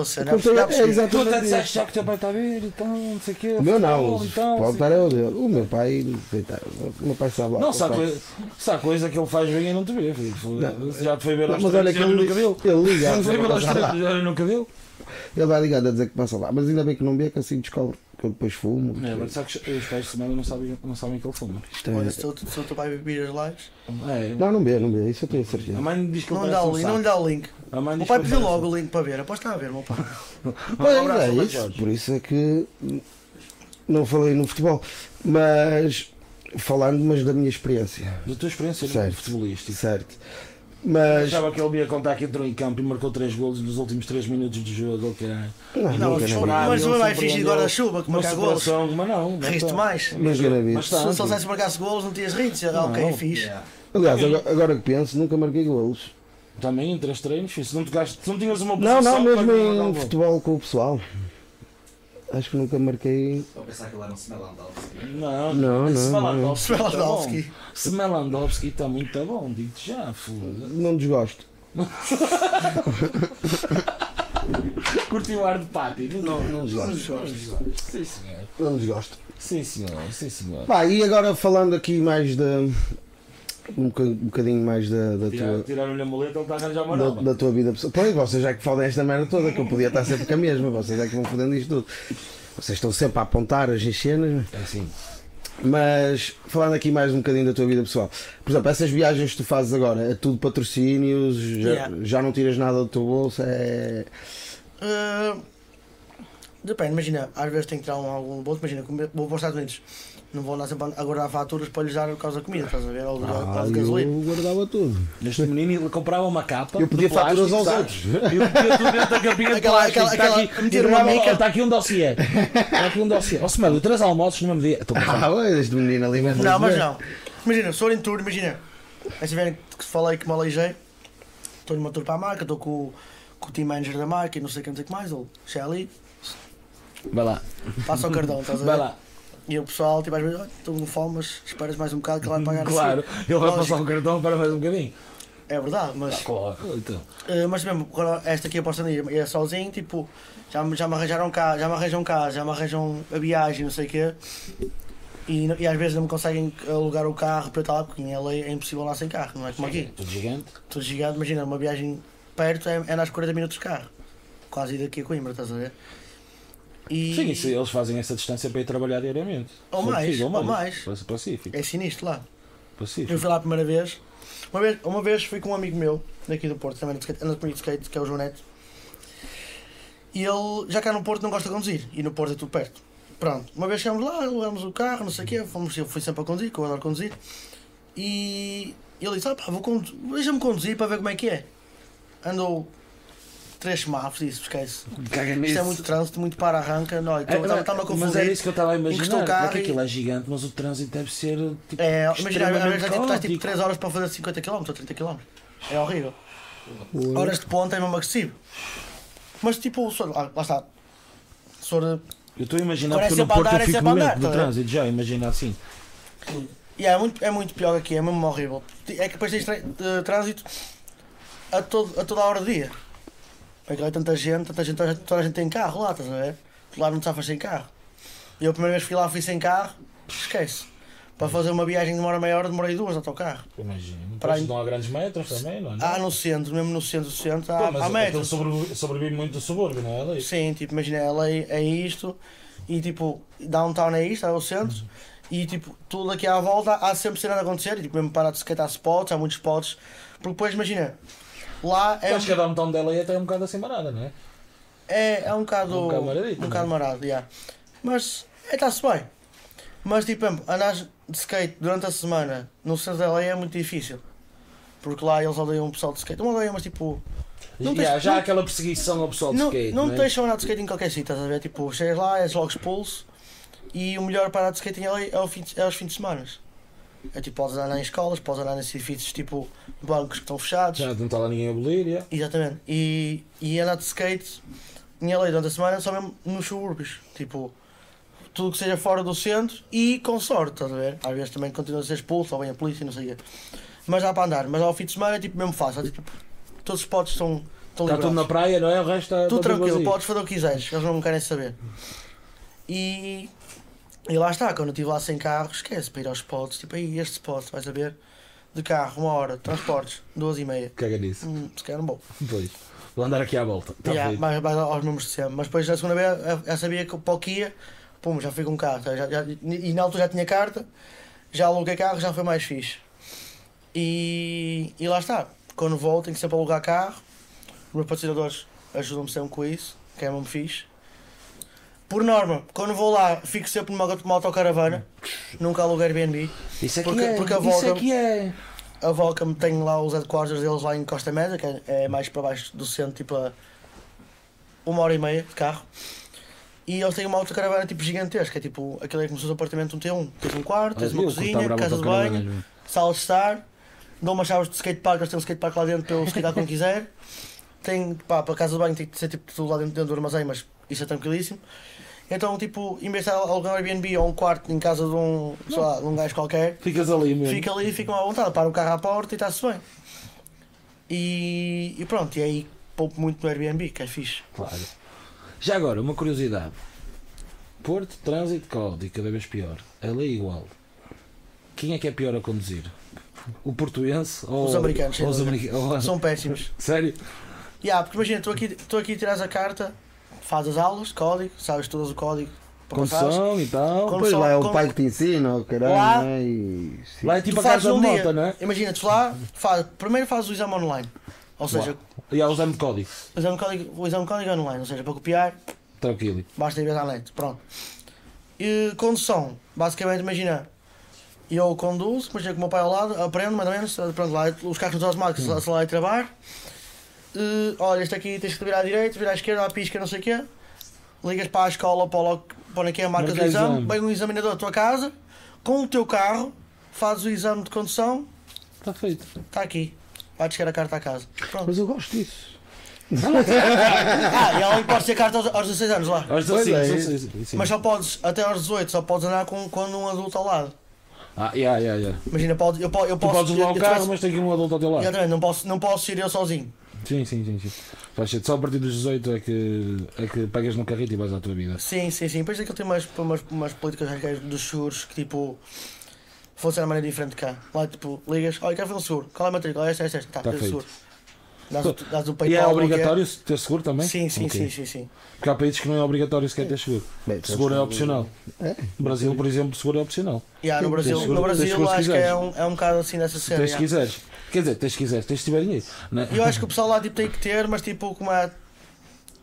a cena. Contei- Já é percebi. Tu até exatamente disseste já que o teu pai está a ver e tal, não sei o quê. O meu não, pode estar é o dele. O meu pai, o meu pai sabe lá. Não, se há, pai- coisa, que ele faz bem e não te vê, Já te foi ver aos Mas olha que ele ele, nunca viu. ele liga, Não foi ver ele, aos ele nunca viu. vai ligando a dizer que passa lá, mas ainda bem que não vê que assim descobre que eu depois fumo. É, mas sabe que os pais de semana não sabem, não sabem que ele fuma. Isto é- Olha, se o teu pai vir as lives, É. Não, não vê, não vê, isso eu tenho A certeza. mãe diz que ele não lhe dá o um link. Não lhe dá o link. A mãe O pai pediu logo o link para ver. Que está a ver, meu pai. Pois abraço, é isso, por isso é que não falei no futebol. Mas falando, mas da minha experiência. Da tua experiência Certo. futebolística. Certo. Mas. Achava que ele ia contar que entrou em campo e marcou 3 golos nos últimos 3 minutos de jogo, que era Não, Não, nunca mas mas não vai fingir guarda-chuva que marcar golos. mas não. não Riste está. mais. Se Nunca na vida. Mas está. se ele marcasse golos, não tinhas rido. Ah, ok, Não. fixe. Aliás, agora, que penso, nunca marquei golos. Também em 3 treinos, se não, tocaste, se não tinhas uma Não, posição não, mesmo para em um futebol com o pessoal. Acho que nunca marquei. Estou a pensar que ele era um Smelandowski. Não, Não, não, Smelandowski está Smelandowski. está muito bom, digo-te já, foda. Não desgosto. Curti o ar de pátio. Não, não desgosto. Sim, senhor. Não desgosto. Sim, senhor. Sim, senhor. Pá, e agora falando aqui mais da. Um boca- bocadinho mais da, da Tirar- tua. Tiraram-lhe a muleta, ele está a arranjar uma Da, da tua vida pessoal. Pois, vocês já que fodem esta merda toda, que eu podia estar sempre com a mesma, vocês é que vão fodendo isto tudo. Vocês estão sempre a apontar as cenas, É assim. mas falando aqui mais um bocadinho da tua vida pessoal. Por exemplo, essas viagens que tu fazes agora, é tudo patrocínios, já, Yeah. já não tiras nada do teu bolso, é. Ah, depende, imagina, às vezes tenho que tirar um, algum bolso, imagina, como eu vou para os Estados Unidos, não vou andar sempre a guardar faturas para lhes dar por causa da comida, estás a ver? Ou, Ah, ou de gasolina. eu guardava tudo. Neste menino ele comprava uma capa. Eu pedia faturas aos outros. E metia tudo dentro da capinha de Aquela- plástico. aquela- Está aqui, aquela- uma mica. Está aqui um dossiê. Está aqui um dossiê. Ó, Semelho, três almoços no mesmo dia. Estou a Ah, ué, este menino ali mesmo. Não, mas não. Imagina, se for em tour, imagina, essa vez que falei que me aleijei, estou numa tour para a marca, estou com, o- com o team manager da marca e não sei o que, não sei o que mais, ele chega ali, Vai lá. passa o cartão, estás a ver? Vai lá. E o pessoal, tipo, às vezes, "Olha, estou com fome, mas esperas mais um bocado que ele vai pagar assim." Claro. Ele vai Lógico. passar o cartão para mais um bocadinho. É verdade, mas. Claro. Então. Uh, mas mesmo, esta aqui posso ir é sozinho, tipo, já, me- já me arranjaram cá, já me arranjam casa, já me arranjam a viagem, não sei o quê. E, e às vezes não me conseguem alugar o carro para estar lá, porque em LA é impossível lá sem carro, não é como aqui. Tudo gigante. Tudo gigante, imagina, uma viagem perto é, é nas 40 minutos de carro. Quase daqui a Coimbra, estás a ver? E Sim, isso, eles fazem essa distância para ir trabalhar diariamente. Ou mais, possível, ou mais. Para ser Pacífico. é sinistro lá. Eu Pacífico. fui lá a primeira vez. Uma vez, uma vez fui com um amigo meu, daqui do Porto, também anda comigo de skate, que é o João Neto. E ele, já cá no Porto, não gosta de conduzir. E no Porto é tudo perto. Pronto, uma vez chegámos lá, alugámos o carro, não sei o quê, fomos, eu fui sempre a conduzir, que eu adoro conduzir. E ele disse: ah, pá, vou condu- deixa-me conduzir para ver como é que é. Andou três semáforos e disse: esquece. Caga Isto é muito trânsito, muito para-arranca. Não, É, então mas- está-me a mas era confundir. isso que eu estava a imaginar. o carro Porque e- aquilo é gigante, mas o trânsito deve ser tipo. É, imagina, às vezes estás tipo caótico. 3 horas para fazer 50 km ou 30 km. É horrível. Horas de ponta é mesmo agressivo. Mas tipo, se for- ah, lá está. Se for, Eu estou a imaginar é porque no Porto andar, eu é fico doente no tá trânsito, já imagina assim. e é, muito, é muito pior que aqui, é mesmo horrível. É que depois tens de trânsito a, todo, a toda a hora do dia. Que lá é tanta gente, tanta gente, toda a gente- toda a gente tem carro lá, estás a ver? Tu lá não safas sem carro. Eu a primeira vez que fui lá fui sem carro, esquece. Para fazer uma viagem de uma hora meia hora demorei duas no autocarro. Imagina. Para não há grandes metros também, não é? Ah, no centro, mesmo no centro, do centro, há, Pô, mas há metros. sobrevive, sobrevive muito do subúrbio, não é? Ali? Sim, tipo, imagina, ela é, é isto e tipo, downtown é isto, é o centro e tipo, tudo aqui à volta há sempre cena a acontecer e tipo, mesmo parar de skate há spots, há muitos spots, porque depois imagina, lá é, acho que a downtown dela aí até é um bocado assim barada, não é? é, é um bocado, Um bocado maradito, um é? bocado marado, yeah. mas é, está-se bem. Mas tipo, andar de skate durante a semana no centro da LA é muito difícil. Porque lá eles odeiam o pessoal de skate. Não odeiam, mas tipo. Não Já- tens- já não- aquela perseguição ao pessoal de não, skate. não não te é? deixam andar de skate em qualquer sítio, estás a ver? Tipo, chegas lá, és logo expulso e o melhor para andar de skate em LA é, fim de- é os fins de semana. É tipo, podes andar em escolas, podes andar nesses edifícios tipo bancos que estão fechados. Já não está lá ninguém a abolir, já. Exatamente. E, e andar de skate em LA durante a semana só mesmo nos subúrbios. Tipo, tudo que seja fora do centro e com sorte, estás a ver? Às vezes também continua a ser expulso ou vem a polícia, não sei o quê. Mas dá para andar. Mas ao fim de semana é tipo mesmo fácil. É, tipo, todos os spots estão, estão Está tudo na praia, não é? O resto está Tudo está tranquilo, vazio. podes fazer o que quiseres, eles não me querem saber. E, e lá está, quando eu estive lá sem carro, esquece para ir aos spots, tipo aí este spot, vais a ver, de carro, uma hora, transportes, duas e meia. Caga nisso. Hum, se calhar não vou. Pois. Vou andar aqui à volta. Tá Yeah, mais, mais aos mesmos de sempre. Mas depois na segunda vez eu- eu sabia que para o que ia, pum, já fui com carro. tá? Já, já, e na altura já tinha carta, já aluguei carro, já foi mais fixe. E, e lá está, quando vou tenho que sempre alugar carro. Os meus patrocinadores ajudam-me sempre com isso, que é mesmo fixe. Por norma, quando vou lá, fico sempre numa, numa autocaravana, nunca alugo Airbnb. Isso aqui Porque- é. porque a isso volta- aqui é. A Volcom tem lá os headquarters deles lá em Costa Média, que é, é mais para baixo do centro, tipo a uma hora e meia de carro. E eles têm uma autocaravana tipo gigantesca, é tipo aquele é como se fosse um apartamento um T1. Tens um quarto, tens uma cozinha, casa de banho, sala de estar, dou umas chaves de skatepark, eles têm um skatepark lá dentro para eu skatear quando quiser. Tem, pá, para a casa de banho tem que ser tipo tudo lá dentro, dentro do armazém, mas isso é tranquilíssimo. Então, tipo, em vez de alugar um Airbnb ou um quarto em casa de um, sei lá, de um gajo qualquer, Ficas ali mesmo. fica ali, fica à vontade, para o carro à porta e está-se bem. E, e pronto, e aí poupo muito no Airbnb, que é fixe. Claro. Já agora, uma curiosidade. Porto, trânsito, código, cada vez pior. A lei é igual. Quem é que é pior a conduzir? O portuense ou Os americanos, sem ou os dúvida. americanos? São péssimos. Sério? Yeah, porque imagina, estou aqui, estou aqui a tirar a carta, faz as aulas, código, sabes todas o código. Condução e tal. Com- Depois lá é o pai que te ensina, o caralho, Lá- né? E... Lá é tipo Tu a casa fazes de um moto, dia, não é? imagina, tu lá, faz, primeiro fazes o exame online, ou seja, E há usando código. o exame, de código, o exame de código é online, ou seja, para copiar, Tranquilo. basta ir ver à net, pronto. E condução, basicamente, imagina, eu conduzo, imagina com o meu pai ao lado, aprendo mais ou menos, pronto, lá, os carros nos automáticos, Hum. lá, lá e trabalho. E, olha, este aqui tens que virar à direita, virar à esquerda, à pisca, não sei o quê. Ligas para a escola, para, o, para aqui a marca do exame, exame. vem um examinador à tua casa, com o teu carro, fazes o exame de condução, Está feito. está aqui. Vai chegar a carta à casa. Pronto. Mas eu gosto disso. Ah, e ela pode ter carta aos, aos 16 anos lá. Aos Pois 16, é. 16, sim. Mas só podes, até aos 18, só podes andar com, quando um adulto ao lado. Ah, yeah, yeah, yeah. Imagina, pode, eu, eu Tu posso. podes levar o carro, mas tem aqui um adulto ao teu lado. Exatamente, não posso, não posso ir eu sozinho. Sim, sim, sim. sim. Faz sentido. Só a partir dos 18 é que, é que pegas no carrito e vais à tua vida. Sim, sim, sim. Depois aquilo tem umas, umas, umas políticas é dos seguros que tipo. Funciona de maneira diferente cá. Lá tipo, ligas, olha, quero fazer um seguro. Qual é a matrícula? Esta, esta, esta. Tá, Tá feito. seguro. Dás, o- dás o E PayPal. é o que obrigatório ter seguro também? Sim, sim, Ok. sim, sim, sim. Porque há países que não é obrigatório sequer ter seguro. Bem, Seguro é sabes que- opcional. É? No Brasil, por exemplo, seguro é opcional. Yeah, no Brasil, tens seguro- no tens Brasil seguro acho que é um, é um bocado assim nessa cena. Tens se quiseres. Quer dizer, tens se quiseres, tens se tiver dinheiro. né? Eu acho que o pessoal lá tipo, tem que ter, mas tipo, como há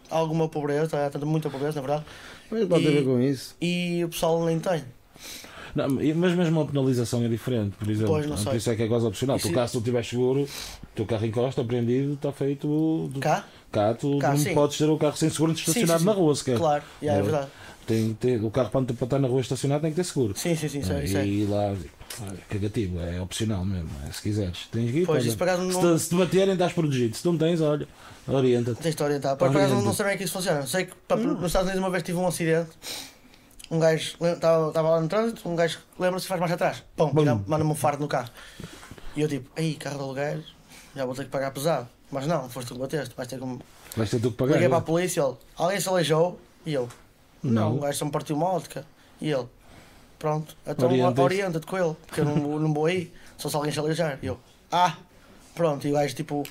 alguma pobreza, há tanta- muita pobreza, na verdade, Mas pode ter a E- ver com isso. e o pessoal nem tem. Não, mas mesmo a penalização é diferente, por exemplo. Pois, não sei. Por isso é que é quase opcional. E Tu, se- caso tu tiveres seguro, o teu carro encosta, apreendido, está feito. do- Cá? Cá, tu Cá, não sim. podes ter o carro sem seguro estacionado Sim, sim, na rua sequer. Claro, yeah, é É. verdade. Tem, que ter, o carro para, para estar na rua estacionado tem que ter seguro. Sim, sim, sim, isso é- é. E lá, é cagativo, é opcional mesmo. é, se quiseres, tens que ir. Pois, olha. isso por acaso se, não- te, se te baterem, estás protegido. Se não tens, olha, orienta-te. Tens de orientar. Por acaso não, sei bem que isso funciona. Sei que pá, nos Estados Unidos uma vez tive um acidente. Um gajo estava lá no trânsito, um gajo lembra-se faz marcha atrás. Pum, manda-me um fardo no carro. E eu tipo, aí, carro de aluguer, já vou ter que pagar pesado. Mas não, foste tu que bateste, vais ter que. Vais ter tu que pagar. Liguei para a é? polícia, ele, alguém se aleijou? E eu, não, Não. o gajo só me partiu uma ótica. E ele, pronto, então Orienta-te. orienta-te com ele, porque eu não, vou- não vou aí, só se alguém se aleijar. E eu, ah, pronto, e o gajo tipo,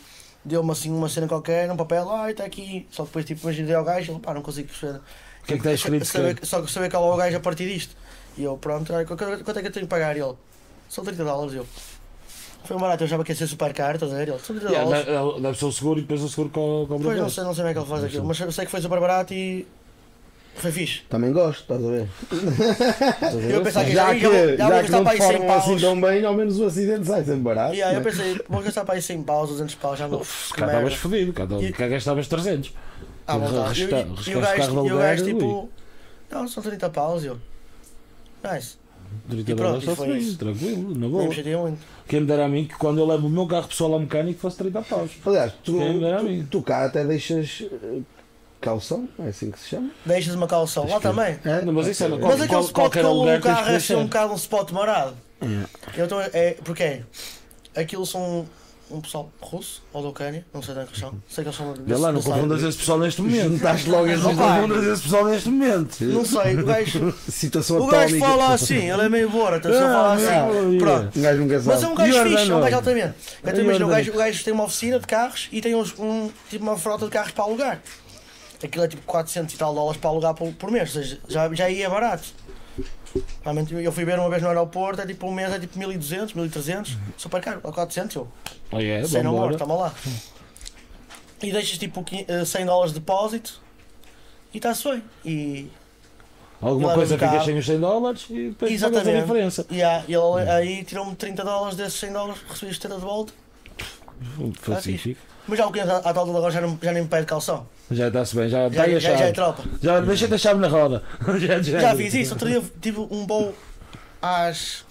deu-me assim uma cena qualquer, num papel, ah, está aqui. Só que depois tipo, imagina ao gajo, ele, pá, não consigo perceber. O que é que está escrito? Saber, só que saber qual é o gajo a partir disto. E eu, pronto, olha, quanto é que eu tenho que pagar? E ele, são 30 dólares. E eu, foi um barato, eu achava que ia ser super caro, estás a ver? Ele, são 30 Yeah, dólares. deve, ser o seguro e depois o seguro co- cobra Pois não o sei, não sei como é que ele faz aquilo, mas eu sei que foi super barato e foi fixe. Também gosto, estás a ver? Eu pensava que Já já, que, já, vou, já já vou que gastar não para aí 100 formam assim paus. tão bem, ao menos o acidente sai sempre barato. Yeah, eu né? pensei, vou gastar para aí 100 paus, 200 paus, já não. Uf, que cá estavas fodido, cá, E- cá gastavas 300. À vontade. E, Arrisca- e, e arriscaste o o carro gajo, de e o aluguer, gajo ui. tipo, não, são 30 paus. E eu, nice. 30 E pronto, dólares e só foi se isso. tranquilo, na Nem boa. me chateei muito. Quem me dera a mim que quando eu levo o meu carro pessoal ao mecânico fosse 30 paus. Aliás, tu, tu, tu cá até deixas eh, calção, é assim que se chama. Deixas uma calção lá também. É? Não, mas isso é no- Mas aquele spot que o carro é ser um bocado um spot marado. É. Eu tô, é, porque é, aquilo são um pessoal russo ou da Ucrânia, não sei de onde que são. Sei que eles são Vê lá, não confundas esse pessoal neste momento. Juntaste logo as Não confundas esse pessoal neste momento. Não sei, o gajo, Situação o gajo atómica. fala assim, ele é meio bora, então se ele Ah, fala assim. Pronto. Um gajo nunca sabe. Mas é um gajo fixe, é um gajo altamente. Então imagina, o gajo, o gajo tem uma oficina de carros e tem uns, um, tipo uma frota de carros para alugar. Aquilo é tipo 400 e tal dólares para alugar por, por mês, ou seja, já, já é barato. Realmente, eu fui ver uma vez no aeroporto, é tipo um mês é tipo 1200, 1300, super caro, a 400 eu. Oh, é, Sem não vambora. toma lá. E deixas tipo quin- eh, 100 dólares de depósito e está-se bem. E Alguma coisa fica carro. sem os 100 dólares e depois pagas a diferença. Yeah, e ele aí tirou-me 30 dólares desses 100 dólares, recebi a esteira de volta. Pacífico. Mas já o conheço, à à tal agora já, não, já nem me pede calção. Já está-se bem, já está aí a já, já é chave. tropa. Já deixa-te a chave na roda. já, já, Já fiz isso, outro dia tive um voo às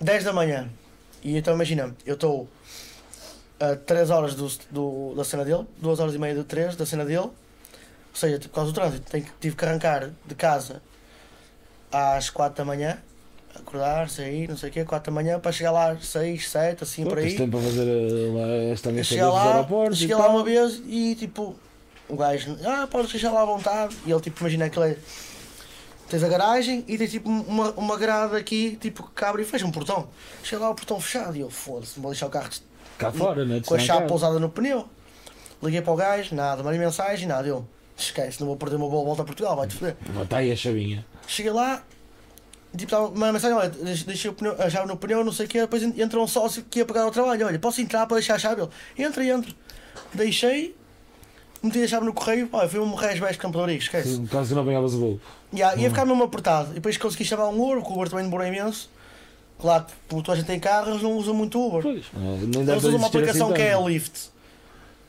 10 da manhã. E então imagina, eu estou a 3 horas do, do- da cena dele, 2 horas e meia de 3 da cena dele. Ou seja, por causa do trânsito, tenho que- tive que arrancar de casa às 4 da manhã, acordar, sair, não sei o quê, 4 da manhã, para chegar lá às 6, 7, assim Pô, por aí. tempo para fazer eh, lá esta lista Cheguei lá, cheguei lá uma vez e tipo, o gajo, ah, podes deixar lá à vontade. E ele tipo, imagina que ele tens a garagem e tens tipo uma, uma grade aqui, tipo, que abre e fecha um portão. Chega lá o portão fechado e eu, foda-se, vou deixar o carro Cá fora, né? com a chave pousada no pneu. Liguei para o gajo, nada, mandei mensagem, nada. Eu, esquece, não vou perder uma boa volta a Portugal, vai-te foder. Está aí a chavinha. Cheguei lá, tipo, uma mensagem, olha, deix- deixei o pneu, a chave no pneu, não sei o quê, depois en- entrou um sócio que ia pegar ao trabalho, olha, posso entrar para deixar a chave? Ele, entra, entra. Deixei, meti a chave no correio, olha, foi um resbés de Campo de Ourique, esquece. Caso que não apanhavas o voo. Yeah, ia ficar mesmo apertado. E depois consegui chamar um Uber, que o Uber também demorou imenso. Claro, toda a gente tem carro, eles não usam muito Uber. Pois. Nem deve Eles usam uma existir aplicação assim que é a. Lyft.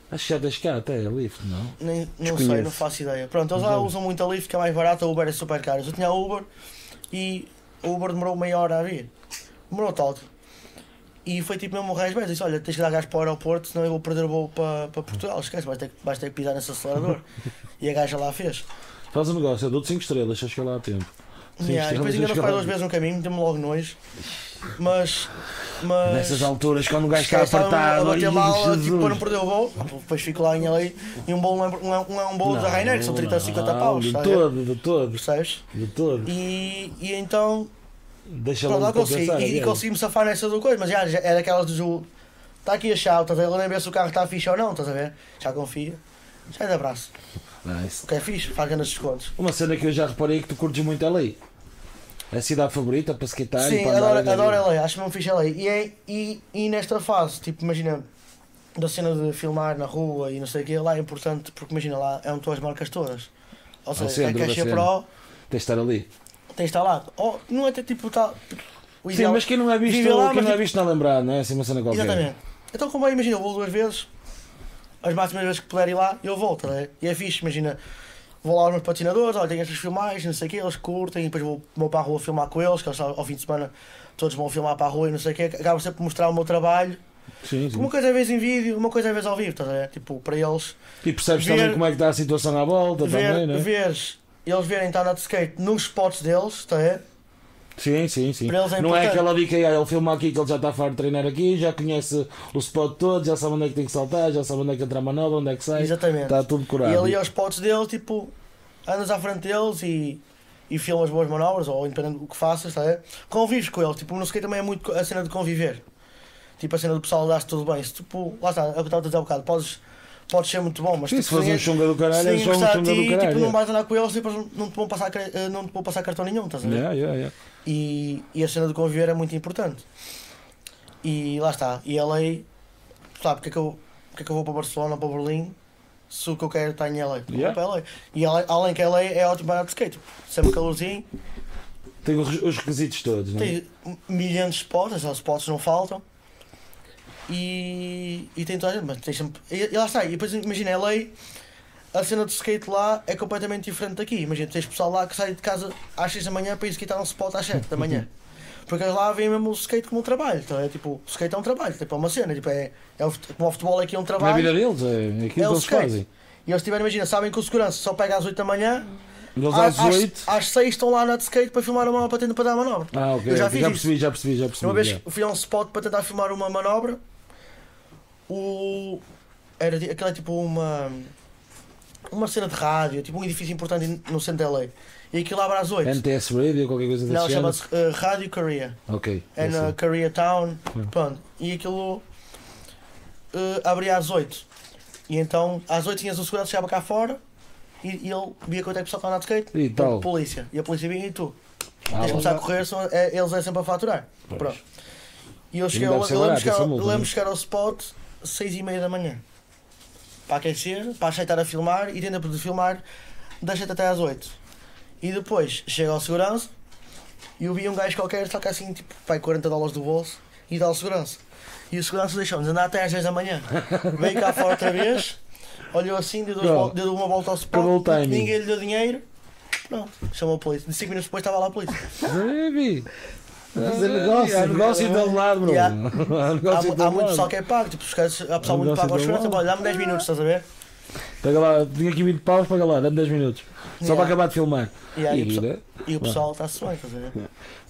Acho que já tens cá até, é Lift, não? Nem, não sei, não faço ideia. Pronto, eles lá Não. usam muito a Lyft, que é mais barata, a Uber é super caro. Eu tinha a Uber e o Uber demorou meia hora a vir. Demorou tal. E foi tipo mesmo o Reis Bez, disse, olha, tens que dar gás para o aeroporto, senão eu vou perder o voo para, para Portugal. Esquece, vais ter, que- vais ter que pisar nesse acelerador. e a gaja lá fez. Faz um negócio, eu dou-te 5 estrelas, se chegar lá a tempo. Yeah, e depois ainda pai lá. duas vezes no caminho, deu-me logo nojo. Mas. mas Nessas alturas, quando o gajo está apertado, a bater mal, tipo, para não perder o voo. Depois fico lá em LA e um voo não é, não é- um voo da Rainer, que são 30, 50 não, paus. De a ver? todo, de todo, Percebes? de todo. E, e então, Deixa pronto, lá consegui. E, e consegui-me safar nessa do coisa, mas já, já era aquelas do. Está aqui a chave, estás a ver? Eu nem ver se o carro está fixe ou não, estás a ver? Já confia. Já é de abraço. Nice. O que é fixe, faz grandes descontos. Uma cena que eu já reparei é que tu curtes muito a lei. É a cidade favorita para skatear e Sim, para andar adoro, a adoro LA, acho mesmo fixe LA. E, é, e, e nesta fase, tipo, imagina, da cena de filmar na rua e não sei o que, lá é importante, porque imagina, lá é onde tu as marcas todas. Ou seja, centro ser cena. pro, Tens de estar ali. tem de estar lá. Ou, não é ter tipo tal. Sim, ideal- mas quem não é visto, lá, quem não é tipo- visto não é lembrado, não é? Assim uma cena qualquer. Exatamente. Então, como é, imagina, eu vou duas vezes, as máximas vezes que puder ir lá, eu volto, né? E é fixe, imagina, vou lá aos meus patinadores, olha, tenho estas filmagens, não sei o quê, eles curtem, e depois vou, vou para a rua filmar com eles, que eles ao fim de semana todos vão filmar para a rua e não sei o quê, acaba sempre por mostrar o meu trabalho. Sim, sim. Uma coisa é vez em vídeo, uma coisa é vez ao vivo, estás a ver? Tipo, para eles E percebes ver- também como é que está a situação à volta ver, também, não é? veres, eles verem estar de skate nos spots deles, está a ver? Sim, sim, sim. Para eles é não é aquela dica, ah, ele filma aqui que ele já está farto de treinar aqui, já conhece o spot todo, já sabe onde é que tem que saltar, já sabe onde é que entra a manobra, onde é que sai. Exatamente. Está tudo curado. E ali aos spots deles, tipo, andas à frente deles e, e filmas boas manobras, ou independente do que faças, tá a ver? Convives com eles, tipo, no skate também é muito a cena de conviver. Tipo, a cena do pessoal dar-se tudo bem. Se, tipo, lá está, é o que estava a dizer há bocado, podes, podes ser muito bom, mas Sim, tipo, se fores um chunga do caralho, é só um chunga do caralho. tipo, não vais andar com eles, tipo, não te vão passar, eh, não te vão passar cartão nenhum, estás a ver? Yeah, yeah, yeah. E, e a cena de conviver é muito importante. E lá está. E LA, sabe, porque é que eu, porque é que eu vou para Barcelona, para Berlim, se o que eu quero está em LA? Yeah. Para LA. E LA, além que LA é ótimo para andar de skate. Sempre calorzinho, Tem os, os requisitos todos, não é? tem milhares de spots, os spots não faltam. E, e tem toda a gente, mas tem sempre. E, e lá está, e depois imagina, LA, a cena de skate lá é completamente diferente daqui. Imagina, tens pessoal lá que sai de casa às 6 da manhã para ir skatear um spot às 7 da manhã. Porque lá veem mesmo o skate como um trabalho. Então é tipo, o skate é um trabalho, tipo, é uma cena. Tipo, é, é como o futebol aqui é um Na trabalho. vida deles, é aquilo É que eles skate. fazem. E eles tiveram, imagina, sabem que o segurança só pega às 8 da manhã, Eles às, às 8. às, às 6 estão lá na skate para filmar uma patente para dar a manobra. Ah, ok. Eu já já, percebi, já percebi, já percebi. Uma vez que fui a um spot para tentar filmar uma manobra, o. Era, é tipo uma. Uma cena de rádio, tipo um edifício importante no centro de LA. E aquilo abre às 8. NTS Radio, qualquer coisa desse Não, chama-se uh, Rádio Korea. Ok. É na sei. Koreatown. Hum. Pronto. E aquilo uh, abria às 8. E então às 8 tinhas o segurança chegava cá fora e, e ele via quanto é que o pessoal está a andar de skate. E tal. Polícia. E a polícia vinha e tu. Ah, Tens de começar a correr, são, é, eles é sempre a faturar. Pois. Pronto. E eu cheguei, eu, lembro, barato chegar, essa multa, eu lembro não é? chegar ao spot 6 e meia da manhã. Para aquecer, para aceitar a filmar e tendo de filmar das 7 até às 8. E depois chega ao segurança e eu vi um gajo qualquer saca assim, tipo, pai, 40 dólares do bolso e dá ao segurança. E o segurança deixou-nos andar até às 10 da manhã. Veio cá fora outra vez, olhou assim, deu, Não. vol- deu uma volta ao spot, ninguém lhe deu dinheiro. Pronto, chamou a polícia. De 5 minutos depois estava lá a polícia. Baby. Fazer negócio. Há negócio de lado, bro. Yeah. Há Há, muito pessoal que é pago, tipo, os caras, há pessoal muito pago aos olha, dá-me 10 minutos, estás a ver? Pega lá, tinha aqui 20 paus, paga lá, dá-me 10 minutos. Só para acabar de filmar. E, o pessoal, e o pessoal está-se bem, estás a ver?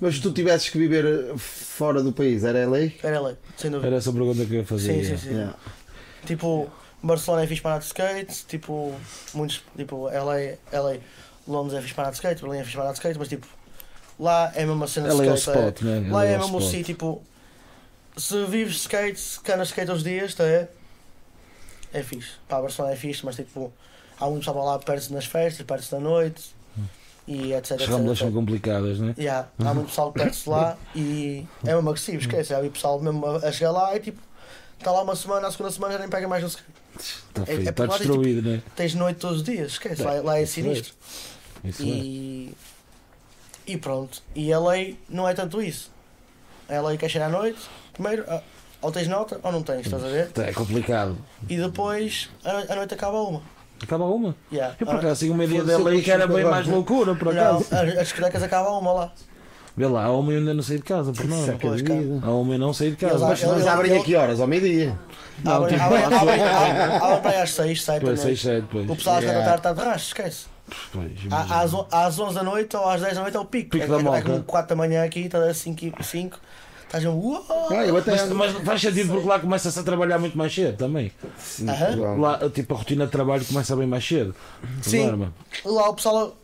Mas se tu tivesses que viver eh, fora do país, era LA? Era lei, sem dúvida. Era essa a pergunta que eu ia fazer. Sim, sim, sim. Tipo, Barcelona é fixe para andar de skate, tipo, muitos, tipo, LA, LA, Londres é fixe para andar de skate, Berlim é fixe para andar de skate, mas tipo, lá é mesmo a cena de é o skate. spot, né? Lá é o mesmo spot. assim, tipo, se vives skate, se canas skate aos dias, tá é? É fixe. Pá, Barcelona é fixe, mas tipo, há muito pessoal lá perto nas festas, perto da noite e etc. As ramblas são complicadas, né? Yeah, há muito pessoal perto lá e é mesmo agressivo, esquece. Há o pessoal mesmo a, chegar lá e tipo, está lá uma semana, a segunda semana já nem pega mais no skate. Está É- é por lá, destruído, né? Tens noite todos os dias, esquece, lá, lá é sinistro. Isso é. E, pronto. E a lei não é tanto isso. A lei quer chegar à noite, primeiro, ah, ou tens nota ou não tens, estás a ver? É complicado. E depois a, a noite acaba a uma. Acaba uma. Yeah. Eu por Ah, acaso sigo uma ideia dela aí que era bem agora. mais loucura, por não, acaso. as, as discotecas acabam a uma lá. Vê lá, a uma eu ainda não saí de casa, por não. A uma eu não saí de casa. Mas, mas abrem a que horas? Ao meio-dia? Abrem tipo, abrem- para aí às 6, 7 da Depois 6, noite. 7, depois. O pessoal às 7 da tarde está de rastro, esquece. Às, às 11 da noite ou às 10 da noite é o pico. Pico é, da é, é como 4 da manhã aqui, está a 5, 5. Estás a até. Mas, mas faz sentido porque lá começa-se a trabalhar muito mais cedo também. Aham. Lá, tipo, a rotina de trabalho começa bem mais cedo. Sim. norma. Lá o pessoal.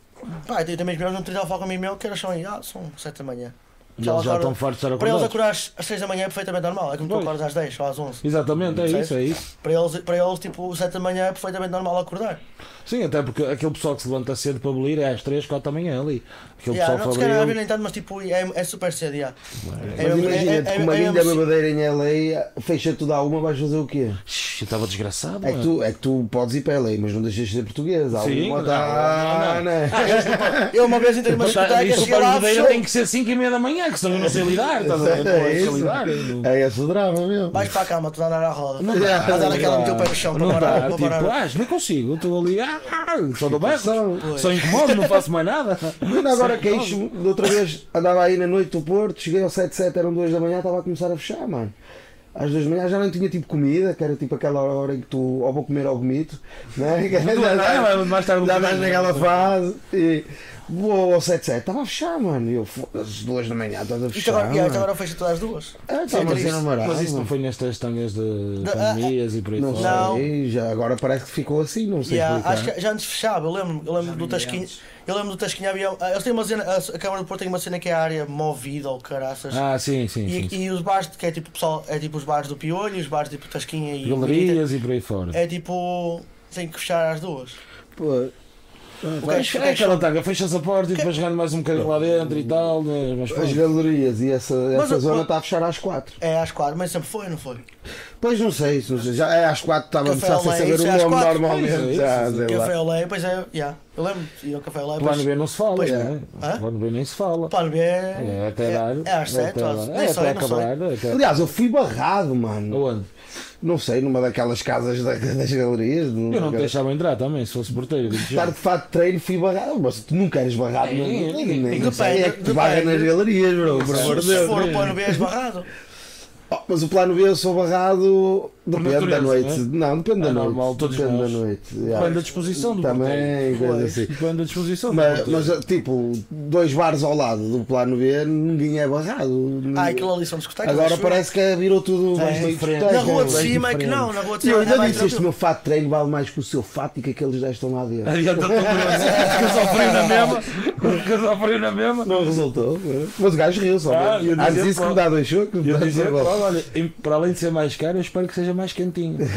Pá, tem também meus não trilhar falar com amigo meu que era só aí, ah, são 7 da manhã. E eles já estão fartos de estar Para eles acordar às- às 6 da manhã é perfeitamente normal. É como tu Pois. acordas às 10 ou às 11. Exatamente, é isso, é isso. Para eles, para eles tipo, 7 da manhã é perfeitamente normal acordar. Sim, até porque aquele pessoal que se levanta cedo para bolir é às 3, 4 da manhã ali. Aquele Yeah, pessoal não, fabril. não nem tanto, mas tipo, é, é super cedo. Yeah. É Mas mesmo- é- imagina-te, é- com uma é assim. babadeira em LA, fecha tudo à uma, vais fazer o quê? Shhh, Eu estava desgraçado. É que, tu, é que tu podes ir para LA, mas não deixas de ser português. À Sim, uma não, tá, não, né? Eu uma vez entrei numa discoteca, cheguei lá, fechou. tem que ser 5 e meia da manhã, que senão eu não sei lidar. Estás a ver? Não É isso. não- É esse o drama mesmo. Vais para a cama, tu dá na roda. Não dá, ela não aquela dá. meteu o pé no chão para Não parar. tipo, ah, não consigo, estou ali, ah, ah, só só incomodo, não faço mais nada. Ainda agora Sim, queixo-me, da outra vez andava aí na noite do Porto, cheguei ao 77, eram 2 da manhã, estava a começar a fechar, mano. Às 2 da manhã já não tinha tipo comida, que era tipo aquela hora em que tu ou vou comer ou vomito, né? Não é mas mais tarde Já estás bocadinho. naquela fase e vou ao 77, estava a fechar, mano. E eu, às 2 da manhã, estás a Isto fechar. agora, yeah, isto mano. agora fecha todas as duas. Ah, tá, Sim, mas marado, Mas isso não foi nestas tangas de Da- pandemias e por aí Não fora. Não. sei, já, agora parece que ficou assim, não sei Yeah, explicar. acho que já antes fechava, eu lembro, eu lembro do Tasquinha. Eu lembro do Tasquinha havia. Eles têm uma cena, a a Câmara do Porto tem uma cena que é a área movida ou caraças. Ah, sim, sim, e, sim. e os bares que é tipo pessoal, é tipo os bares do Piolho, os bares tipo Tasquinha e Galerias e por aí fora. É tipo. tem que fechar às duas. Pô, O É, gajo- é aquela tanga, fechas a porta e depois jogando mais um bocadinho lá dentro e tal, né, mas as galerias e essa, essa zona está a fechar às 4. É às quatro, mas sempre foi, não foi? Pois não sei, não sei. Já é às 4 estava a começar sem saber leite, o nome quatro. normalmente. É, já. Café ao Lei, pois é, yeah, eu lembro, e o Café ao Lei, Plano B não se fala, Pois? Hã? Plano B nem se fala. Plano B é. É até dar. É às é 7, até às- dar- nem é até acabar. Aliás, eu fui barrado, mano. Aonde? Não sei, numa daquelas casas da- das galerias. Eu não te deixava entrar também, se fosse porteiro. Estar de fato de treino, fui barrado. Mas tu nunca eres barrado. Sim, nem, sim. nem, sei, é Depende, que te barra nas galerias, bro. Por amor de Se Deus. for o plano B é esbarrado. Oh, mas o plano B eu sou barrado. Depende da noite. né? Não, depende da É noite. normal, todos depende nós. da noite. Depende da disposição do Também, coisa assim. Depende da disposição do Mas, mas, tipo, dois bares ao lado do plano B, ninguém é barrado. Ah, aquilo ali são discotecas. Agora eu. parece que virou tudo É, mais na diferente. Na rua de cima é que não, na rua de E cima eu é ainda disse: este tranquilo. meu fato de treino vale mais que o seu fato e que aqueles 10 estão lá dentro. Adianta tudo que eu só frio na mesma. Que eu só frio na mesma. Não resultou. Mas o gajo riu só. Ah, eu Antes dizia, disso que me dá dois chocos. Para além de ser mais caro, eu espero que seja mais quentinho.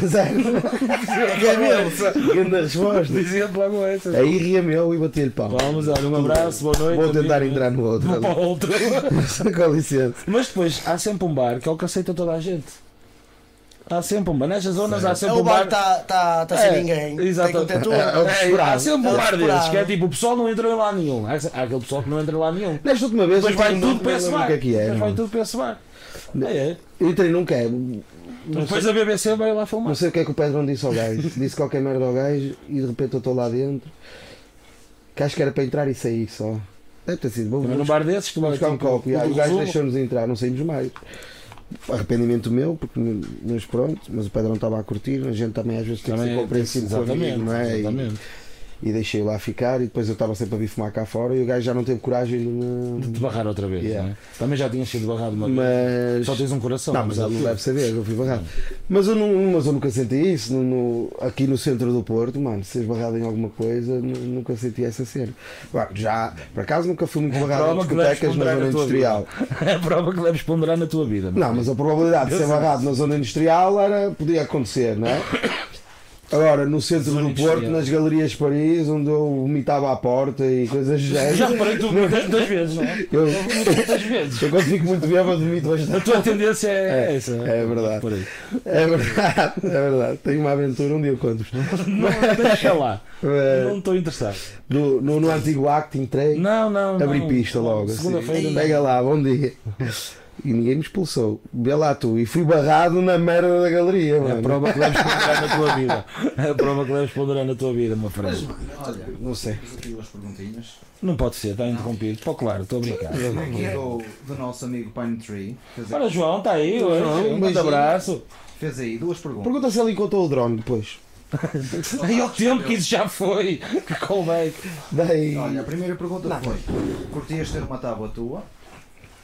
É mesmo. Grande resposta. Dizia-te logo essa. Aí ria meu e bati-lhe pau. Vamos, olha, um abraço, boa noite. Vou tentar amigo. entrar no outro. Vou para o outro. Com licença. Mas depois há sempre um bar que é o que aceita toda a gente. Há sempre um bar. Nestas zonas há É sempre o um bar bar. que está tá, tá sem É, ninguém. exato. Tem que. É, é o É, há sempre É um o bar desses, que é tipo, o pessoal não entrou em lá nenhum. Há há aquele pessoal que não entra em lá nenhum. Nesta última vez Depois eu vai não- tudo para esse bar. o que é que é. Depois vai tudo para esse bar. É, é. Eu entrei num Depois a BBC vai lá filmar. Não sei o que é que o Pedro disse ao gajo. Disse qualquer merda ao gajo e de repente eu estou lá dentro. Que acho que era para entrar e sair só. Deve ter sido bom. Num bar desses, vais buscar um copo. E aí o gajo deixou-nos entrar, não saímos mais. Arrependimento meu, porque mas pronto, mas o Pedro não estava a curtir, a gente também às vezes tem que Também ser é- compreensivo com o Exatamente, amigo, não é? Exatamente. E, deixei lá ficar e depois eu estava sempre a vir fumar cá fora e o gajo já não teve coragem de. De barrar outra vez, Yeah. não é? Também já tinhas sido barrado uma vez. Mas. Só tens um coração. Não, mas ele deve saber, eu fui barrado. Mas eu, não, mas eu nunca senti isso. No, no- aqui no centro do Porto, mano, se seres barrado em alguma coisa, nu- nunca senti essa cena. Claro, já, por acaso, nunca fui muito É barrado em que deves discotecas na zona na industrial. É a prova que deves ponderar na tua vida. Não, mas a probabilidade de ser barrado na zona industrial era, podia acontecer, não é? Agora, no centro Zona do Porto, industrial. nas galerias de Paris, onde eu vomitava à porta e coisas do Já género. reparei que tu muitas muitas vezes, não é? Eu, Muitas vezes. eu quando fico muito bêbado, vomito A bastante. tua tendência é, É, essa. é verdade. É verdade, é verdade. Tenho uma aventura, um dia eu conto Não, deixa lá. Eh, Não estou interessado. no, no, no antigo acto entrei, Não, não. abri não. pista logo. Assim. Segunda-feira. Pega lá, bom dia. E ninguém me expulsou. Vê lá tu. E fui barrado na merda da galeria, É a mano. prova que deves ponderar na tua vida. É a prova que deves ponderar na tua vida, meu frente. Olha, Não sei. Não pode ser, está interrompido. Pô, claro, estou a brincar. Aqui do, do nosso amigo Pine Tree. Ora, João, está aí hoje. João, Um grande abraço. fez aí duas perguntas. Pergunta se ele encontrou o drone depois. Aí ao tempo que isso já foi. Que callback. Daí. Olha, a primeira pergunta foi: curtias ter uma tábua tua?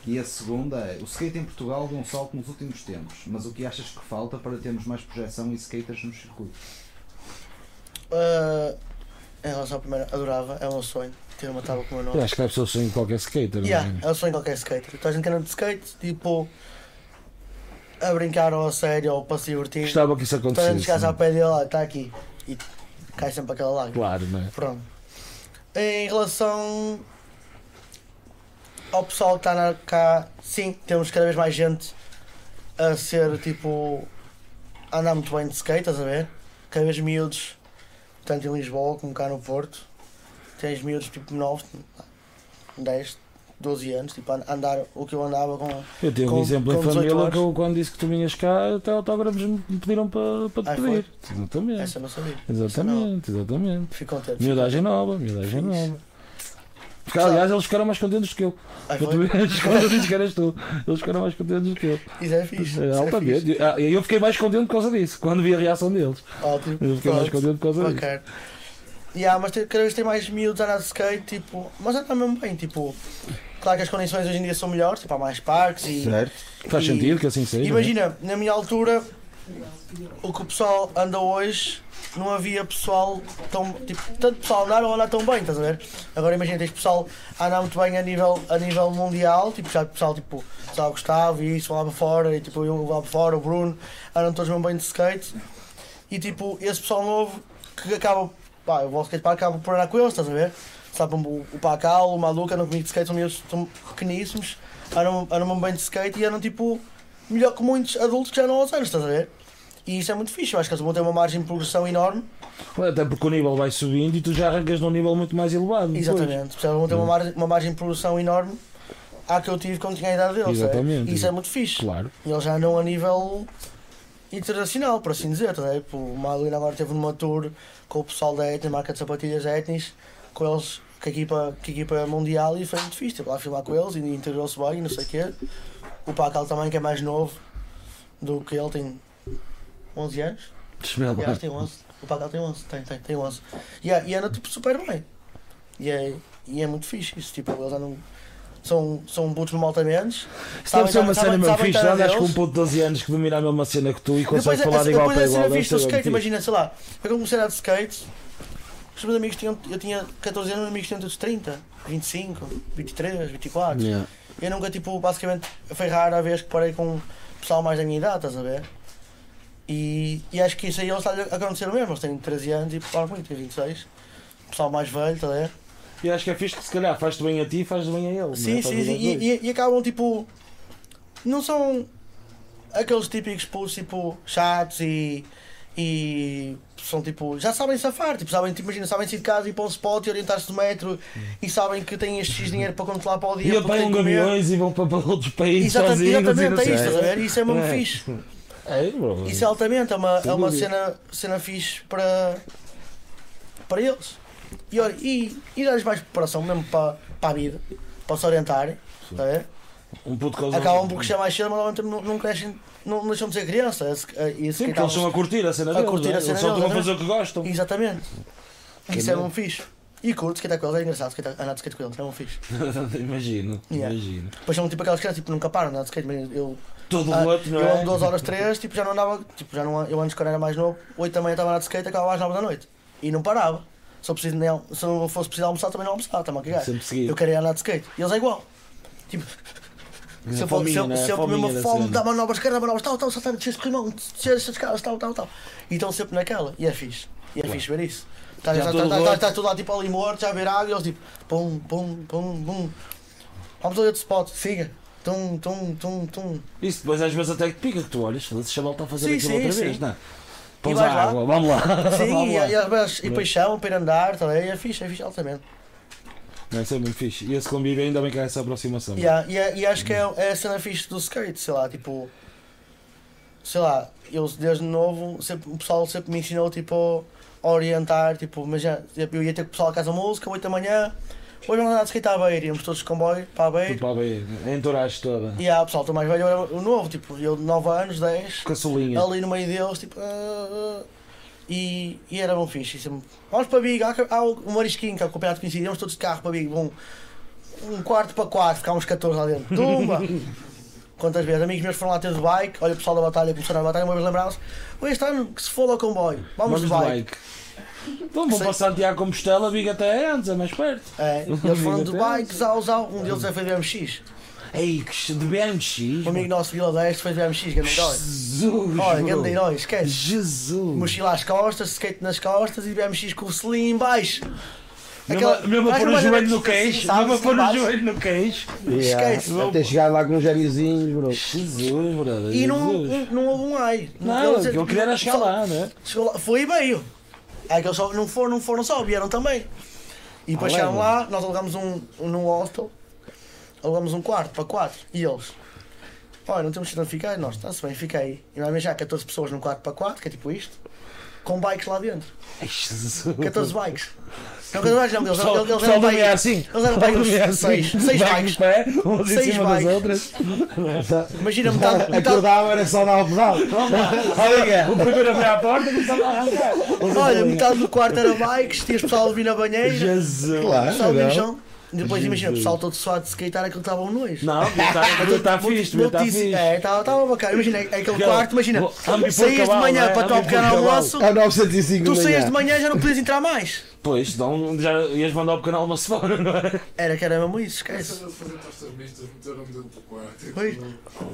E a segunda é: o skate em Portugal deu um salto nos últimos tempos, mas o que achas que falta para termos mais projeção e skaters nos circuitos? Ah, em relação à primeira, adorava, é meu sonho. Ter uma tábua com o meu Eu acho que deve ser o sonho de qualquer skater. não é? Yeah, é o sonho de qualquer skater. Então a gente anda de skate, tipo, a brincar ou a sério ou para se divertir. Gostava que isso Então a gente acontecesse. chegasse ao é? pé dele, olha, está aqui. E cai sempre aquela lágrima. Claro, não é? Pronto. Em relação ao pessoal que está cá, sim, temos cada vez mais gente a ser tipo. a andar muito bem de skate, estás a ver? Cada vez miúdos, tanto em Lisboa como cá no Porto. Tens miúdos tipo novos, 10, 12 anos, tipo, a andar o que eu andava com. Eu tenho um Com- exemplo em com 18 família que eu, quando disse que tu vinhas cá, até autógrafos me pediram para, para te Ah, pedir. Exatamente. Essa eu não sabia. Exatamente, exatamente. Fico contente. Miudagem nova, miudagem nova. Porque, aliás, eles ficaram mais contentes do que eu. Veres, quando eu disse que eras tu, eles ficaram mais contentes do que eu. Isso é fixe. É, isso é altamente. fixe. Ah, E eu fiquei mais contente por causa disso, quando vi a reação deles. Ótimo. Eu fiquei mais Pronto. contente por causa disso. Bacana. Yeah, mas cada vez tem mais miúdos a andar de skate, tipo, mas anda mesmo bem, tipo, claro que as condições hoje em dia são melhores, tipo, há mais parques e. Certo? Faz E- sentido que assim seja. Imagina, na minha altura, o que o pessoal anda hoje, não havia pessoal tão. Tipo, tanto pessoal andar ou andar tão bem, estás a ver? Agora imagina, tens pessoal a andar muito bem a nível, a nível mundial, tipo, já pessoal tipo, o Gustavo e isso vão lá para fora, e tipo, eu vou lá para fora, o Bruno, andam todos mesmo bem de skate. E tipo, esse pessoal novo que acaba, pá, eu vou ao skatepark, acaba por andar com eles, estás a ver? Sabe, o, o Pacal, o Maluca, andam comigo de skate, são meus, são pequeníssimos, andam, andam bem de skate e andam tipo melhor que muitos adultos que já não uns anos, estás a ver? E isso é muito fixe, eu acho que eles vão ter uma margem de progressão enorme. Até porque o nível vai subindo e tu já arrancas num nível muito mais elevado. Exatamente, eles vão ter uma margem, uma margem de progressão enorme à que eu tive quando tinha a idade deles. ver? Exatamente. E isso é muito fixe. Claro. E eles já andam a nível internacional, por assim dizer. Tá? Tipo, o Malina agora teve numa tour com o pessoal da Etnis, marca de sapatilhas Etnis, com eles, com a equipa, com a equipa mundial e foi muito fixe. Teve lá a filmar com eles e integrou-se bem e não sei o quê. O Pacal também, que é mais novo do que ele, tem 11 anos. Yeah, tem 11. O Pacal tem 11, tem, tem, tem 11. Yeah, e anda tipo super bem. E é, e é muito fixe isso. Tipo, eles andam. São, são putos mesmo altamentos. Isso deve ser uma cena mesmo fixe. estar Andas com um puto de 12 anos que domina a mesma cena que tu e Depois, consegue falar de igual depois para igual. do ser skate, imagina, sei lá, eu comecei a andar de skate, os meus amigos tinham, eu tinha 14 anos, os amigos tinham todos 30, 25, 23, 24. Yeah. Eu nunca, tipo, basicamente, foi rara a vez que parei com pessoal mais da minha idade, estás a ver? E, e acho que isso aí está a acontecer mesmo, eles têm 13 anos e param comigo, têm 26. Pessoal mais velho, estás a ver? E acho que é fixe que se calhar faz-te bem a ti e faz bem a ele. é? Sim, sim, sim. E, e- e acabam tipo. Não são. aqueles típicos putos tipo chatos e. e são tipo. já sabem safar, tipo, sabem, tipo, imagina, sabem sair de casa e ir para um spot e orientar-se do metro e sabem que têm este X dinheiro para controlar para o dia. E apanham aviões e vão para, para outros países exatamente, e não é isto, ver? Isso é mesmo É. fixe. É, bro. Isso é altamente, é uma, é uma cena, cena fixe para, para eles. E, olha, e, e dar-lhes mais preparação mesmo para, para a vida, para se orientarem. tá? Um puto Acabam por crescer mais cedo, mas normalmente não, não crescem, não, deixam de ser criança. Esse- eh, Sim, que porque eles estão a curtir a cena a deles. curtir não é? a cena Eles só estão a deles, fazer o que gostam. Exatamente. Que Isso é mesmo fixe. E curto skate com eles, é engraçado skate, andar de skate com eles, é mesmo fixe. imagino, Yeah. imagino. Depois são tipo aquelas crianças tipo, nunca param andar de skate, mas eu, Todo ah, o outro, não eu é? ando 2 horas 3, tipo, já não andava, tipo, já não, eu antes quando era mais novo, 8 da manhã estava a andar de skate, acabava às 9 da noite. E não parava. Se eu, preciso, nem se eu não fosse preciso almoçar, também não almoçava, estava a cagar. Eu queria andar de skate. E eles é igual. Tipo, se eu, se fominha, eu, né? se eu comer Fominha uma da fome, dá manobras, quer dar manobras, tal, tal, saltar, descer esse corrimão, descer estas tal, tal, tal. E estão sempre naquela. E é fixe. E é fixe ver isso. Está tá, todo tá, tá, tudo lá tipo ali morto, já a ver água e eles tipo, pum, pum, pum, pum. Vamos ali outro spot, siga. Tum, tum, tum, tum. Isso depois às vezes até que pica que tu olhas, se chaval está a fazer Sim, aquilo sim, outra sim. vez, não é? E vais lá. vamos lá. Sim, vamos e, lá. e, às vezes- e depois chamam para ir andar, tá, bem? é fixe, é fixe altamente. Isso é muito fixe. E esse convívio ainda bem que há essa aproximação. Yeah, e, é- e acho que é, é a cena fixe do skate, sei lá, tipo. Sei lá, eu desde novo, sempre, o pessoal sempre me ensinou tipo, a orientar, tipo, mas já, eu ia ter com o pessoal a casa música, 8 da manhã, hoje vamos andar de skate à beira, íamos todos de comboio para a beira. para a entourage toda. E ah, o pessoal, estou mais velho, eu era o novo, tipo, eu de 9 anos, 10, Caçulinha. ali no meio deles, tipo. ah, ah, e, e era bom fixe. sempre, Vamos para Big, há, há o Marisquinho, que é o campeonato conhecido, íamos todos de carro para Big, bom, um quarto para quatro, ficámos 14 lá dentro. Tumba! Quantas vezes? Amigos meus foram lá ter de bike, olha o pessoal da batalha, começaram a batalha, uma vez lembraram-se, "Oi, este ano que se foda ao comboio, vamos, de bike. Então vão para Santiago Compostela, Viga até é antes, é mais perto. É, eles foram de Até bike, zau, zau, um deles é foi BMX. Ei, que de BMX. Um amigo nosso Vila Deste foi de BMX, grande herói. Jesus! Olha, bro. grande herói, esquece. Jesus! Mochila às costas, skate nas costas e BMX com o selim em baixo. Mesmo a- mesmo a Aquela- pôr o joelho no assim, queixo, sabe, mesmo a assim, pôr o baixo. joelho no queixo. Esquece. Até chegar lá com uns gériozinhos, bro. Jesus, brother. E não, não, houve um ai. Não, que eu queria era chegar lá, né? Foi e veio. É que eles não, foram, não foram só, vieram também. E depois chegaram lá, nós alugamos um, um no hostel, alugamos um quarto para quatro. E eles, olha, não temos sítio onde ficar, nós, está-se bem, fica aí. E vai imaginar 14 pessoas num quarto para quatro, que é tipo isto, com bikes lá dentro. Ai, Jesus. 14 bikes. Não, 14 bikes não, eles, Pessoal, eles, eles eram dormia bem- assim. Eles eram uns Dormia assim. seis, seis Bike bikes. pé, em Seis cima das bikes. outras. Imagina metade, metade, Acordava, era só dar o pedal. Olha, o primeiro a abrir a porta começava a arrancar. olha, metade do quarto era bikes, tinhas pessoal a vir na banheira, Jesus. Claro, pessoal não. E depois imagina, o pessoal todo suado de skatear, aquilo estava um nojo. Não, está tá fixe, está fixe. É, estava bacana. Imagina, aquele Aquela- quarto, imagina, ame por saías de manhã para tomar um pequeno almoço, É o 905 tu saías de manhã já não podias entrar mais. Pois, então já ias mandar o pequeno almoço fora, não é? Era que era mesmo isso, esquece. Começaram a fazer tostas mistas, meteram-me dentro do quarto. Foi.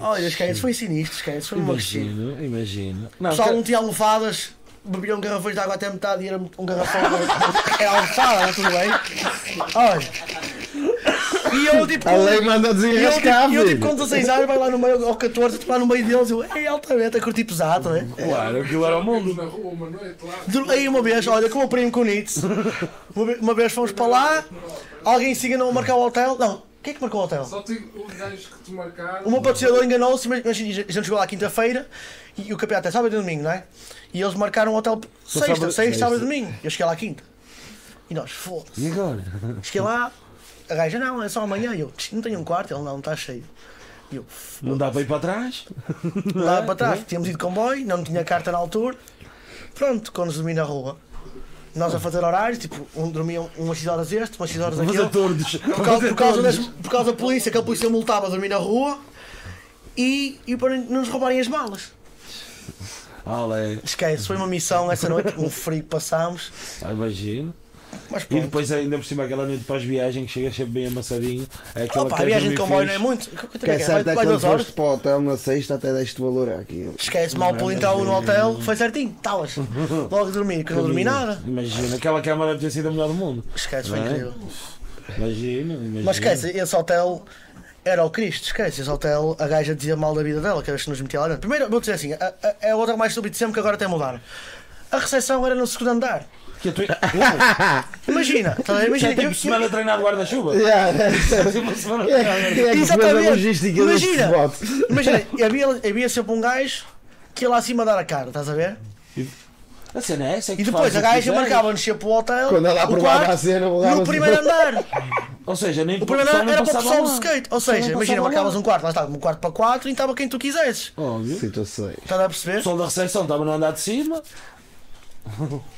Olha, esquece, foi sinistro, esquece, foi um agressivo. Imagino, imagino. O pessoal não tinha almofadas, bebiam garrafões de água até metade e era um garrafão. de- Era almofada, era tudo bem. Olha. E eu tipo. A lei manda E eu, desenrascar, tipo, eu, tipo, filho. com 16 anos, vai lá no meio, ao 14, tipo, lá no meio deles, eu, ei, altamente, a curtir pesado, né? Claro, aquilo era o mundo. na rua uma noite lá. Aí uma vez, olha, com o meu primo com o Nitz, uma ve- uma vez fomos para lá, alguém se enganou a marcar o hotel. Não, quem é que marcou o hotel? Só tem os gajos que te marcaram. O meu patrocinador enganou-se, mas mas a gente chegou lá quinta-feira e o campeonato é sábado e domingo, não é? E eles marcaram o hotel sexta, sábado- sexta, sábado e domingo. Eu cheguei lá quinta. E nós, foda-se. E agora? Cheguei lá, a gaja, não, é só amanhã. E eu, "Tch, não tenho um quarto, ele não, está cheio. E eu, Não dá para ir para trás? lá para trás, tínhamos ido de comboio, não tinha carta na altura. Pronto, quando nos dormi na rua. Nós a fazer horários, tipo, um dormia umas 6 horas este, umas 6 horas aquele. a todos. Por causa, por, causa das- por causa da polícia, que a polícia multava a dormir na rua e, e para não nos roubarem as malas. Olé, Esquece, foi uma missão essa noite, um frio que passámos, ah, imagino. mas E depois ainda por cima aquela noite para as viagens que chega sempre bem amassadinho. É aquela Opa, que a é viagem de comboio não é muito. Que é vai, certo é que duas quando horas? foste para o hotel na sexta até deste valor aqui. Esquece, mal por entrar no hotel, foi certinho, estavas. Logo a dormir, que eu não dormi nada. Imagina, aquela cama deve ter sido a melhor do mundo. Esquece, foi é? incrível. Imagina, imagina. Mas esquece, esse hotel era o Cristo, esquece. Esse hotel, a gaja dizia mal da vida dela, cada vez que nos metia lá dentro. Primeiro, vou dizer assim, a, a, é o hotel mais estúpido de sempre que agora até mudaram. A recepção era no segundo andar. Que tu... Imagina, tá a ver? Já imagina. tem uma semana a treinar guarda-chuva. Yeah. Tem uma semana a Quem é que- que a Exatamente. Imagina. Imagina, havia, havia sempre um gajo que ia lá acima dar a cara, estás a ver? A cena é essa, é que E depois a o gaja marcava-nos sempre o hotel. Quando ela o aprovava quarto, a cena, No primeiro andar. Ou seja, nem O primeiro andar era para o pessoal do skate. Ou seja, imagina, marcavas um quarto, lá estava um quarto para quatro e estava quem tu quisesses. Óbvio. Situações. Estás a O perceber? pessoal da recepção estava no andar de cima.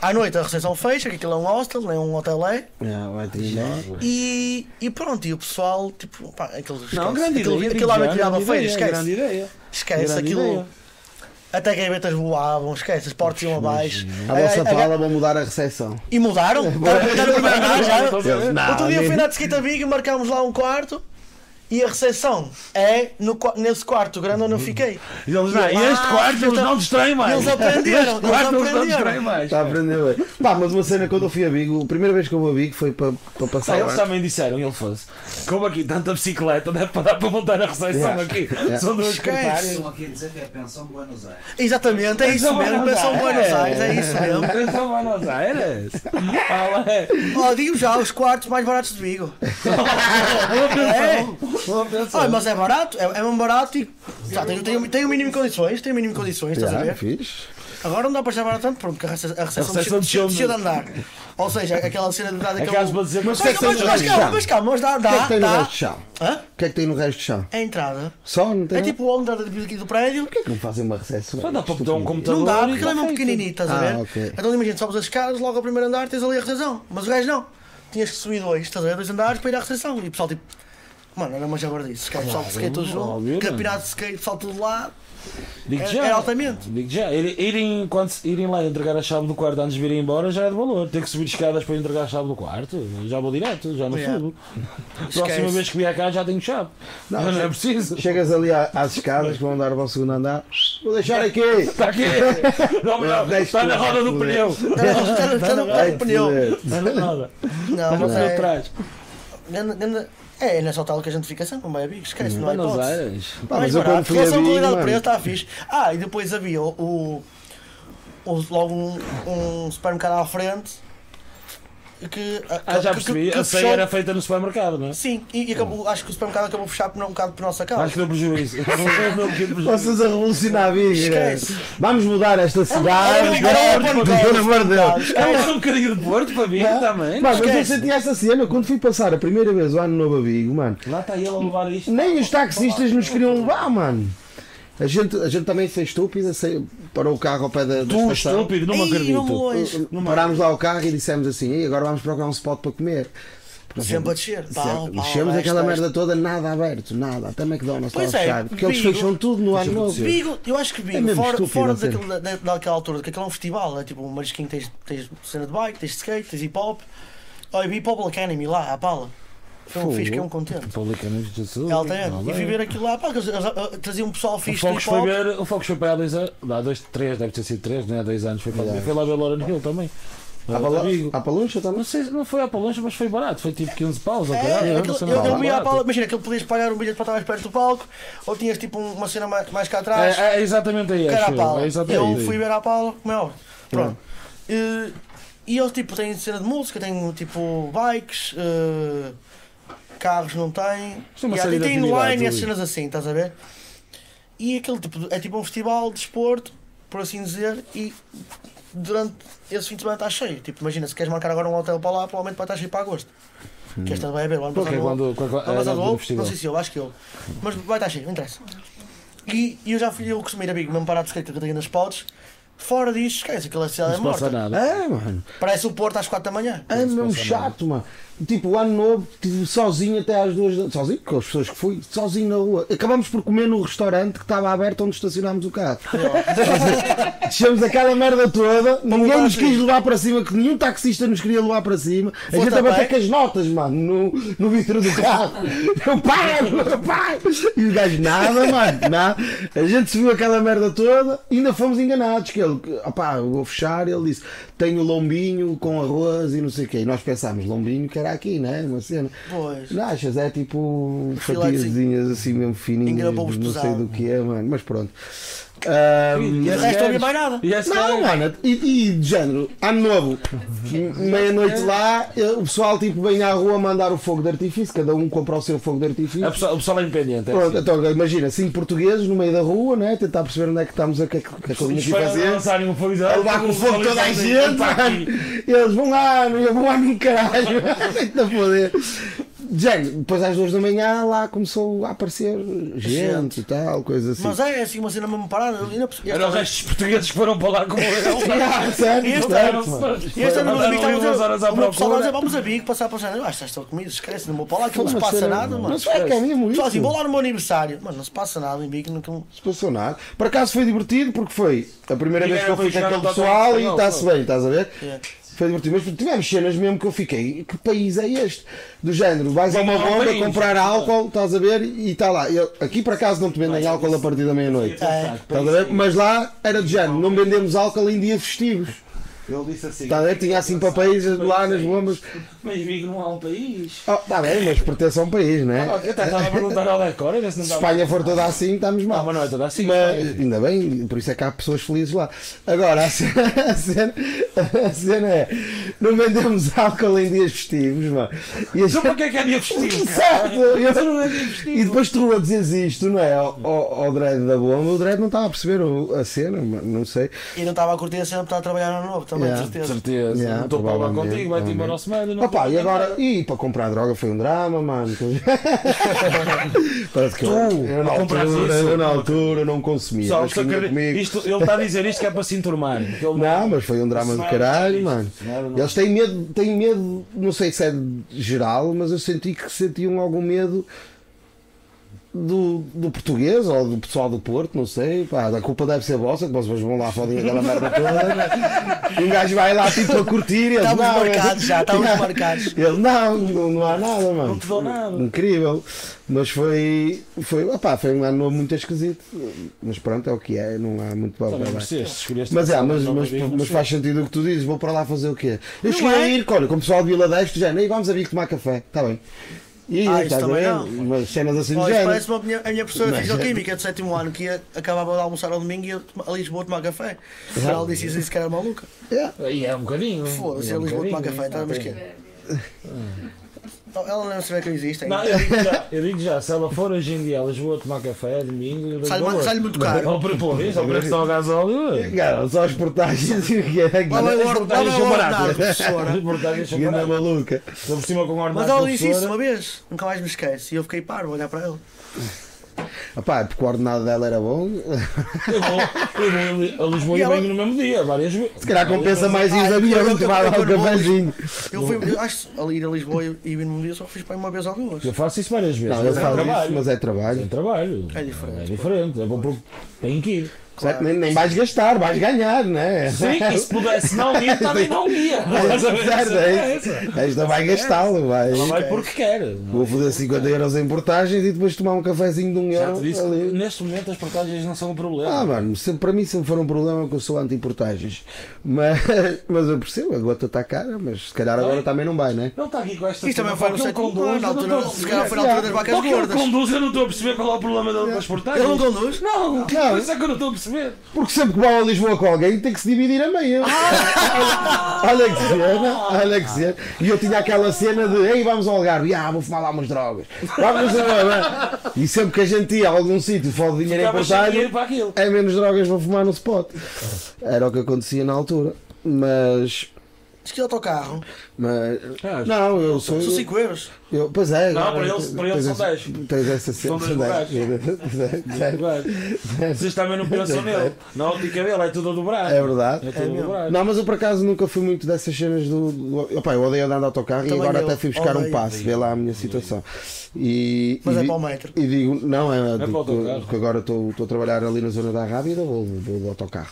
À noite a recepção fecha, que aquilo é um hostel, nem um hotel é. Yeah, vai treinar. E, e pronto, e o pessoal, tipo, pá, aquilo esquece. Não, grande aquilo, ideia. aquilo lá não tirava grande feira, ideia, esquece. Grande ideia. Esquece grande aquilo. ideia. Até gavetas voavam, esquece, as portas iam abaixo. A A- a- vossa a- fala vão mudar a recepção. E mudaram? Mudaram o primeiro andar já. Não, Outro dia nem- fui na de skate a Big e marcámos lá um quarto. E a recepção é no, nesse quarto grande onde eu fiquei. E eles não, E lá, este quarto eles então- não distraem mais. Eles aprenderam, Este eles quarto eles não aprenderam. distraem mais. Está a aprender bem. Pá, mas uma cena quando eu fui a Bigo, a primeira vez que eu vou a Bigo foi para, para Pá, passar. eles também disseram, ele fosse. Como aqui tanta bicicleta, deve para dar para montar a recepção Yeah. aqui. Yeah. São duas secretárias. Estão aqui a dizer que é pensão Buenos Aires. Exatamente, é isso mesmo. Pensam Buenos Aires, é isso mesmo. Pensão Buenos Aires. Ah, é. Ó, digo já, os quartos mais baratos de Vigo. Boa Ah, mas é barato, é, é mesmo barato e. Já, tem, tem, tem o mínimo de condições, tem o mínimo de condições, estás a ver? fixe. Agora não dá para chamar tanto, pronto, porque a rece- a recepção desceu desceu desceu de andar. Ou seja, aquela cena de dar É aquele. caso para dizer Mas que o que é que Mas, mas, de calma, mas calma, mas dá, O que é dá, que tem no dá. resto de chão? Hã? O que é que tem no resto de chão? É a entrada. Só? Não tem É tipo o onde aqui do prédio. Porquê que não fazem uma recepção? Só dá para botar um computador. Não dá, porque ele é tá mesmo feito. pequenininho, estás a Ah, ver? Então imagina, sobes as escadas, logo ao primeiro andar tens ali a recepção. Mas os gajos não. Tinhas que subir dois, estás a ver? Dois andares para ir à recepção. E o pessoal tipo. Mano, era uma jabardice. O pessoal de skate todo junto, óbvio, campeonato de skate, pessoal tudo lá. Digo É- já. é altamente. Digo já. Ir- Irem, quando irem lá entregar a chave do quarto antes de virem embora já é de valor. Ter que subir escadas para entregar a chave do quarto. Já vou direto, já não Yeah. subo. Próxima vez que vier cá já tenho chave. Não, não é preciso. Chegas ali à- às escadas que vão dar para o segundo andar. Vou deixar aqui. Está aqui. Não, não, Deixa está na roda do pneu. Está está no Ai, no pneu. Está na roda. Não, mas pneu de é. ganda- É, é nesse hotel que a gente fica sempre, não é amigo, esquece, não há Buenos hipótese. Aires. Pá, mas quando barato, relação qualidade-preço está fixe. Ah, e depois havia o. o logo um, um supermercado à frente que. Ah, já que- percebi. que- que A ceia fechou- era feita no supermercado, não é? Sim, e, e acabou, acho que o supermercado acabou por fechar por, um bocado por nossa causa. Acho que deu prejuízo. Vocês a revolucionar a Bigo. Esquece. Vamos mudar esta cidade. Era- era Pelo Porto, amor de Deus. É um bocadinho de Porto para mim também. Mas eu senti essa cena quando fui passar a primeira vez o ano novo a Bigo, mano. Lá está ele a levar isto. Nem os taxistas nos queriam levar, mano. A gente, a gente também foi estúpida, sei- parou o carro ao pé da, da Tu, estação. estúpido, não me Ei, acredito. vamos longe. Parámos lá o carro e dissemos assim: "Ei, agora vamos procurar um spot para comer. Sempre a descer. Pau, pau, aquela merda toda, nada aberto, nada. Até McDonald's estava Pois é, fechado. Porque eles Vigo- fecham tudo no ano novo. Eu acho que Bigo, É mesmo fora, estúpido, fora a sério. daquele, da, daquela altura, que aquilo é um festival, é tipo um marisquinho, tens, tens cena de bike, tens skate, tens hip hop. Olha, vi Hip Hop Academy lá, à pala. Foi um Fogo. fixe, fiquei um contente. Publicamente de. Ela tem, e fui ver aquilo lá, pá, que eles, eles, eles traziam um pessoal O fixe do Focus hip foi ver, o Focus foi para há dois anos, há dois, três, deve ter sido três, né? há dois anos, foi para Yeah. foi lá ver Lauren Hill também. Lá à Paluncha também? Não sei, não foi à Paloncha, mas foi barato, foi tipo 15 paus, ou É, caralho, aquilo- eu, vi à pala, imagina, aquilo podias pagar um bilhete para estar mais perto do palco, ou tinhas tipo um- uma cena mais, mais cá atrás. É, é exatamente aí, que era acho a eu, é exatamente eu aí. fui ver à pala, como é óbvio. Pronto. E, e eles tipo têm cena de música, têm tipo bikes, eh, carros não têm. Isto é uma série e de tem inline e as cenas assim, estás a ver? E aquele tipo, de- é tipo um festival de esporte, por assim dizer, e durante esse fim de semana está cheio. Tipo, imagina, se queres marcar agora um hotel para lá, provavelmente vai estar cheio para agosto. Que esta vai haver, o ano Porque passado. quando, quando, Não, é, mas dentro do houve, festival. não sei se eu, acho que eu. Mas vai estar cheio, não interessa. E, e eu já fui, eu costumo ir a Bigo, mesmo parar de skate que eu tenho nas pods. Fora disso, esquece, aquela cidade Não é se passa morta. nada. É, mano. Parece o Porto às 4 da manhã. É mesmo passa chato, mano. Tipo, o ano novo, estive sozinho até às duas da... Sozinho, com as pessoas que fui, sozinho na rua. Acabamos por comer no restaurante que estava aberto onde estacionámos o carro. Deixamos aquela merda toda, ninguém nos quis levar para cima, que nenhum taxista nos queria levar para cima. A Foste gente a a bater pé? com as notas, mano, no, no vidro do carro. Eu pai. E o gajo, nada, mano, nada. A gente subiu aquela merda toda e ainda fomos enganados. Que ele, opá, vou fechar. Ele disse: tenho lombinho com arroz e não sei o quê. E nós pensámos: lombinho, que era aqui, né? Uma cena. Pois. Não achas? É tipo fatiazinhas assim mesmo fininhas, não sei do que é, mano. Mas pronto. Ahm, E resto mulheres? mais nada. E as não, mano, e, e de género, ano novo, meia-noite lá, o pessoal tipo vem à rua mandar o fogo de artifício, cada um compra o seu fogo de artifício. A pessoa- O pessoal é independente. é Pronto, assim. então imagina, cinco portugueses no meio da rua, né? Tentar perceber onde é que estamos, o que é que, é vim aqui Espera fazer. lançarem um fogo A levar com fogo toda a gente, mano. Eles vão lá, não vão lá no caralho. Está a foder. Gente, depois às duas da manhã lá começou a aparecer gente e tal, coisa assim. Mas é assim uma cena mesmo parada. Ainda- Era o resto dos portugueses que foram para lá como ele. Ah, sério, Este ano-. E a dizer, o meu pessoal estava a dizer, vamos a Bico, passar para o. Eu acho que estão comidos, esquece, não vou para lá, que não se passa nada, mano. Mas é que é mesmo Só assim, isso. vou lá no meu aniversário. Mano, não se passa nada em Bico, não Não se passou nada. Por acaso foi divertido porque foi a primeira vez que eu fui com aquele pessoal e está-se bem, estás a ver? Foi divertido, mas tivemos cenas mesmo que eu fiquei. Que país é este? Do género, vais a uma é um bomba comprar álcool, estás a ver? E está lá. Eu- aqui por acaso não te vendem álcool a partir da meia-noite. É. Estás a ver? Mas lá era do género, não vendemos álcool em dias festivos. Ele disse assim. Ver? Tinha assim papéis lá nas bombas. Mas Vigo não há um país. Oh, está bem, mas pertence a um país, não Ah, é? Eu até estava a perguntar ao Decor, se não Se. Espanha for toda assim, estamos Ah, mal. mas não é toda assim. Mas, ainda bem, por isso é que há pessoas felizes lá. Agora, a cena, a cena, a cena é: não vendemos álcool em dias festivos, mano. E, a Então para gente, que é que é dia festivo? Exato! E eu- não é dia festivo. e depois tu a dizes isto, não é? Ao, ao, ao Dredd da bomba, o Dredd não estava a perceber a cena, mano, não sei. E não estava a curtir a cena porque estava a trabalhar no novo, também, Yeah. de certeza. certeza. Yeah, não estou para lá contigo, vai-te embora ao semana. não Opa, e agora, nada. e para comprar droga foi um drama, mano. Parece que eu, eu, na altura, isso? eu na altura não consumia. Mas só comigo. isto, ele está a dizer isto que é para se enturmar. ele Não, mas foi um drama do caralho, mano. Nada, não. Eles têm medo, têm medo, não sei se é geral, mas eu senti que sentiam algum medo do, do português ou do pessoal do Porto, não sei. Pá, a culpa deve ser vossa, que vocês vão lá fodem aquela merda toda. Um gajo vai lá tipo a curtir. e eles, Estávamos não, marcados já, estávamos Yeah. marcados. Ele, não, não, não há nada, mano. Não te dou nada. Incrível. Mas foi, foi, opá, foi um ano muito esquisito. Mas pronto, é o que é, não há muito escolheste Mas é, mas, não mas, mas faz sentido o que tu dizes, vou para lá fazer o quê? Eu Não cheguei a é? ir, olha, com o pessoal de Vila Deste, já, nem vamos a vir tomar café, está bem. E Ah, isso estás a também não. Umas cenas assim do Olha, género. parece uma, minha- a minha professora de Mas- Fisioquímica do sétimo ano que ia, acabava de almoçar ao domingo e ia a Lisboa tomar café. Ela disse isso, que era maluca. Yeah. Aí é um bocadinho. Foda-se, é a um Lisboa tomar café, tá, mas que Ela não sabe que eu existo Não, ainda. eu digo, já, eu digo já, se ela for hoje em dia a Lisboa tomar café, domingo, Sai-lhe sai-lhe muito caro. Ao preço ao preço do gasóleo. Cara, só as portagens e o que é que or- lá vai o ordenado, As professora. reportagens são Ganda baratas. maluca. Estou por cima com o ordenado Mas ela disse isso uma vez, nunca mais me esquece. E eu fiquei paro a olhar para ela. Opá, porque o ordenado dela era bom. Eu vou, eu vou a Lisboa E ela- venho no mesmo dia, várias vezes. Se calhar compensa mais ir Ah, de eu- avião eu- e eu- tomar lá eu- cafezinho. Eu fui, eu acho que ali ir a Lisboa e e vir num dia só fiz para uma vez ou duas. Eu faço isso várias vezes. Não, mas é trabalho. isso, mas é trabalho. É trabalho. É diferente. É diferente. É bom porque tem que ir. Certo? Nem, nem vais gastar, vais ganhar, né? Sim, e se pudesse não ir, também não ia. É, certo, é isso. Esta vai gastá-lo, vai. Ela vai porque quer. Vou fazer 50 euros em portagens e depois tomar um cafezinho de um Já euro disse, neste momento as portagens não são um problema. Ah, mano, sempre, para mim sempre foi um problema que eu sou anti-portagens. Mas, mas eu percebo, a gota está cara, mas se calhar agora também não vai, né? Não está aqui com esta Isto também foi no sétimo conduz, ano, na eu não altura, estou a se calhar foi na perceber. altura das vacas Porque ele gordas. conduz, eu não estou a perceber qual é o problema dele com as portagens. Ele não conduz? Não, Não. isso é que eu não estou a perceber. Porque sempre que vão a Lisboa com alguém tem que se dividir a meia. olha que cena, olha que cena. E eu tinha aquela cena de ei, vamos ao Algarve, ah, vou fumar lá umas drogas. Vamos a... E sempre que a gente ia a algum sítio fora de dinheiro em Ficava sem portagem, dinheiro para aquilo. é menos drogas vou fumar no spot. Era o que acontecia na altura. Mas. Diz que é autocarro. mas Ah, não, eu sou. São 5 euros. Eu, pois é. Não, agora para eles- para eles tens são essa- 10. Tens essa cena. São dois São lugares. dez. Vocês também não pensam nele. Na óptica dele é tudo a dobrar. É verdade. É tudo a dobrar. Não, mas eu por acaso nunca fui muito dessas cenas do. do opa, eu odeio andar de autocarro e Também agora eu até fui buscar um odeio. passe, vê lá a minha situação. E, Mas e é para o metro. E digo, não, é, para o autocarro. porque agora estou estou a trabalhar ali na zona da Rábida, vou, vou de autocarro.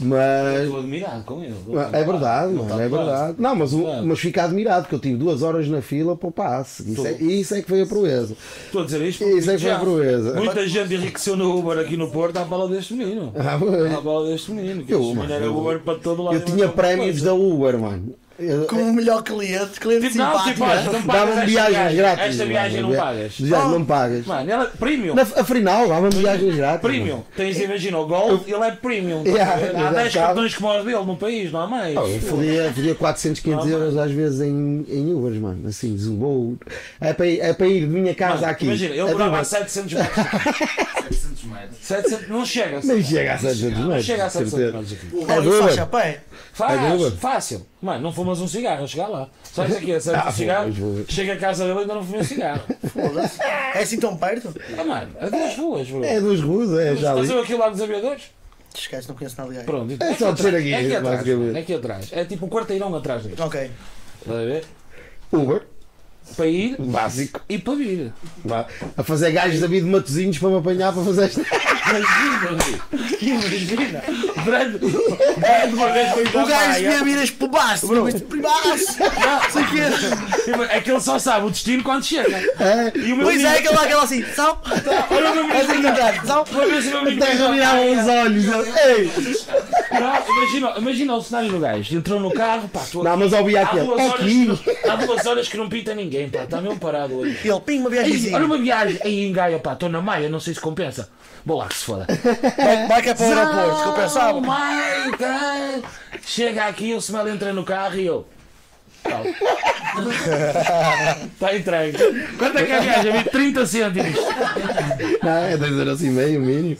Mas. Estou admirado com ele. É verdade, Não mano, está é verdade. Não, mas, o- Verdade. mas fico admirado, porque eu tive duas horas na fila para o passe. Isso é, isso é que foi a proeza. Estou a dizer isto Isso é que porque foi a proeza. muita gente enriqueceu no Uber aqui no Porto à bala deste menino. Ah. À bala deste menino. Que Eu, este menino era Uber para todo lado. Eu tinha alguma prémios da Uber, mano. Como o melhor cliente, cliente Tipo, não, simpático. tipo, não pagas Davam esta viagens viagem. grátis. Esta viagem não mano. pagas. Já Oh. não pagas. Mano, ela premium. Na, afinal, davam viagens grátis. Premium. Tens, imagina, o Gold, ele é premium. Yeah, Há eu 10 já cartões como os dele no país, não há mais. Oh, eu fodia, fodia 400, 500 Não, euros às vezes em, em Ubers, mano. Assim, vou. É para ir, é para ir de minha casa Mano, aqui. Imagina, ele É de morava a Uber. 700 metros. 700 metros. 700, não chega. A 700 Não metros. chega a 700 certeza. metros. O É Uber. faz a pé. É Faz, Uber. fácil. Mano, não fumas um cigarro a chegar lá. Só isso aqui, acende Ah, um cigarro, chega a casa dele e ainda não fumei um cigarro. Foda-se. É assim tão perto? Ah, mano, é duas ruas, bro. É dos ruas, é já Mas ali. eu aqui lá dos aviadores? Esquece, não conheço nada gajo. Pronto. É só descer aqui, É aqui atrás. mano, É aqui atrás. É tipo um quarteirão atrás dele. Ok. Estás a ver? Uber, Para ir básico. e para vir. Vá. A fazer gajos David Matozinhos para me apanhar para fazer esta. Imagina. Durante. É, de uma vez foi O gajo devia vir a espubar-se. Mas primaço. Sei que É que ele só sabe o destino quando chega. É. E o meu Pois é, aquela, aquela assim. Sal. Olha o meu cara. Sal. O Até veio- viravam os olhos. Ei! Não, imagina, imagina o cenário do gajo. Entrou no carro, pá, estou Não, mas ouvi Há aquele. duas, horas Aqui. que, não- há duas horas que não pinta ninguém, pá. Está mesmo parado hoje. Ele, pim, uma viagemzinha. olha uma viagem aí em Gaia, pá. Estou na Maia, não sei se compensa. Vou lá se foda. Vai, vai que é para o aeroporto, que eu pensava. God. Chega aqui, o Smell entra no carro e eu. Está entregue. Quanto é que é a viagem? Vi 30 cêntimos. Não, é 2 euros e meio, mínimo.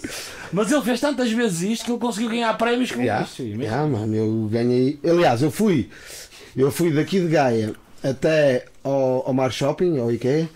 Mas ele fez tantas vezes isto que ele conseguiu ganhar prémios com Já, isto. já, mano, eu ganhei. Aliás, eu fui. Eu fui daqui de Gaia até ao, ao Mar Shopping, ao IKEA,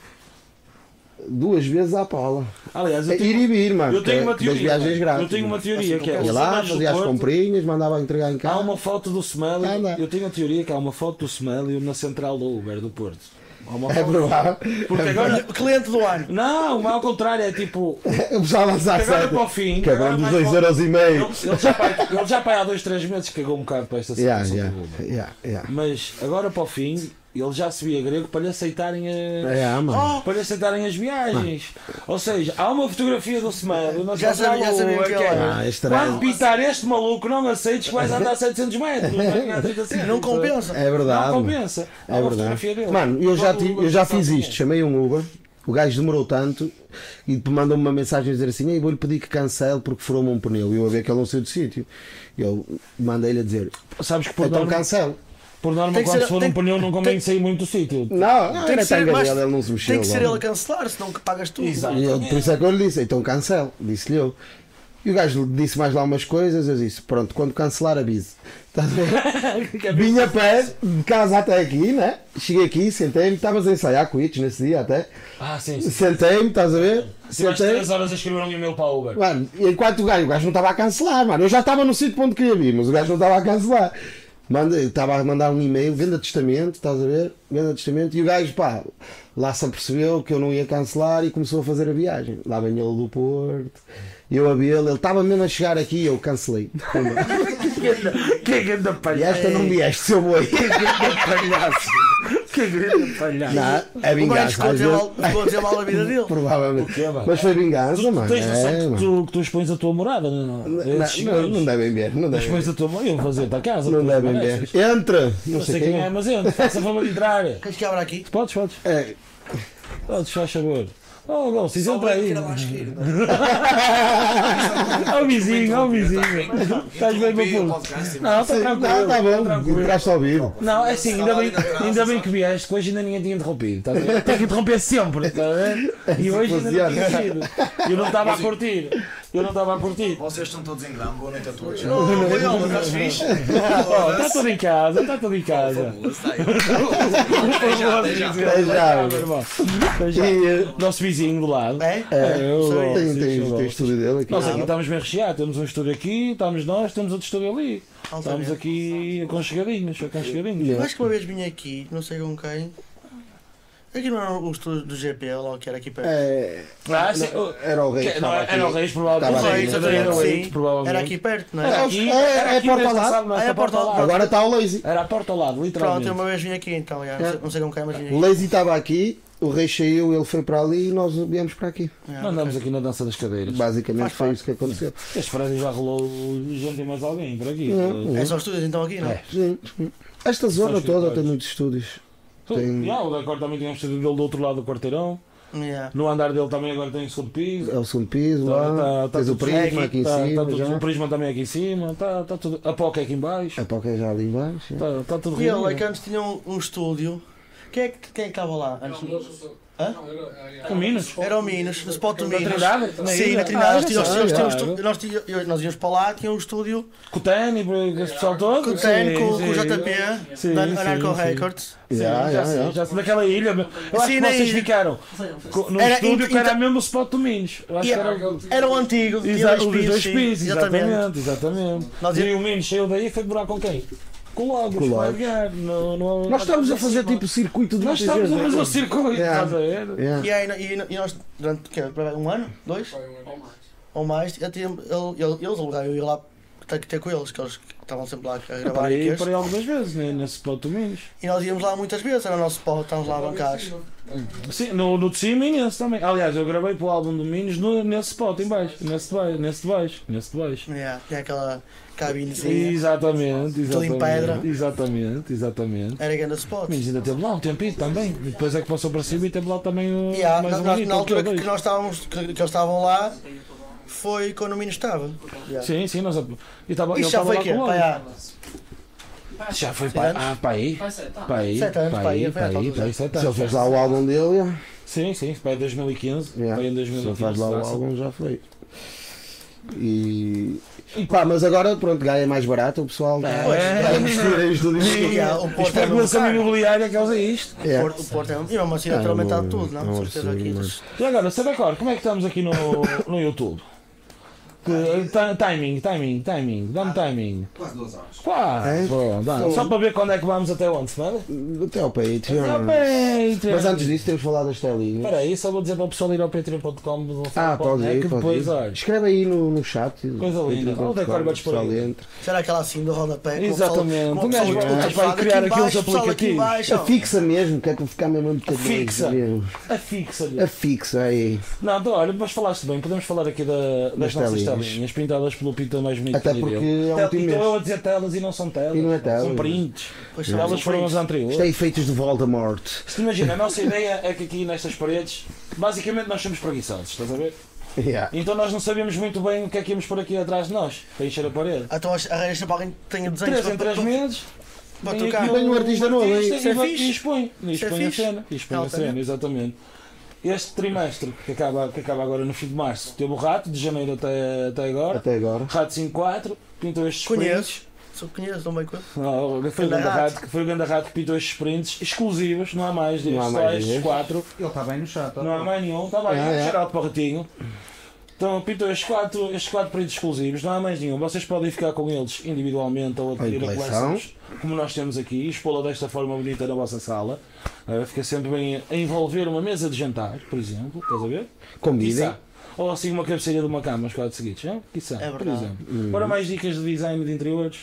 duas vezes à Paula. Aliás, eu Ir tenho, e vir, mano. eu tenho uma é das teoria. viagens grátis. eu tenho uma teoria que é. Ia os lá, fazia as comprinhas, mandava entregar em Há casa. uma foto do. Anda. Eu tenho a teoria que há uma foto do Smélio na central do Uber do Porto. Há uma É provável. Porque agora. Cliente do ano. Não, mas ao contrário, é tipo. Agora para o fim. Que agora 2 para o- euros e meio. Ele, ele já, ele já pá, há dois, três meses cagou um bocado para esta Yeah, situação yeah, do Uber. yeah, yeah. Mas agora para o fim, ele já sabia grego para lhe aceitarem a. É, mano. Para lhe aceitarem as viagens. Ou seja, há uma fotografia do Smélio na Já sabia- já sabia Uber, que que é, Ah, este Quando era- pintar este maluco, não aceites que vais andar 700 metros. Ganhar 30 cêntimos. Não compensa. É verdade. Não mano. compensa. Há É uma verdade. fotografia dele. Mano, eu já, eu já fiz é. isto, chamei um Uber, o gajo demorou tanto e depois mandou-me uma mensagem a dizer assim: Ei, vou-lhe pedir que cancele porque furou-me um pneu. E eu a ver que ele não saiu do sítio. Eu mandei-lhe a dizer: Sabes que por Então norma, cancele. Por norma quando ser- se for tem- um pneu não convém tem- sair muito do sítio. Não, não Tem que, ser, tanga mas, dele, ele não se mexeu. tem que ser ele a cancelar, senão que pagas tudo. Exato. Eu- por isso é que eu lhe disse: Então cancele. Disse-lhe eu. E o gajo disse mais lá umas coisas. Eu disse: Pronto, quando cancelar, avise. Estás a ver? Vim a pé de casa até aqui, né? Cheguei aqui, sentei-me, estavas a ensaiar Itch nesse dia até. Ah, sim, sim. Sentei-me, estás a ver? Tiveste Sentei. 3 horas a escrever um e-mail para a Uber. Mano, e enquanto o gajo, o gajo não estava a cancelar, mano. Eu já estava no sítio para onde queria vir, mas o gajo não estava a cancelar. Manda, estava a mandar um e-mail, venda testamento, estás a ver? Venda testamento, e o gajo, pá, lá se apercebeu que eu não ia cancelar e começou a fazer a viagem. Lá vem ele do Porto, eu a vê-lo, ele estava mesmo a chegar aqui e eu cancelei. Que grande E palhaço. esta não vieste, seu boi. Que grande palhaço. Que grande palhaço. Não, é O gajo vingança. ficou a dizer mal- a vida dele. Provavelmente. quê, mano? Mas foi vingança, mano. Tens noção É, que tu, que tu expões a tua morada, não? Não, Esses não, gajos. não devem ver, não devem Expões ver. a tua morada. Eu vou fazer-te a casa. Não tu devem ver. Entra! Não Não sei sei quem é, mas entra. Faça a favor de entrar. Queres que abra aqui? Podes, podes. É, Podes, faz favor. Oh, não, se entra aí. Ó o vizinho, ó o vizinho. Estás bem, meu pulo? Não, está tranquilo. Tá bom, tranquilo. entraste ao vivo. Não, é assim, ainda bem, ainda bem que vieste, que hoje ainda ninguém tinha interrompido. Ver? Tem que interromper sempre, está a ver? E hoje ainda não tinha sido. Eu não estava a curtir. Eu não estava a curtir. Vocês estão todos em grande, boa noite a todos. Oh, Goiolo, estás fixe? Está tudo em casa, está tudo em casa. É já. meu irmão. Já. Eh, Nosso vizinho do lado. É? É, eu Sabia. Tem, sim, tem, eu tem estúdio dele aqui. Nós aqui estamos bem recheados, temos um estúdio aqui, estamos nós, temos outro estúdio ali. Estamos aqui aconchegadinhos, aconchegadinhos. Eu acho que uma vez vim aqui, não sei com quem, Aqui não era o estúdio do GP, lá que era aqui perto. É, Ah, sim, não, era o rei. que- não, era o. Reis, provavelmente. O. Reis, Era o Reis, provavelmente. Era aqui perto, não Era é? aqui, É, era é aqui porta nesta ao lado. nesta Ah, é porta ao lado. Agora está o Lazy. Era a porta ao lado, Pronto, literalmente. eu uma vez vim aqui então, já, não, sei, não sei como que é, mas vim O aqui. Lazy estava aqui, o rei saiu, ele foi para ali e nós viemos para aqui. Já, Não andamos aqui na dança das cadeiras. Basicamente Faz foi parte. isso que aconteceu. Este Freddy já rolou gente e mais alguém por aqui. Não, É só estúdios então aqui, não? É. Sim. Esta zona toda tem muitos estúdios. Tem- da Cor também um estúdio dele do outro lado do quarteirão. Yeah. No andar dele também agora tem o segundo piso. É o segundo piso Tá- lá, tá- tá tens o prisma aqui, aqui em tá- cima tá tudo-. O prisma também aqui em cima. Tá, tá tudo, a POC aqui em baixo. A Poca é já ali embaixo. Tá, tá tudo E ele é que antes tinha um, um estúdio. Quem é, que- quem é que estava lá? Antes? Não, Hã? Com Minos. Era o Minos, no spot do? Na Sim, na Trindade. Ah, nós tínhamos- nós tínhamos nós tínhamos- Nós íamos para lá, tinha um estúdio Com o Tani, com esse pessoal todo. com o Ten, com, o. JP, Sim, da sim. Records. Sim, Já, sei, já. já sei daquela ilha. Eu acho Sim, que vocês ficaram no Era estúdio que era mesmo o spot do que era. O antigo, tinha Exa- dois os dois pisos, exatamente, exatamente. Nós E o Minos saiu daí e foi morar com quem? Com Logos, Com Logos. ligar. No, no, Nós estamos a fazer tipo circuito de Nós estamos a vezes, fazer o circuito, Yeah. estás a ver? Yeah. E, aí, e, e nós, durante quê? um ano? Dois? Foi um ano. Ou mais? Eu tinha, ele, ele, eles alugaram, eu ia lá ter que ter com eles, que eles estavam sempre lá a Para gravar aí, e, para aí algumas vezes, né, nesse spot do Minos. e nós íamos lá muitas vezes, era o nosso spot, estávamos lá bancados. Sim, no, no de cima e nesse também. Aliás, eu gravei para o álbum do Minos no, nesse spot em baixo, nesse de baixo, nesse de baixo, nesse de baixo. Yeah, tinha aquela cabinezinha, Exatamente, Tudo em pedra. exatamente. Exatamente, exatamente. era grande spot. Mas ainda teve lá um tempinho também. E depois é que passou para cima e teve lá também o. Yeah, mais na, um na- na altura dois. que nós estávamos, que, que eles estavam lá, foi quando o Mino estava. Yeah. Sim, sim, nós. E estava, ele Isto já foi o o Pá, Logos. já. Foi para. Ah, para aí. Para aí. Sete anos, Para aí, para aí, para aí, sete Se ele fez lá o álbum dele, yeah. Sim, sim, para 2015. Yeah. Para em se ele 2015. faz lá o álbum já foi. E. e pá, mas agora pronto, ganha mais barato o pessoal. É. Vai investir em estúdios. Yeah, o A Porto é especulação imobiliária causa isto. O É. Porto, o Porto é E mesmo assim, É, deve ter aumentado um- tudo, não? um Com certeza aqui. absurdo, E agora, sabe agora, como é que estamos aqui no, no YouTube? Que, ta- timing, timing, timing, dá-me timing. Quase duas horas. Quase, É? dá. Só- para ver quando é que vamos até onde, semana? Até ao Patreon. Ao Patreon. Mas antes disso temos falado das telinhas. Espera aí, só vou dizer para o pessoal ir ao patreon.com Ah, pode ir, que pode depois, olha, Escreve aí no, no chat. Coisa linda. Onde é que vai o pessoal disponível? entra. Será aquela assim do rodapé? Exatamente. pessoal- Um com o gajo pessoal vai- criar aqui aqueles aplicativos. Afixa mesmo, que é para ficar mesmo um bocadinho. Afixa. mesmo. afixa Afixa aí. Não, então, olha, mas falaste bem, podemos falar aqui da- das Das nossas telinhas. Telinhas pintadas pelo pintor mais bonito Até que porque dele. é um time Então eu mesmo. a dizer telas e não são telas. E não é telas. São prints. Pois são, Elas são foram as anteriores. Isto é efeitos de Voldemort. Se te imagina, a nossa ideia é que aqui nestas paredes, basicamente nós somos preguiçosos, estás a ver? Yeah. Então nós não sabíamos muito bem o que é que íamos por aqui atrás de nós, para encher a parede. Ah, Então arranjas sempre alguém que tenha desenhos Três em para- três meses, para tocar. Vem um artista novo aí. artista Isso é e fixe. e expõe, e é expõe a cena, e expõe a cena, exatamente. Este trimestre, que acaba, que acaba agora no fim de março, teve o rato, de janeiro até, até agora. Até agora. Rato 5-4, pintou estes sprints. Conheço. Só conheço, não bem. Não, foi, o grande rato. que- foi o grande rato que pintou estes sprints exclusivos, não há mais destes, Não há só mais estes. 4. Ele está bem no chat. ó. Não há mais nenhum, está bem, Ah, é. shout-out para o ratinho. Então pintou estes 4 estes quatro exclusivos, não há mais nenhum. Vocês podem ficar com eles individualmente ou adquirir a coleção. coleção, como nós temos aqui, e expô-la desta forma bonita na vossa sala. Uh, fica sempre bem a envolver uma mesa de jantar, por exemplo, estás a ver? Convidem. Ou assim uma cabeceira de uma cama, os quatro seguidos, não? Quiçá, É por verdade. exemplo. Para mais dicas de design de interiores,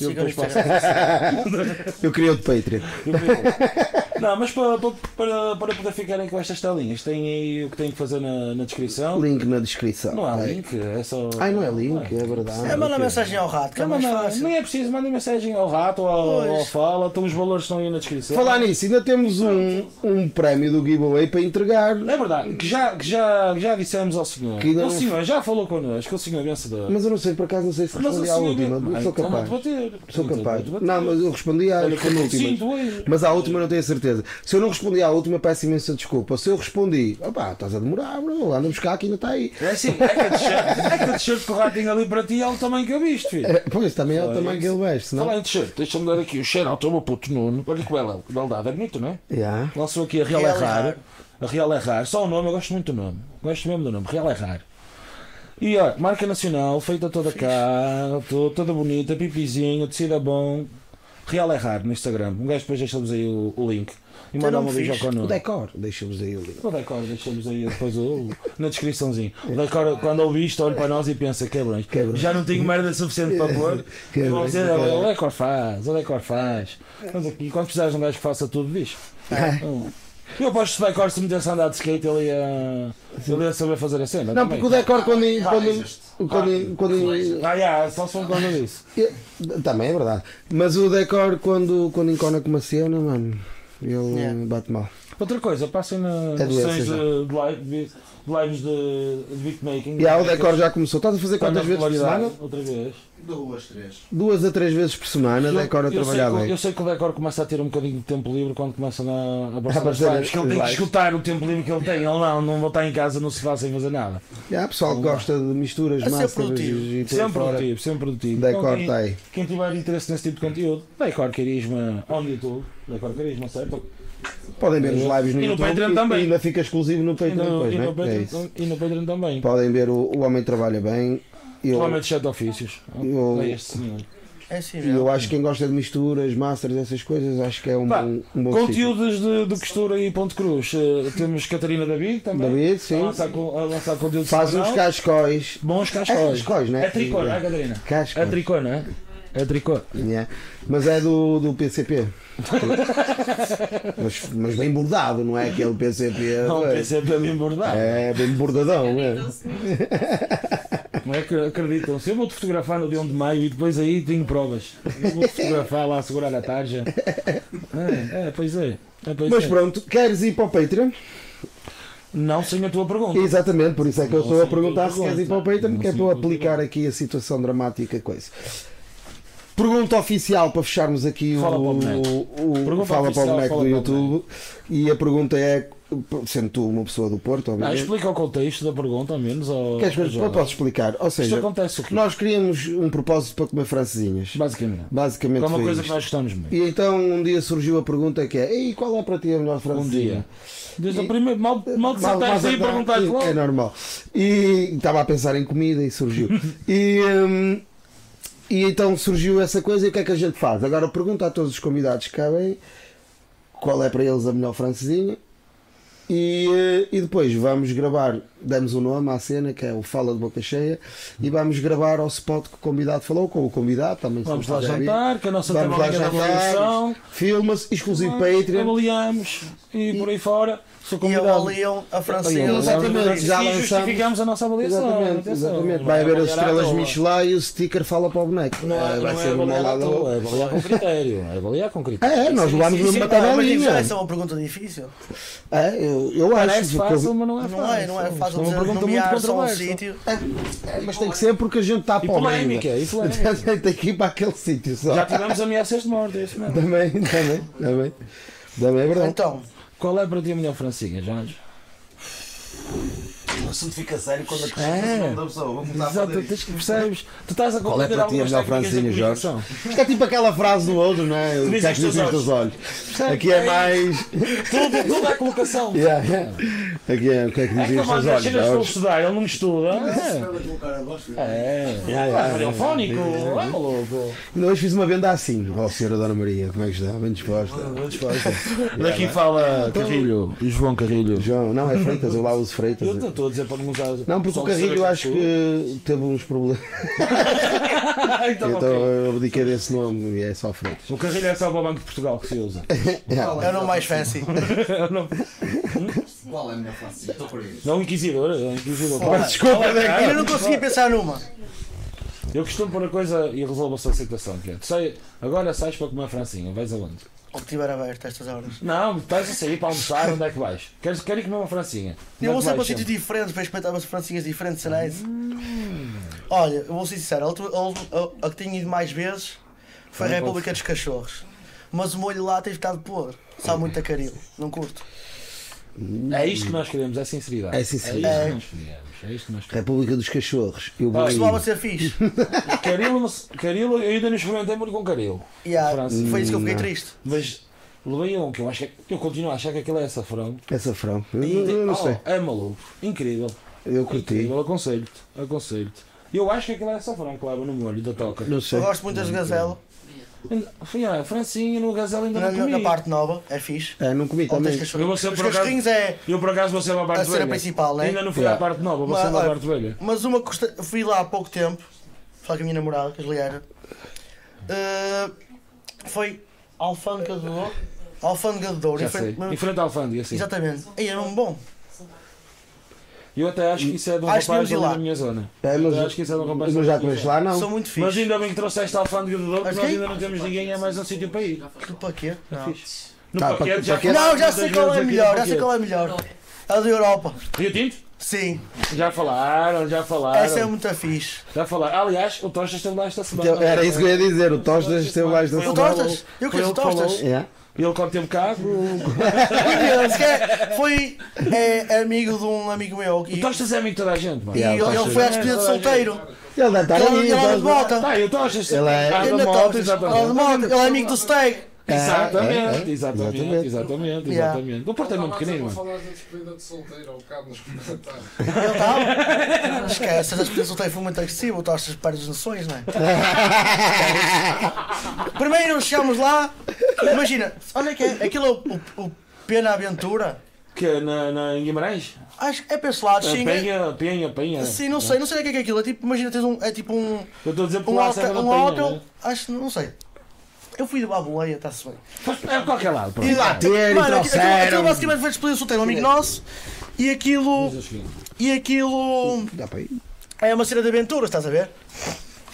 eu depois. Eu queria o de Patreon. Não, mas para, para, para, poder ficarem com estas telinhas, tem aí o que tem que fazer na, na descrição. Link na descrição. Não há É. link, é só. Ai, não é link, é verdade. É, manda Ok. mensagem ao rato, que é Não, mais não, fácil. nem é preciso, mandem mensagem ao rato ou ao, fala, então os valores estão aí na descrição. Falar nisso, ainda temos um, um prémio do giveaway para entregar. É verdade, que já, que já, que já dissemos ao senhor. Que ainda o não- senhor já falou connosco, o senhor é vencedor. Mas eu não sei, por acaso, não sei se respondi à última. Mas Sou então capaz. Bater. Sou capaz. bater. Não, mas eu respondi à Olha que eu penúltima. sinto hoje. Mas à última não tenho certeza. Se eu não respondi à última, peço imensa desculpa. Se eu respondi, opá, estás a demorar, bro, anda buscar que ainda está aí. É assim, é que a t-shirt é que a t-shirt que o rato tem ali para ti é o tamanho que eu viste, filho. É, pois, também é o tamanho que ele veste, não? Falar em t-shirt, deixa-me dar aqui o cheiro ao teu puto Nuno. Olha que bela, que beldade, é bonito, não é? Yeah. Lançou aqui a Real, Real é é. A Real é Raro. Só o nome, eu gosto muito do nome. Gosto mesmo do nome. Real é Raro. E olha, marca nacional, feita toda cá, to- toda bonita, pipizinho, tecido é bom. Real é raro no Instagram. Um gajo depois deixa-vos aí o, o link. E Então manda não um vídeo ao fiz. O decor, deixa-vos aí o link. O decor, deixamos aí depois o, na descriçãozinho. O decor, quando ouvi isto, olha para nós e pensa: quebrões, Quebrões. já não tenho merda suficiente para pôr. Quebrões. Vão dizer, O decor faz, o decor faz. Mas aqui, quando precisares de um gajo que faça tudo, diz. Hum. Eu aposto que o decor, se me desse a andar de skate, ele ia, ele ia saber fazer a cena. Não, também. porque o decor quando. quando, quando, quando Ah, já, só se for quando disso. também é verdade. Mas o decor quando, quando encona com uma cena, mano, ele Yeah. bate mal. Outra coisa, passem na É sessões de, de, live, de, de lives de, de beatmaking. E há o decor já começou. Estás a fazer quantas vezes por semana? Outra vez. Duas, três. Duas a três vezes por semana, Eu- decor a eu sei trabalhar que- bem. Eu sei que o Decor começa a ter um bocadinho de tempo livre quando começa na, a A aparecer aparecer lives, que ele tem que escutar o tempo livre que ele tem. Ele não, não vou estar em casa no sofá sem fazer nada. E há pessoal que gosta de misturas, massas e Sempre produtivo, sempre produtivo. Decor Então, quem, está aí. quem tiver interesse nesse tipo de conteúdo, Decor Carisma on YouTube. Decor Carisma, certo? Podem ver os lives no E no YouTube Patreon e, também. e ainda fica exclusivo no E Patreon no, depois, e, né? no É Patreon, isso. e no Patreon também. Podem ver o, o homem trabalha bem. Eu, Provavelmente sete ofícios. Eu- É este senhor. É assim e eu acho que quem gosta de misturas, masters, essas coisas, acho que é um Pá, bom, um bom. Conteúdos de, de costura e ponto cruz. Eh, temos Catarina David também. David, A sim. lançar, co- a lançar conteúdo Faz semanal. uns cascóis. Bons É cascóis. cascóis, né? É tricô, não é, Catarina? É Cascóis. tricô, não é? É tricô. Yeah. Mas é do, do PCP. Mas, mas bem bordado, não é aquele PCP. Não, é, pensei para mim bordar. é bem bordadão. É. Não é que acreditam. Se eu vou-te fotografar no dia 1 de maio e depois aí tenho provas. Eu vou-te fotografar lá, segurar a tarja. É, é, pois é. é pois Mas é. pronto, queres ir para o Patreon? Não sem a tua pergunta. Exatamente, por isso é que eu Não estou a perguntar se eu queres ir para o. Patreon, que é para eu eu aplicar aqui a situação dramática coisa. Pergunta oficial para fecharmos aqui Fala o, para o o- Pergunta Fala para o boneco do YouTube. E a pergunta é, sendo tu uma pessoa do Porto, Ah, obviamente. explica o contexto da pergunta, ao menos. Ou, Queres que ou eu posso explicar? Ou Isto seja, acontece o quê? nós queríamos um propósito para comer francesinhas. Basicamente. Basicamente é uma coisa isto. que nós gostamos muito. E então um dia surgiu a pergunta que é Ei, qual é para ti a melhor Um francesinha? dia. Desde E- o primeiro. Mal, mal te sentaste aí e perguntaste logo. É normal. E estava a pensar em comida e surgiu. e, hum, e então surgiu essa coisa e o que é que a gente faz? Agora pergunta a todos os convidados que cá vêm qual é para eles a melhor francesinha. E, eh, e depois vamos gravar, damos o nome à cena que é o Fala de Boca Cheia e vamos gravar ao spot que o convidado falou, com o convidado também. Vamos lá jantar, que a nossa Vamos lá da jantar, filma-se, exclusivo Patreon. Avaliamos e por aí fora. Sou E convidado. avaliam a francinha. Exatamente, já e lançamos- justificamos a nossa avaliação. Exatamente, exatamente. Vai é haver as à estrelas. Michelin e o sticker fala para o boneco. Não é, Eh, vai não é ser uma lado é avaliar com critério. É avaliar com É, critério. é, nós Sim, numa sim, mas digo já, tabelinha. essa é uma pergunta difícil. É, eu, eu acho. Parece fácil, mas não é fácil. Não é, não é fácil Isto uma pergunta muito um controversa. sítio. É, mas tem que ser porque a gente está E para o meio. polémica, e polémica. tem que ir para aquele sítio só. Já tivemos ameaças de morte, é isso mesmo. Também, também, também. Também é verdade. Então, Qual é para ti a melhor francinha, Jorge? O assunto fica sério quando É. acrescentas o nome da pessoa. A Exato, fazer tens que percebes. Tu estás a Qual é para ti a melhor francinha, Jorge? Isto é tipo aquela frase do outro, não é? O que é que dizem os teus olhos? Aqui é mais. Tudo, tudo é colocação. Yeah, yeah. Aqui é o que é que É dizem a os teus olhos, para Jorge? estudar, ele não estuda. É. É. É é maluco. Ainda hoje fiz uma venda assim. Oh, senhora Dona Maria, como é que está? Bem disposta. Daqui fala Carrilho, João Carrilho. João, não, é Freitas, eu lá uso Freitas. Eu estou a dizer para não usar. Não, porque o Carrilho eu acho que teve uns problemas. então, Então ok. eu abdiquei desse nome e é só Freitas. O Carrilho é só para o Banco de Portugal que se usa. Yeah. é o nome mais fancy. não, Qual é a minha francinha? Estou não o Inquisidor, é o Inquisidor. Desculpa, Eu ainda não consegui pensar numa. Eu costumo pôr a coisa e resolvo-se a situação. Que é, sai, agora sais para comer francinha, vais aonde? Onde estiver aberto a estas horas. Não, estás a sair para almoçar, onde é que vais? Queres, quero ir comer uma francinha. Onde é Eu vou que sempre vais para sítios diferentes para experimentar umas francinhas diferentes, será isso? Olha, eu vou ser sincero, a, outra- a, a- a que tenho ido mais vezes foi a República dos Cachorros. Mas o molho lá tem estado podre. Sabe muito a caril. Não curto. É isto que nós queremos, é sinceridade. É sinceridade. É É que nós. República dos Cachorros. Eu Ah. Costumava ser fixe. Carilo, Carilo, eu ainda não experimentei muito com Carilo. Yeah, França. foi isso que eu fiquei Não. triste. Mas levei um que eu acho que é- eu continuo a achar que aquilo é açafrão. É safrão. Eu, E eu não oh, sei. É maluco. Incrível. Eu curti. Incrível. Aconselho-te. Aconselho-te. Eu acho que aquilo é açafrão que leva no molho da toca. Não sei. Eu gosto muito das gazela. Fui à Francinha no Gazela ainda Na, não na- comi. na parte nova, é fixe. É, não comi também. Eu vou ser Os por acaso- cachorrinhos é Eu por acaso vou ser a parte a velha. principal, né? Ainda não fui Yeah. à parte nova, vou ser na olha, parte velha. Mas uma que gostei- fui lá há pouco tempo, falar com a minha namorada, que a Juliana, eh, foi Alfândega de Douro. Alfândega de Douro. Já em frente- sei. Em frente à alfândega, sim. Exatamente. Aí é mesmo bom. Eu até acho que isso é de um Acho rapaz ali lá. na minha zona. É, Eu mas, acho que isso é de um rapaz mas da já zona. lá, não? São muito Mas fixe. ainda bem que trouxeste a alfândega do Douro, Mas porque nós ainda não temos ninguém, é mais um sítio para ir. Para quê? Não. No Tá, paquete pa- já paquete- Não, já sei qual é no melhor, já sei paquete. qual é melhor. A da Europa. Rio Tinto? Sim, Já falaram, já falaram. essa é muito fixe. Já falaram. Aliás, o Tocha esteve lá esta semana. Então, Era isso que eu ia dizer, o Tostas esteve O Foi semana. Tostas? Eu conheço o. Tostas. Ele quando teve cá, Foi é, amigo de um amigo meu. E, o Tostas é amigo de toda a gente, mano. e ele, ele foi à despedida de solteiro. Ele estar Ele aí. ele era de então- moto. Tá, e o Tostas. Ele é- Ah, Ele é. Ele de moto. Ele é amigo do Steg. É, é, Exatamente, é. exatamente, Exatamente. exatamente, Yeah. exatamente. O Porto é muito pequenino, Estava a mano. falar da despedida de solteiro ao bocado nos comentários. Estava. Esquece, essa despedida de solteiro foi muito agressiva. O Tostas perde as nações, não é? Primeiro chegámos lá. Imagina, olha que é. Aquilo é o, o, o Pena Aventura. Que é na, na, em Guimarães? Acho que é para esse lado, É sim. é- Penha, Penha, Penha. Sim, não sei, não sei o que é é aquilo. É tipo, imagina, tens um. É tipo um. Eu estou a dizer Um hotel. Um Penha. hotel né? acho, não sei. Eu fui de Baboleia, está-se bem. É de qualquer lado, pronto. E lá, ter e mano, aquilo, trouxeram. aquilo basicamente foi despedido solteiro, um amigo nosso. E aquilo. E aquilo. Dá para ir. É uma cena de aventuras, estás a ver?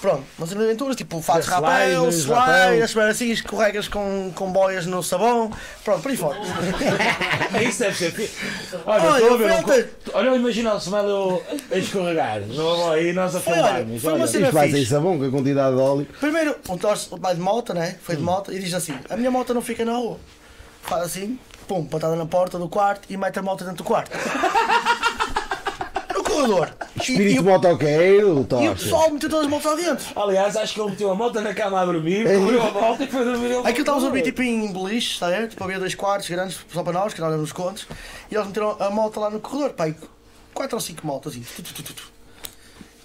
Pronto, de aventuras, tipo fatos É, rapel, slide, as assim, escorregas com, com boias no sabão, pronto, por aí fora. Isso deve ser fixe. Olha, Olha, ver. um ontem. Olha, imagina o eu a escorregar. Não, aí nós a Foi, olha, filmarmos. foi uma cena vai fixe. sabão com a quantidade de óleo. Primeiro, um torce vai de moto, né? Foi de moto e diz assim: a minha moto não fica na rua. Faz assim, pum, patada na porta do quarto e mete a moto dentro do quarto. corredor. E, e, Espírito o- motoqueiro, e o pessoal meteu todas as motos lá dentro. Aliás, acho que ele meteu a moto na cama a dormir, correu a volta e foi dormir. Aquilo estávamos a dormir tipo em beliche, está a ver? Tipo, havia dois quartos grandes só para nós, que nós éramos contos, e eles meteram a moto lá no corredor, pai, quatro ou cinco motos assim. Tu, tu, tu,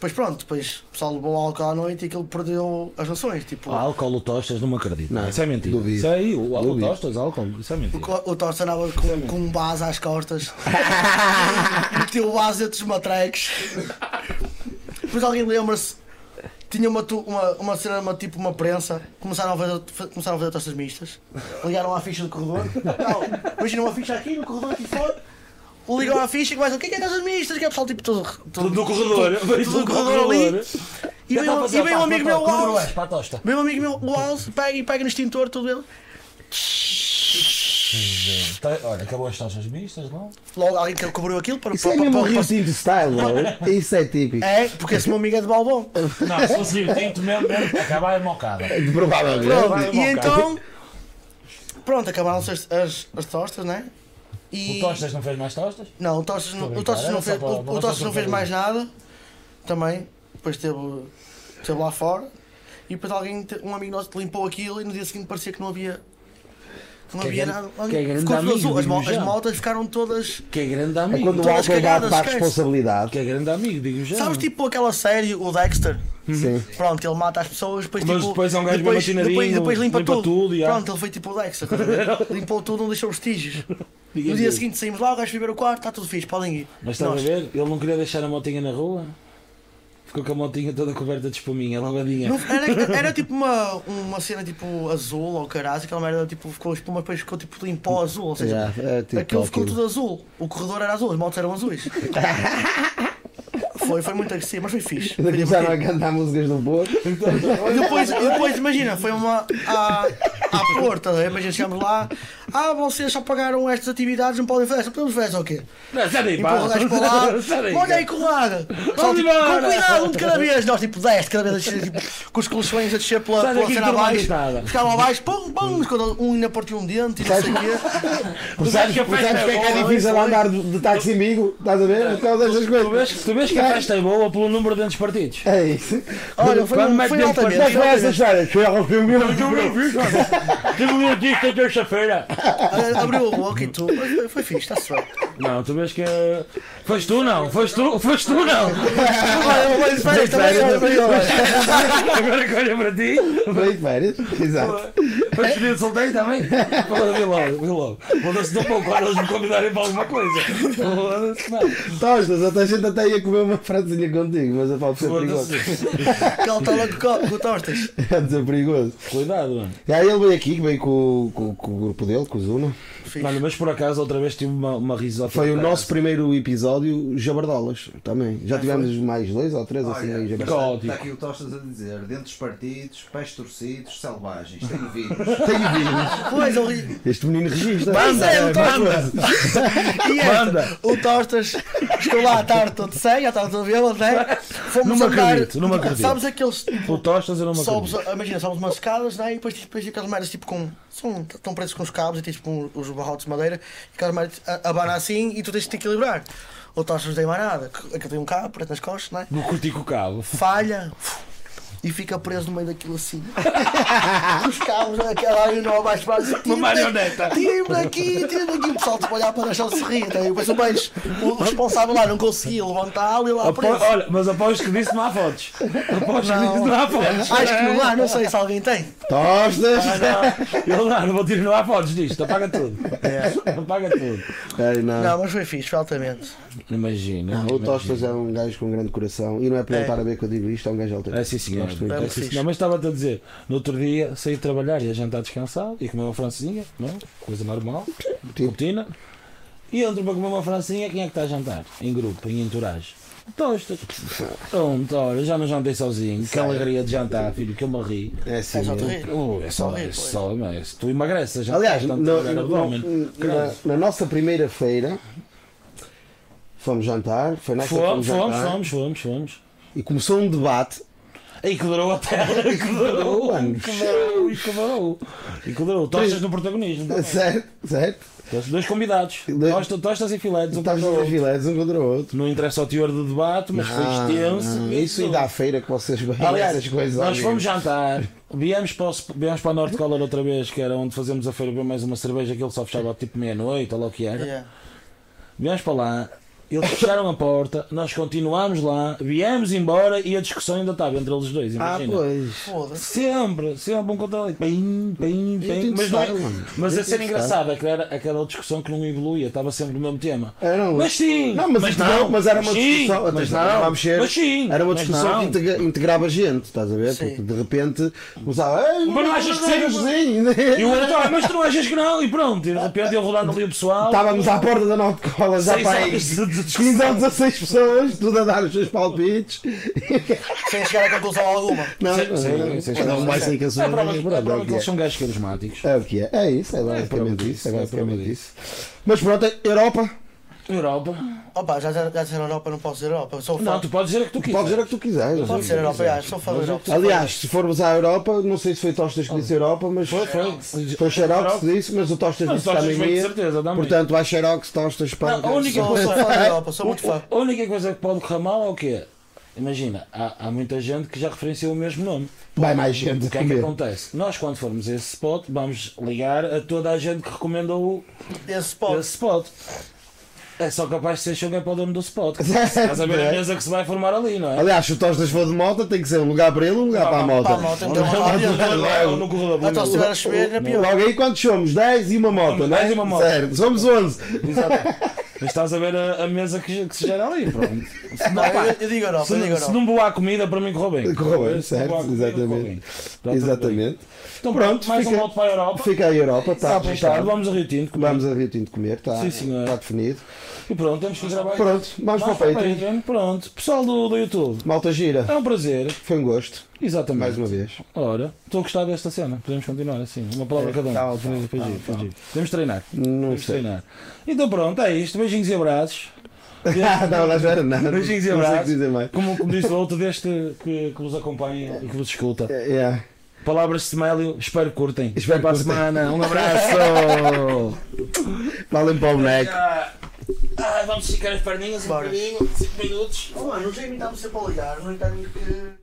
Depois pronto, depois o pessoal levou álcool à noite e aquilo perdeu as noções. Tipo, Ah, álcool Tostas, não me acredito. Não, isso é mentira. duvido. Isso aí, o álcool Duvido. Tostas, álcool, isso é mentira. o, o Torce andava com, com um base às costas, meteu o base dentro dos matrecos. Depois alguém lembra-se, tinha uma, uma, uma cena, uma, tipo uma prensa, começaram a fazer, começaram a fazer tostas mistas, ligaram à ficha do corredor, não, imagina uma ficha aqui no corredor aqui fora, ligam à ficha e começam, o que é que é tostas mistas? Que é o pessoal tipo todo, Tudo no corredor. tudo no corredor ali. E e veio um amigo meu, tosta. veio um amigo meu, o Alves, pega e pega no extintor, tudo ele. Tá, Olha, acabou as tochas mistas, não? Logo alguém que cobriu aquilo para, Isso é para, mesmo para- Rio para- Tinto style, bro. Isso é típico. É, porque esse meu amigo é de Balbon. Não, se fosse Rio Tinto mesmo, mesmo, acabar a mocada. Provavelmente. Pronto, e então. Pronto, acabaram-se as, as, as tostas, né? E. O Tostas não fez mais tostas? Não, o Tostas não, o Tostas não fez, para- o, o Tostas não fez mais nada. Também. Depois esteve, esteve lá fora. E depois alguém, um amigo nosso limpou aquilo e no dia seguinte parecia que não havia. Não Que é havia grande- nada. que é grande amigo, azul. As, as ficaram todas. Que é grande É amigo. quando o álcool cagadas, para a responsabilidade. Que é grande amigo, digo já. Sabes tipo aquela série, o Dexter? Sim. Pronto, ele mata as pessoas, depois Mas tipo. depois é um gajo depois, maquinadinho, depois, depois limpa, limpa tudo. tudo. Pronto, ele foi tipo o Dexter. ver? Limpou tudo, não deixou vestígios. No dia seguinte saímos lá, o gajo foi ver o quarto, está tudo fixe, podem ir. Mas estás a Nós. ver? Ele não queria deixar a motinha na rua. Ficou com a motinha toda coberta de espuminha, lavadinha. Não- era, era tipo uma, uma cena tipo azul ou caralho, aquela merda tipo ficou espuma, depois ficou tipo em pó azul, ou seja, Já, é tipo aquilo ficou tudo azul. O corredor era azul, as motos eram azuis. Foi, foi muito agressivo, mas foi fixe. Ainda começaram a cantar músicas do Porto. E depois, depois imagina, foi uma à, à porta, né? imagina, chegamos lá, ah, vocês só pagaram estas atividades, não podem fazer esta, podemos fazer o quê? Não, daí, Empurra o gajo para lá, olha aí cara. colada, só, tipo, com cuidado, um de cada vez, nós tipo 10 de cada vez, a descer, tipo, com os colchões a descer pela, Sai pela cena abaixo, ficavam abaixo, pum, pum, quando um ainda partiu um dente e não sei o quê. Sabes, que é que é difícil andar de, táxi em Bigo? Estás a ver? Coisas. tu vês que a festa é boa pelo número de dentes partidos. É isso. Olha, foi, Quando um- foi altamente. Mas foi essa história. Foi ao filme. Tive um dentista terça-feira. Ah, Abriu a boca e tu. Foi, foi fixe, está-se bem. Não, tu vês que é. Foste tu não, foste tu, foste tu não. Olha. Agora que olha para ti, Foi de férias? Exato. foi de solteiro também? Vê logo, vê logo. Foda-se tão pouco, agora eles me convidarem para alguma coisa. Não. Tostas, até a gente até ia comer uma francesinha contigo, mas pode ser perigoso. Foda-se. Que ele está logo com, com tostas. É de ser perigoso. Cuidado, mano. E aí ele veio aqui, veio com, com, com o grupo dele, com o Zuna. Fixe. Olha, mas por acaso outra vez tive uma, uma risota. Foi o nosso primeiro episódio Jabardolas também. Já tivemos mais dois ou três assim aí Jabardolas. Está aqui o Tostas a dizer: dentes partidos, pés torcidos, selvagens, tenho vírus. Tenho vídeos. Pois, ele. Este menino registra. Manda, É, o Tostas. E Manda. esta, o Tostas chegou lá à tarde todo sem, à tarde todo bêbado, né? Fomos Não me acredito, não me acredito. Sabes aqueles. O Tostas eu não me acredito. imagina, sobes umas escadas, né? E depois, depois aquelas merdas tipo com. São, estão presos com os cabos e tens com os barrotes de madeira e aquelas a- abana assim e tu tens de te equilibrar. O Tostas não tem mais nada, aquele tem um cabo preto nas costas, né? Vou curtir com o cabo. falha e fica preso no meio daquilo assim. Os cabos naquela aí não abaixo baixo. Uma marioneta. Tira-me daqui, tira-me daqui. O pessoal tipo olhar para deixar de se rir. E depois o beijo, o responsável lá não conseguia levantá-lo e lá Apo- preso. Olha, mas aposto que disse não há fotos. Aposto que disse não há fotos. Acho que não há, não sei se alguém tem. Tostas! Ele não, não vou tirar, não há fotos disto, apaga tudo. Apaga tudo. Ai, não. Não, mas foi fixe, altamente. Imagina. Não, o Tostas é um gajo com grande coração e não é para ele É. estar a ver que eu digo isto, é um gajo altamente. É sim senhor. É, sim, senhor. Mas estava-te a dizer, no outro dia saí trabalhar e a jantar descansado e comer uma francesinha, não? é? coisa normal, rotina. E entro para comer uma francesinha, quem é que está a jantar? Em grupo, em entourage. Tostas. Pronto, olha, já não jantei sozinho. Que alegria de jantar, filho, que eu me ri. é assim. É só. Oh, é só, é só, mas tu emagreces, já Aliás, no- no- na, na nossa primeira feira fomos jantar, foi nessa que Fomos, fomos fomos, jantar fomos, fomos, fomos. e começou um debate. E que durou até. Que durou, Mano. que durou, e que durou. E que durou. Tostas no protagonismo. também. Certo, certo. Tostas, Dois convidados. Dois- Tostas, tostas e filetes. Um Estás contra o nos outro. filetes um contra o outro. Não interessa o teor do debate, mas foi extenso. não, Isso aí dá à feira que vocês veem Aliás, essas coisas. nós amigos. fomos jantar, viemos para, o, viemos para a Norte Collar outra vez, que era onde fazemos a feira, beber mais uma cerveja, que ele só fechava tipo meia-noite, ou lá o que era. Yeah. Viemos para lá, eles fecharam a porta, nós continuámos lá, viemos embora e a discussão ainda estava entre eles dois, Ah, imagina. pois. Foda-se. Sempre, sempre um contra outro. Pim, pim, pim. Mas, não é- mas a ser tenho engraçado é que era aquela discussão que não evoluía, estava sempre no mesmo tema. Era um- Mas sim! Não, mas, isto não, mas era uma discussão. Mas não, vamos ser- mas sim! Era uma mas discussão não. que integra- integrava gente, estás a ver? Sim. Porque de repente usava. "Ei, Mas não achas que sim?" sim? E o outro, "Ah, mas tu não achas que não? E pronto, e de repente eu rodando ali o pessoal. Estávamos à porta da Norte Cola já para aí 15 discussão. ou 16 pessoas, tudo a dar os seus palpites. Sem chegar a conclusão alguma. Não, Sim, não, sim, não, sim, cada um vai sem que a sua É é é eles é. são gajos carismáticos. É o que é. É isso, é basicamente disso, isso. É é basicamente disso. isso. Mas pronto, Europa, Europa. Opa, já, já, já disseram Europa, não posso dizer Europa. Sou fã. Não, tu podes dizer o que tu quiseres. pode dizer o que tu quiseres. Pode ser Europa, já, sou fã da Europa. Aliás, se formos à Europa, não sei se foi Tostas que disse Europa, mas Foi, foi. foi Xerox que disse, mas o Tostas disse também foi certeza, dá Portanto, vai Xerox, Tostas, para. Não, a única Sou, coisa- sou fã da Europa, sou muito fã. A única coisa que pode correr mal é o quê? Imagina, há, há muita gente que já referenciou o mesmo nome. Vai mais gente O que é que acontece? Nós, quando formos a esse spot, vamos ligar a toda a gente que recomendou Esse spot. esse spot. É só capaz de ser chunga para o dono do spot. Estás a ver a mesa que se vai formar ali, não é? Aliás, se o Tostas for de moto, tem que ser um lugar para ele um lugar para a moto. Para a moto, corredor. Então se estiver a chover, é pior. Logo aí, quantos somos? 10 e uma moto, não é? 10 e uma moto. Certo, somos 11. Mas estás a ver a, a mesa que, que se gera ali, pronto. Não, eu, eu digo Europa, se, eu digo não- se não boar a comida, para mim correu bem. Correu bem, certo, a comida, exatamente. bem. Bem. Exatamente. Então pronto, mais fica- um volto para a Europa. Fica a Europa, está Está apontado, apontado. vamos a Rio Tinto. comer. Vamos a Rio Tinto comer, está, Sim, senhor. está definido. E pronto, temos que gravar. Pronto, vamos para o Patreon. Pronto, pessoal do, do YouTube, Malta gira, é um prazer. foi um gosto, Exatamente. mais uma vez. Ora, estou a gostar desta cena. Podemos continuar assim. Uma palavra cada um. Foi giro, foi giro. Podemos treinar. Não Podemos sei. treinar. Então pronto, é isto. Beijinhos e abraços. Ah, não, não, era nada. Beijinhos e Não abraços. mais. Como, como disse o outro deste que, que vos acompanha e que vos escuta. É, é. Palavras de Semélio, espero que curtem. Espero para a semana. Um abraço. Valem para o boneco. Ah, vamos esticar as perninhas um Bora. bocadinho. 5 minutos. Oh, mano, o Jamie está-me sempre a ligar, não entendo que.